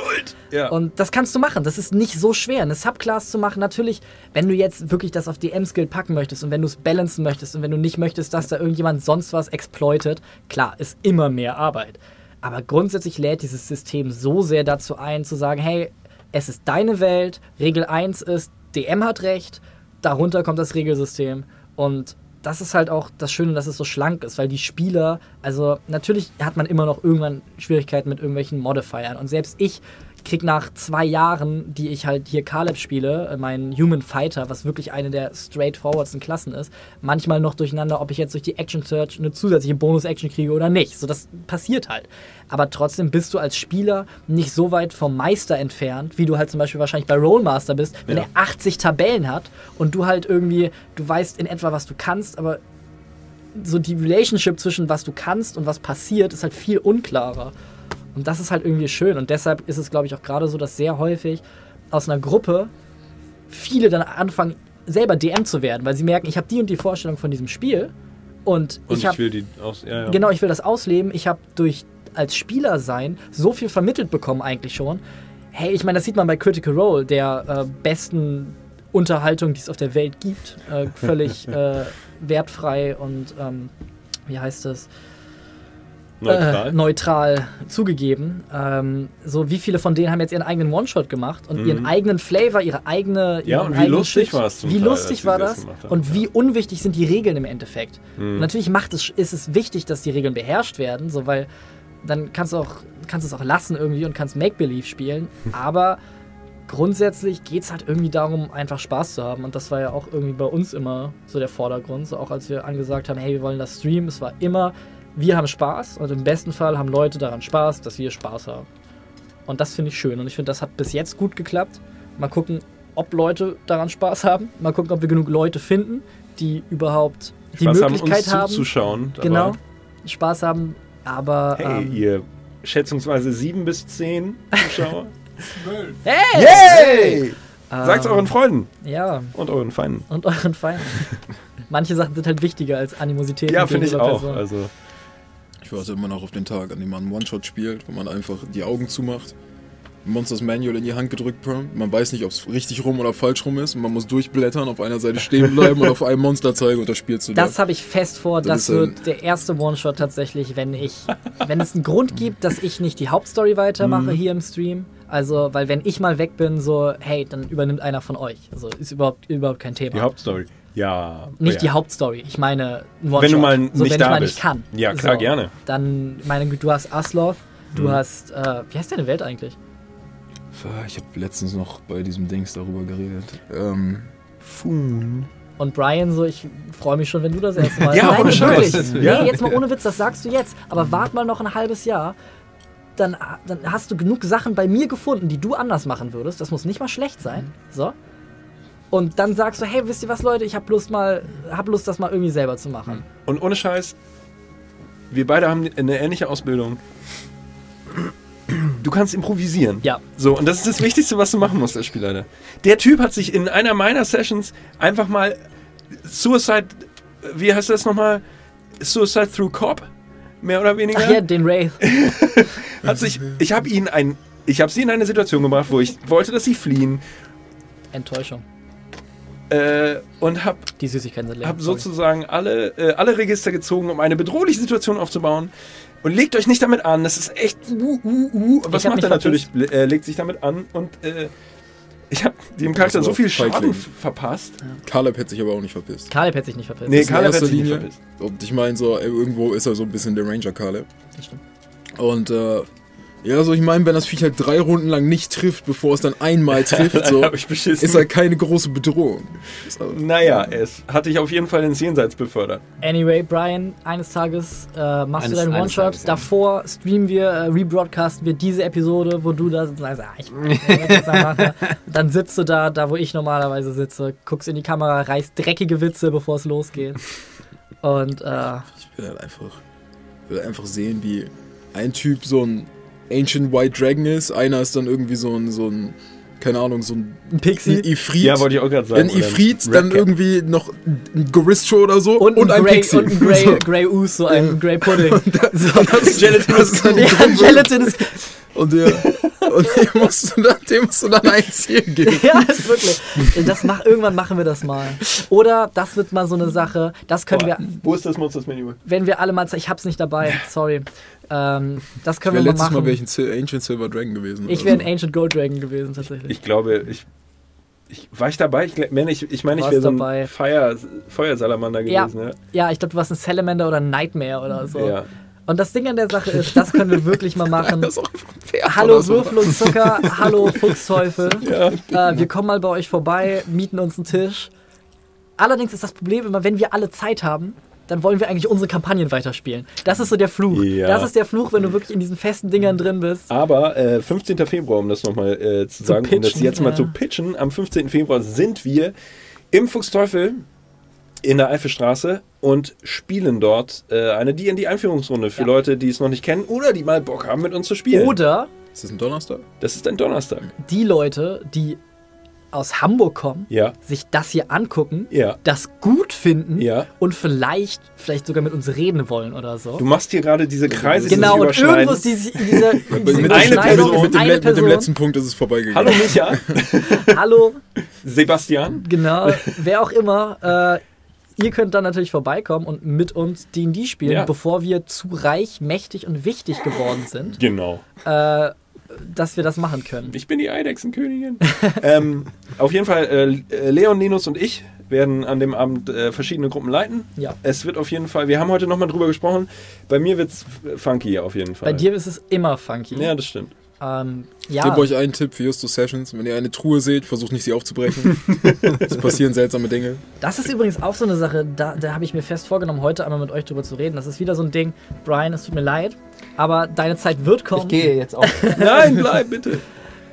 Ja. Und das kannst du machen. Das ist nicht so schwer, eine Subclass zu machen. Natürlich, wenn du jetzt wirklich das auf DM-Skill packen möchtest und wenn du es balancen möchtest und wenn du nicht möchtest, dass da irgendjemand sonst was exploitet, klar, ist immer mehr Arbeit. Aber grundsätzlich lädt dieses System so sehr dazu ein, zu sagen, hey, es ist deine Welt, Regel 1 ist, DM hat recht, darunter kommt das Regelsystem und das ist halt auch das Schöne, dass es so schlank ist, weil die Spieler, also natürlich hat man immer noch irgendwann Schwierigkeiten mit irgendwelchen Modifiern. Und selbst ich krieg nach zwei Jahren, die ich halt hier Caleb spiele, äh, mein Human Fighter, was wirklich eine der straightforwardsten Klassen ist, manchmal noch durcheinander, ob ich jetzt durch die Action Search eine zusätzliche Bonus-Action kriege oder nicht. So, das passiert halt. Aber trotzdem bist du als Spieler nicht so weit vom Meister entfernt, wie du halt zum Beispiel wahrscheinlich bei Rollmaster bist, wenn Ja. er 80 Tabellen hat und du halt irgendwie, du weißt in etwa, was du kannst, aber so die Relationship zwischen was du kannst und was passiert ist halt viel unklarer. Und das ist halt irgendwie schön. Und deshalb ist es, glaube ich, auch gerade so, dass sehr häufig aus einer Gruppe viele dann anfangen, selber DM zu werden, weil sie merken, ich habe die und die Vorstellung von diesem Spiel und, Und ich ich, habe will die aus. Ja, ja. Genau, ich will das ausleben. Ich habe durch als Spieler sein so viel vermittelt bekommen eigentlich schon. Hey, ich meine, das sieht man bei Critical Role, der äh, besten Unterhaltung, die es auf der Welt gibt. Äh, völlig äh, wertfrei und ähm, wie heißt es? Neutral. Äh, neutral zugegeben. Ähm, so wie viele von denen haben jetzt ihren eigenen One-Shot gemacht und ihren eigenen Flavor, ihre eigene. Mhm. Ja, und wie lustig Wie Teil, lustig war das haben, und wie ja. unwichtig sind die Regeln im Endeffekt. Mhm. Natürlich macht es, ist es wichtig, dass die Regeln beherrscht werden, so weil dann kannst du auch kannst du es auch lassen irgendwie und kannst Make-Believe spielen. Aber grundsätzlich geht es halt irgendwie darum, einfach Spaß zu haben. Und das war ja auch irgendwie bei uns immer so der Vordergrund. So auch als wir angesagt haben, hey, wir wollen das streamen, es war immer, wir haben Spaß und im besten Fall haben Leute daran Spaß, dass wir Spaß haben. Und das finde ich schön. Und ich finde, das hat bis jetzt gut geklappt. Mal gucken, ob Leute daran Spaß haben. Mal gucken, ob wir genug Leute finden, die überhaupt die Spaß haben, Möglichkeit uns haben. zuzuschauen. Genau. Spaß haben. Aber Hey, ähm, ihr schätzungsweise sieben bis zehn Zuschauer. hey! Yay! Sagt's Ähm, euren Freunden Ja, und euren Feinden. und euren Feinden. Manche Sachen sind halt wichtiger als Animosität. Ja, finde ich auch. Personen. Also, Ich warte immer noch auf den Tag, an dem man einen One-Shot spielt, wo man einfach die Augen zumacht, Monsters Manual in die Hand gedrückt bekommt. Man weiß nicht, ob es richtig rum oder falsch rum ist. Und man muss durchblättern, auf einer Seite stehen bleiben und auf einem Monster zeigen und das spielst du Das da. habe ich fest vor. Das Das, wird der erste One-Shot tatsächlich, wenn ich, wenn es einen Grund gibt, dass ich nicht die Hauptstory weitermache Mhm. hier im Stream. Also, weil wenn ich mal weg bin, so, hey, dann übernimmt einer von euch. Also ist überhaupt, überhaupt kein Thema. die Hauptstory. Ja. nicht ja. die Hauptstory. Ich meine. Wenn du mal so, nicht wenn ich da mal bist. nicht kann. Ja, klar, so, gerne. Dann, meine Güte, du hast Asloth, du Mhm. hast, äh, wie heißt deine Welt eigentlich? Ich habe letztens noch bei diesem Dings darüber geredet. Ähm, Foon. Und Brian, so, ich freue mich schon, wenn du das erste Mal. Ja, Nein, ohne Scheiß. wirklich. Nee, Ja. jetzt mal ohne Witz, das sagst du jetzt. Aber wart mal noch ein halbes Jahr. Dann, dann hast du genug Sachen bei mir gefunden, die du anders machen würdest. Das muss nicht mal schlecht sein. So. Und dann sagst du, hey, wisst ihr was, Leute, ich habe Lust mal, hab Lust, das mal irgendwie selber zu machen. Und ohne Scheiß, wir beide haben eine ähnliche Ausbildung. Du kannst improvisieren. Ja. So, und das ist das Wichtigste, was du machen musst als Spielleiter. Der Typ hat sich in einer meiner Sessions einfach mal Suicide, wie heißt das nochmal? Suicide through Cop? Mehr oder weniger? Ach ja, den Wraith. hat sich, ich habe ihn ein, ich habe sie in eine Situation gebracht, wo ich wollte, dass sie fliehen Enttäuschung. Äh, und habe Die Süßigkeiten sind leer. habe Sorry. sozusagen alle, äh, alle Register gezogen, um eine bedrohliche Situation aufzubauen. Und legt euch nicht damit an, das ist echt. Uh, uh, uh. Was hab macht er natürlich? Äh, legt sich damit an und äh, ich habe dem Charakter so viel Schaden verpasst. Caleb hätte sich aber auch nicht verpisst. Caleb hätte sich nicht verpisst. Nee, Caleb hätte sich nicht Linie. verpisst. Und ich meine, so, äh, irgendwo ist er so ein bisschen der Ranger Caleb. Das stimmt. Und äh, ja, so ich meine, wenn das Viech halt drei Runden lang nicht trifft, bevor es dann einmal trifft, so, hab ich beschissen. ist halt keine große Bedrohung. Halt- naja, es hat dich auf jeden Fall ins Jenseits befördert. Anyway, Brian, eines Tages äh, machst Eines- du deinen One-Shot. Tages, ja. Davor streamen wir, äh, rebroadcasten wir diese Episode, wo du da sagst, ah, ich machen. Dann sitzt du da, da wo ich normalerweise sitze, guckst in die Kamera, reißt dreckige Witze, bevor es losgeht. Und äh, Ich will halt einfach, will einfach sehen, wie ein Typ so ein Ancient White Dragon ist, einer ist dann irgendwie so ein, so ein keine Ahnung, so ein, ein Pixie ein Ifrit. Ja, wollte ich auch gerade sagen. ein Ifrit, Red dann irgendwie noch ein Goristro oder so und, und, ein ein Grey, Pixie. und ein Grey, So. Grey Ooze, so ein Grey Pudding. so. Gelatin ist dann Ja, Gelatin ist. Und der, und dem musst du dann, dem musst du dann ein Ziel geben. Ja, ist wirklich. Das mach, irgendwann machen wir das mal. Oder das wird mal so eine Sache, das können wir, Wo ist das Monsters Menü? wenn wir alle mal, ich hab's nicht dabei, sorry. Ähm, das Ich können wäre wir mal letztes Mal wäre ich ein Ancient Silver Dragon gewesen. Ich wäre ein so. Ancient Gold Dragon gewesen, tatsächlich. Ich glaube, ich. ich war ich dabei? Ich, meine, ich, ich, meine, ich wäre so ein. Feuer, Feuersalamander Ja. gewesen. Ja. ja, ich glaube, du warst ein Salamander oder ein Nightmare oder so. Ja. Und das Ding an der Sache ist, das können wir wirklich mal machen. Das ist auch einfach ein Pferd Hallo so. Würfel und Zucker, hallo Fuchsteufel. Ja. Äh, wir kommen mal bei euch vorbei, mieten uns einen Tisch. Allerdings ist das Problem immer, wenn wir alle Zeit haben, dann wollen wir eigentlich unsere Kampagnen weiterspielen. Das ist so der Fluch. Ja. Das ist der Fluch, wenn du wirklich in diesen festen Dingern drin bist. Aber äh, 15. Februar, um das nochmal äh, zu sagen, um das pitchen, jetzt mal ja. zu pitchen, am 15. Februar sind wir im Fuchsteufel in der Eifelstraße und spielen dort äh, eine D&D-Einführungsrunde für Ja. Leute, die es noch nicht kennen oder die mal Bock haben, mit uns zu spielen. Oder Ist das ein Donnerstag? Das ist ein Donnerstag. die Leute, die aus Hamburg kommen, Ja, sich das hier angucken, ja. das gut finden Ja. und vielleicht, vielleicht sogar mit uns reden wollen oder so. Du machst hier gerade diese Kreise, die genau, sich und irgendwo ist diese, diese, diese mit, eine Person, ist mit, dem, eine le- mit dem Person. letzten Punkt ist es vorbeigegangen. Hallo Micha, Hallo, Sebastian. genau, wer auch immer. Äh, ihr könnt dann natürlich vorbeikommen und mit uns D&D spielen, Ja. bevor wir zu reich, mächtig und wichtig geworden sind, Genau. äh, dass wir das machen können. Ich bin die Eidechsenkönigin. ähm, auf jeden Fall, äh, Leon, Linus und ich werden an dem Abend äh, verschiedene Gruppen leiten. Ja. Es wird auf jeden Fall, wir haben heute nochmal drüber gesprochen, bei mir wird es funky auf jeden Fall. Bei dir ist es immer funky. Ja, das stimmt. Ähm, Ich ja. gebe euch einen Tipp für Justus Sessions. Wenn ihr eine Truhe seht, versucht nicht sie aufzubrechen. es passieren seltsame Dinge. Das ist übrigens auch so eine Sache, da, da habe ich mir fest vorgenommen, heute einmal mit euch drüber zu reden. Das ist wieder so ein Ding, Brian, es tut mir leid, aber deine Zeit wird kommen. Ich gehe jetzt auch. Nein, bleib bitte.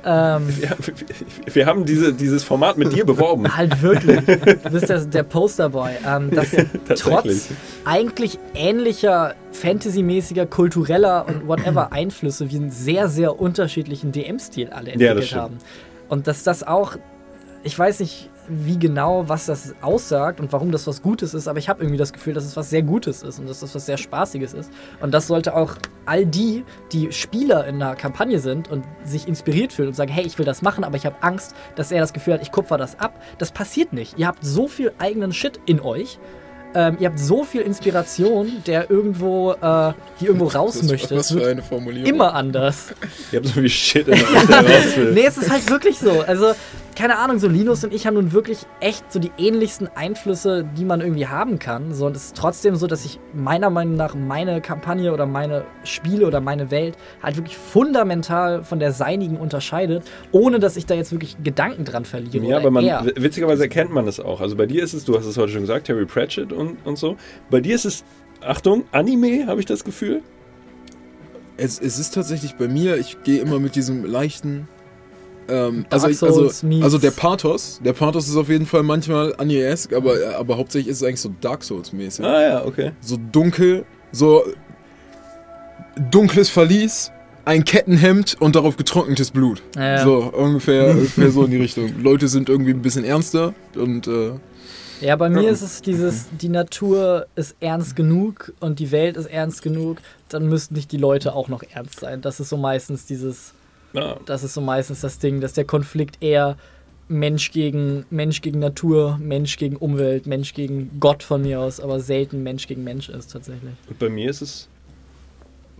Ähm, Wir, wir, wir haben diese, dieses Format mit dir beworben. halt wirklich. Du bist der, der Posterboy. Ähm, das trotz eigentlich ähnlicher, fantasymäßiger, kultureller und whatever Einflüsse wie einen sehr, sehr unterschiedlichen DM-Stil alle Ja, entwickelt stimmt. haben. Und dass das auch, ich weiß nicht wie genau, was das aussagt und warum das was Gutes ist, aber ich habe irgendwie das Gefühl, dass es was sehr Gutes ist und dass das was sehr Spaßiges ist. Und das sollte auch all die, die Spieler in einer Kampagne sind und sich inspiriert fühlen und sagen, hey, ich will das machen, aber ich habe Angst, dass er das Gefühl hat, ich kupfer das ab. Das passiert nicht. Ihr habt so viel eigenen Shit in euch. Ähm, ihr habt so viel Inspiration, der irgendwo, äh, die irgendwo raus Das- möchte. Was für eine Formulierung. immer anders. Ich habe so viel Shit in der. Nee, es ist halt wirklich so. Also, keine Ahnung, so Linus und ich haben nun wirklich echt so die ähnlichsten Einflüsse, die man irgendwie haben kann. So, und es ist trotzdem so, dass sich meiner Meinung nach meine Kampagne oder meine Spiele oder meine Welt halt wirklich fundamental von der seinigen unterscheidet, ohne dass ich da jetzt wirklich Gedanken dran verliere. Ja, oder aber man, er. witzigerweise erkennt man es auch. Also bei dir ist es, du hast es heute schon gesagt, Terry Pratchett und, und so. Bei dir ist es, Achtung, Anime, habe ich das Gefühl. Es, es ist tatsächlich bei mir, ich gehe immer mit diesem leichten. Ähm, also, Dark ich, also, also der Pathos, der Pathos ist auf jeden Fall manchmal Anime-esque, aber, aber hauptsächlich ist es eigentlich so Dark Souls-mäßig. Ah ja, okay. So dunkel, so dunkles Verlies, ein Kettenhemd und darauf getrocknetes Blut. Ja, ja. So, ungefähr, ungefähr so in die Richtung. Leute sind irgendwie ein bisschen ernster und äh, Ja, bei mir Ja. ist es dieses, die Natur ist ernst genug und die Welt ist ernst genug, dann müssten nicht die Leute auch noch ernst sein. Das ist so meistens dieses, Ah, das ist so meistens das Ding, dass der Konflikt eher Mensch gegen Mensch gegen Natur, Mensch gegen Umwelt, Mensch gegen Gott von mir aus, aber selten Mensch gegen Mensch ist tatsächlich. und bei mir ist es,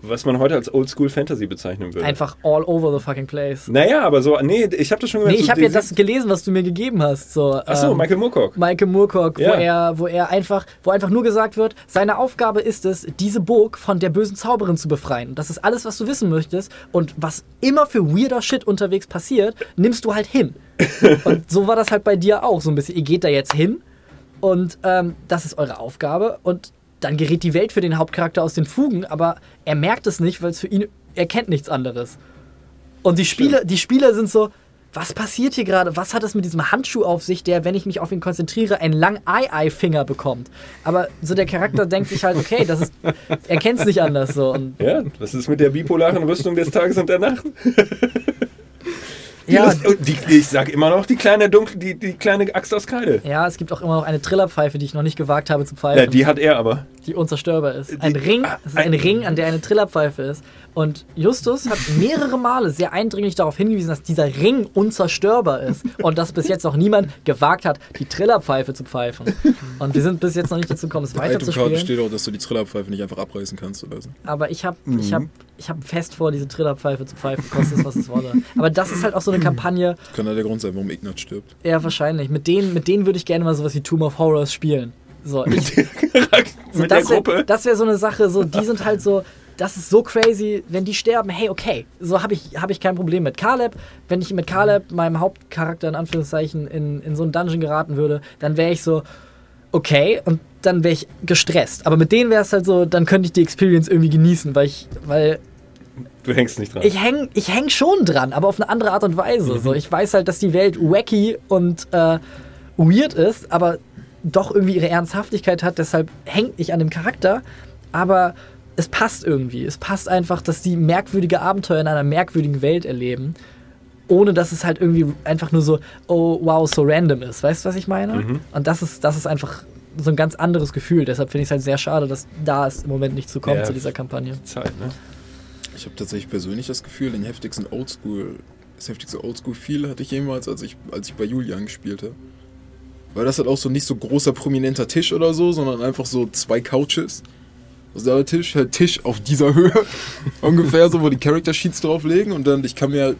was man heute als Oldschool Fantasy bezeichnen würde. Einfach all over the fucking place. Naja, aber so, nee, ich habe das schon Nee, gemerkt. ich so habe ja das gelesen, was du mir gegeben hast. So, Achso, ähm, Michael Moorcock. Michael Moorcock, Ja. wo er, wo er einfach, wo einfach nur gesagt wird, seine Aufgabe ist es, diese Burg von der bösen Zauberin zu befreien. Das ist alles, was du wissen möchtest. Und was immer für weirder Shit unterwegs passiert, nimmst du halt hin. und so war das halt bei dir auch so ein bisschen. Ihr geht da jetzt hin und ähm, das ist eure Aufgabe und dann gerät die Welt für den Hauptcharakter aus den Fugen, aber er merkt es nicht, weil es für ihn, er kennt nichts anderes. Und die Spieler, die Spieler sind so, was passiert hier gerade? Was hat es mit diesem Handschuh auf sich, der, wenn ich mich auf ihn konzentriere, einen langen Ei-Ei-Finger bekommt? Aber so der Charakter denkt sich halt, okay, das ist, er kennt es nicht anders so. Und Ja, was ist mit der bipolaren Rüstung des Tages und der Nacht? Ja, die, die, ich sag immer noch, die kleine Dunkel, die, die kleine Axt aus Kreide. ja, es gibt auch immer noch eine Trillerpfeife, die ich noch nicht gewagt habe zu pfeifen. Ja, die hat er aber. die unzerstörbar ist. Ein Die- Ring, ah, es ist ein ein- Ring, an der eine Trillerpfeife ist. Und Justus hat mehrere Male sehr eindringlich darauf hingewiesen, dass dieser Ring unzerstörbar ist und dass bis jetzt noch niemand gewagt hat, die Trillerpfeife zu pfeifen. Und wir sind bis jetzt noch nicht dazu gekommen, es in der weiter zu Itemkarte spielen. steht auch, dass du die Trillerpfeife nicht einfach abreißen kannst oder so. Aber ich habe Mhm. ich hab, ich hab fest vor, diese Trillerpfeife zu pfeifen, kostet es, was es wolle. Aber das ist halt auch so eine Kampagne, Kann ja der Grund sein, warum Ignat stirbt. eher wahrscheinlich. Mit denen, mit denen würde ich gerne mal sowas wie Tomb of Horrors spielen. So, ich, So, mit der das wär- Gruppe. Das wäre so eine Sache, so, die sind halt so, das ist so crazy, wenn die sterben, hey, okay, so habe ich, hab ich kein Problem mit. Caleb, wenn ich mit Caleb, meinem Hauptcharakter in Anführungszeichen, in, in so einen Dungeon geraten würde, dann wäre ich so, okay, und dann wäre ich gestresst. Aber mit denen wäre es halt so, dann könnte ich die Experience irgendwie genießen, weil ich, weil Du hängst nicht dran. ich häng, ich häng schon dran, aber auf eine andere Art und Weise. So, ich weiß halt, dass die Welt wacky und äh, weird ist, aber doch irgendwie ihre Ernsthaftigkeit hat, deshalb hängt nicht an dem Charakter, aber es passt irgendwie. Es passt einfach, dass die merkwürdige Abenteuer in einer merkwürdigen Welt erleben, ohne dass es halt irgendwie einfach nur so, oh wow, so random ist. Weißt du, was ich meine? Mhm. Und das ist, das ist einfach so ein ganz anderes Gefühl. Deshalb finde ich es halt sehr schade, dass da es im Moment nicht zu kommt Ja. zu dieser Kampagne. Zeit, ne? Ich habe tatsächlich persönlich das Gefühl, den heftigsten Oldschool, das heftigste Oldschool-Feel hatte ich jemals, als ich, als ich bei Julian gespielt habe. Weil das hat auch so nicht so großer, prominenter Tisch oder so, sondern einfach so zwei Couches. Also der Tisch, halt Tisch auf dieser Höhe. ungefähr so, wo die Character Sheets drauflegen. Und dann, ich kann mir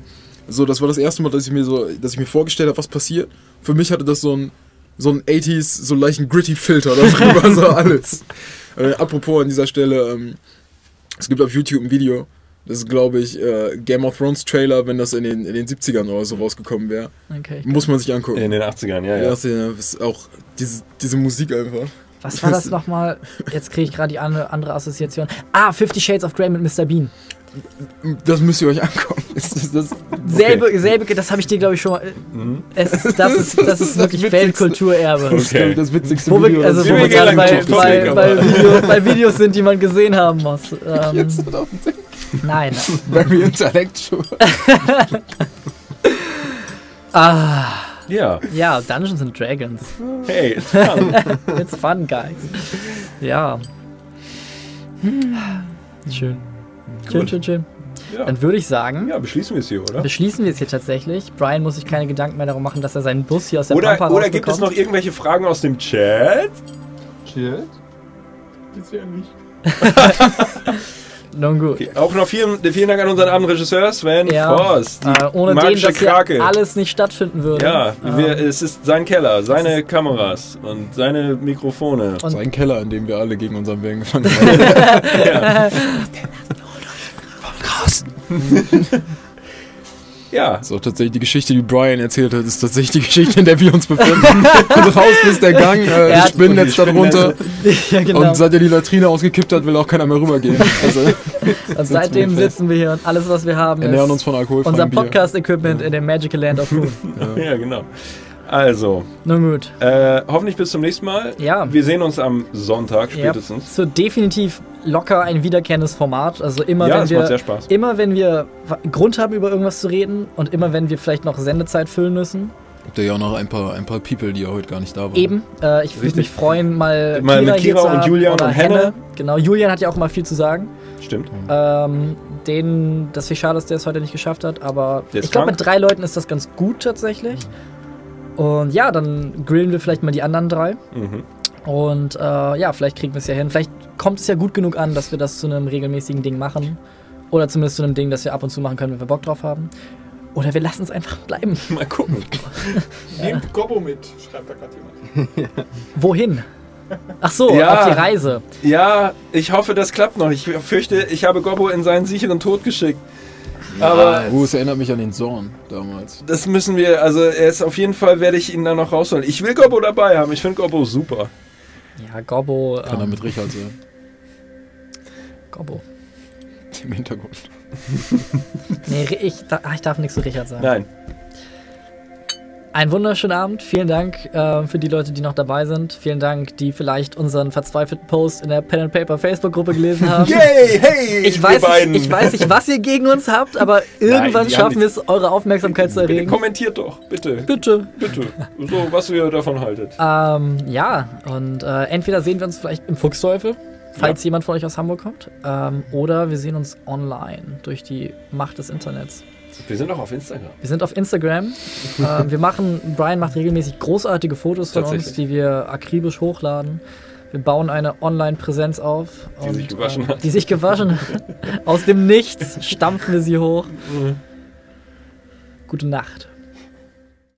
so, das war das erste Mal, dass ich mir so, dass ich mir vorgestellt habe, was passiert. Für mich hatte das so ein, so ein 80s, so leichten Gritty-Filter darüber, so alles. Äh, apropos an dieser Stelle, ähm, es gibt auf YouTube ein Video, das ist, glaube ich, äh, Game of Thrones Trailer, wenn das in den, in den 70ern oder so rausgekommen wäre. Okay. Muss man sich angucken. In den 80ern, ja, Ja, ja. ist auch diese, diese Musik einfach. Was war das nochmal? Jetzt kriege ich gerade die andere, andere Assoziation. Ah, Fifty Shades of Grey mit Mr. Bean. Das müsst ihr euch angucken. Das, das, das, Selbe, selbe, das habe ich dir, glaube ich, schon mal. Mhm. Es ist, das, ist, das ist wirklich. Weltkulturerbe. das ist, glaub ich, das witzigste Wo Video. wir, also, wo wir gerade bei, bei, bei, Video, bei Videos sind, die man gesehen haben muss. Ähm, jetzt verdammt. nein. Very intellectual. Ah, Ja, ja, Dungeons and Dragons. hey, it's fun. It's fun, guys. Ja. Schön. Schön, Gut. schön, schön. Ja. Dann würde ich sagen, ja, beschließen wir es hier, oder? beschließen wir es hier tatsächlich. Brian muss sich keine Gedanken mehr darum machen, dass er seinen Bus hier aus der Pampa oder gibt es noch irgendwelche Fragen aus dem Chat? Shit. Bisher nicht. Nun gut. Okay. Auch noch vielen, vielen Dank an unseren Abendregisseur Sven Ja, Frost. die Äh, ohne den magische das hier Krake. alles nicht stattfinden würde. Ja, Ähm, wir, es ist sein Keller, seine Kameras und seine Mikrofone. Und- Sein Keller, in dem wir alle gegen unseren Willen gefangen haben. Ja, So, tatsächlich die Geschichte, die Brian erzählt hat, ist tatsächlich die Geschichte, in der wir uns befinden. Und raus ist der Gang, äh, das hat- Spinnennetz Und die darunter. ja, genau. Und seit er die Latrine ausgekippt hat, will auch keiner mehr rübergehen. Also, Und seitdem wir sitzen wir hier und alles, was wir haben, ernähren uns ist von alkoholfreiem unser. Podcast-Equipment in dem Magical Land of Moon. ja, genau. Also, Nun gut. äh, hoffentlich bis zum nächsten Mal. Ja. Wir sehen uns am Sonntag Ja, spätestens. so definitiv locker ein wiederkehrendes Format. Also immer, Ja, wenn wir macht sehr Spaß. immer wenn wir Grund haben, über irgendwas zu reden und immer wenn wir vielleicht noch Sendezeit füllen müssen. Habt ihr ja auch noch ein paar, ein paar People, die ja heute gar nicht da waren. Eben. Äh, ich würde mich freuen, mal, Mal mit hier Kira zu und haben Julian oder und Henne. Genau, Julian hat ja auch immer viel zu sagen. Stimmt. Ähm, den, das finde ich schade, dass der es heute nicht geschafft hat, aber Der ist ich glaube, mit drei Leuten ist das ganz gut tatsächlich. Und ja, dann grillen wir vielleicht mal die anderen drei. Mhm. Und äh, ja, vielleicht kriegen wir es ja hin. Vielleicht kommt es ja gut genug an, dass wir das zu einem regelmäßigen Ding machen. Oder zumindest zu einem Ding, das wir ab und zu machen können, wenn wir Bock drauf haben. Oder wir lassen es einfach bleiben. Mal gucken. Nehmt Gobbo mit, schreibt da gerade jemand. Wohin? Ach so, Ja. auf die Reise. Ja, ich hoffe, das klappt noch. Ich fürchte, ich habe Gobbo in seinen sicheren Tod geschickt. Aber Uh, es erinnert mich an den Zorn damals. das müssen wir, also er ist auf jeden Fall, werde ich ihn dann noch rausholen. Ich will Gobbo dabei haben. Ich finde Gobbo super. Ja, Gobbo. Kann er Ähm, mit Richard sein. Gobbo. Im Hintergrund. Nee, ich, da- ich darf nichts zu Richard sagen. Nein. Einen wunderschönen Abend. Vielen Dank äh, für die Leute, die noch dabei sind. Vielen Dank, die vielleicht unseren verzweifelten Post in der Pen and Paper Facebook-Gruppe gelesen haben. Yay, hey, Ich weiß, nicht, ich weiß nicht, was ihr gegen uns habt, aber irgendwann die schaffen wir es, eure Aufmerksamkeit zu Bitte erregen. kommentiert doch, bitte. Bitte. Bitte. So, was ihr davon haltet. Ähm, ja, und äh, entweder sehen wir uns vielleicht im Fuchsteufel, falls jemand von euch aus Hamburg kommt, ähm, oder wir sehen uns online durch die Macht des Internets. Wir sind auch auf Instagram. Wir sind auf Instagram. ähm, wir machen, Brian macht regelmäßig großartige Fotos von uns, die wir akribisch hochladen. Wir bauen eine Online-Präsenz auf. Die sich gewaschen äh, hat. Die sich gewaschen hat. Aus dem Nichts stampfen wir sie hoch. Gute Nacht.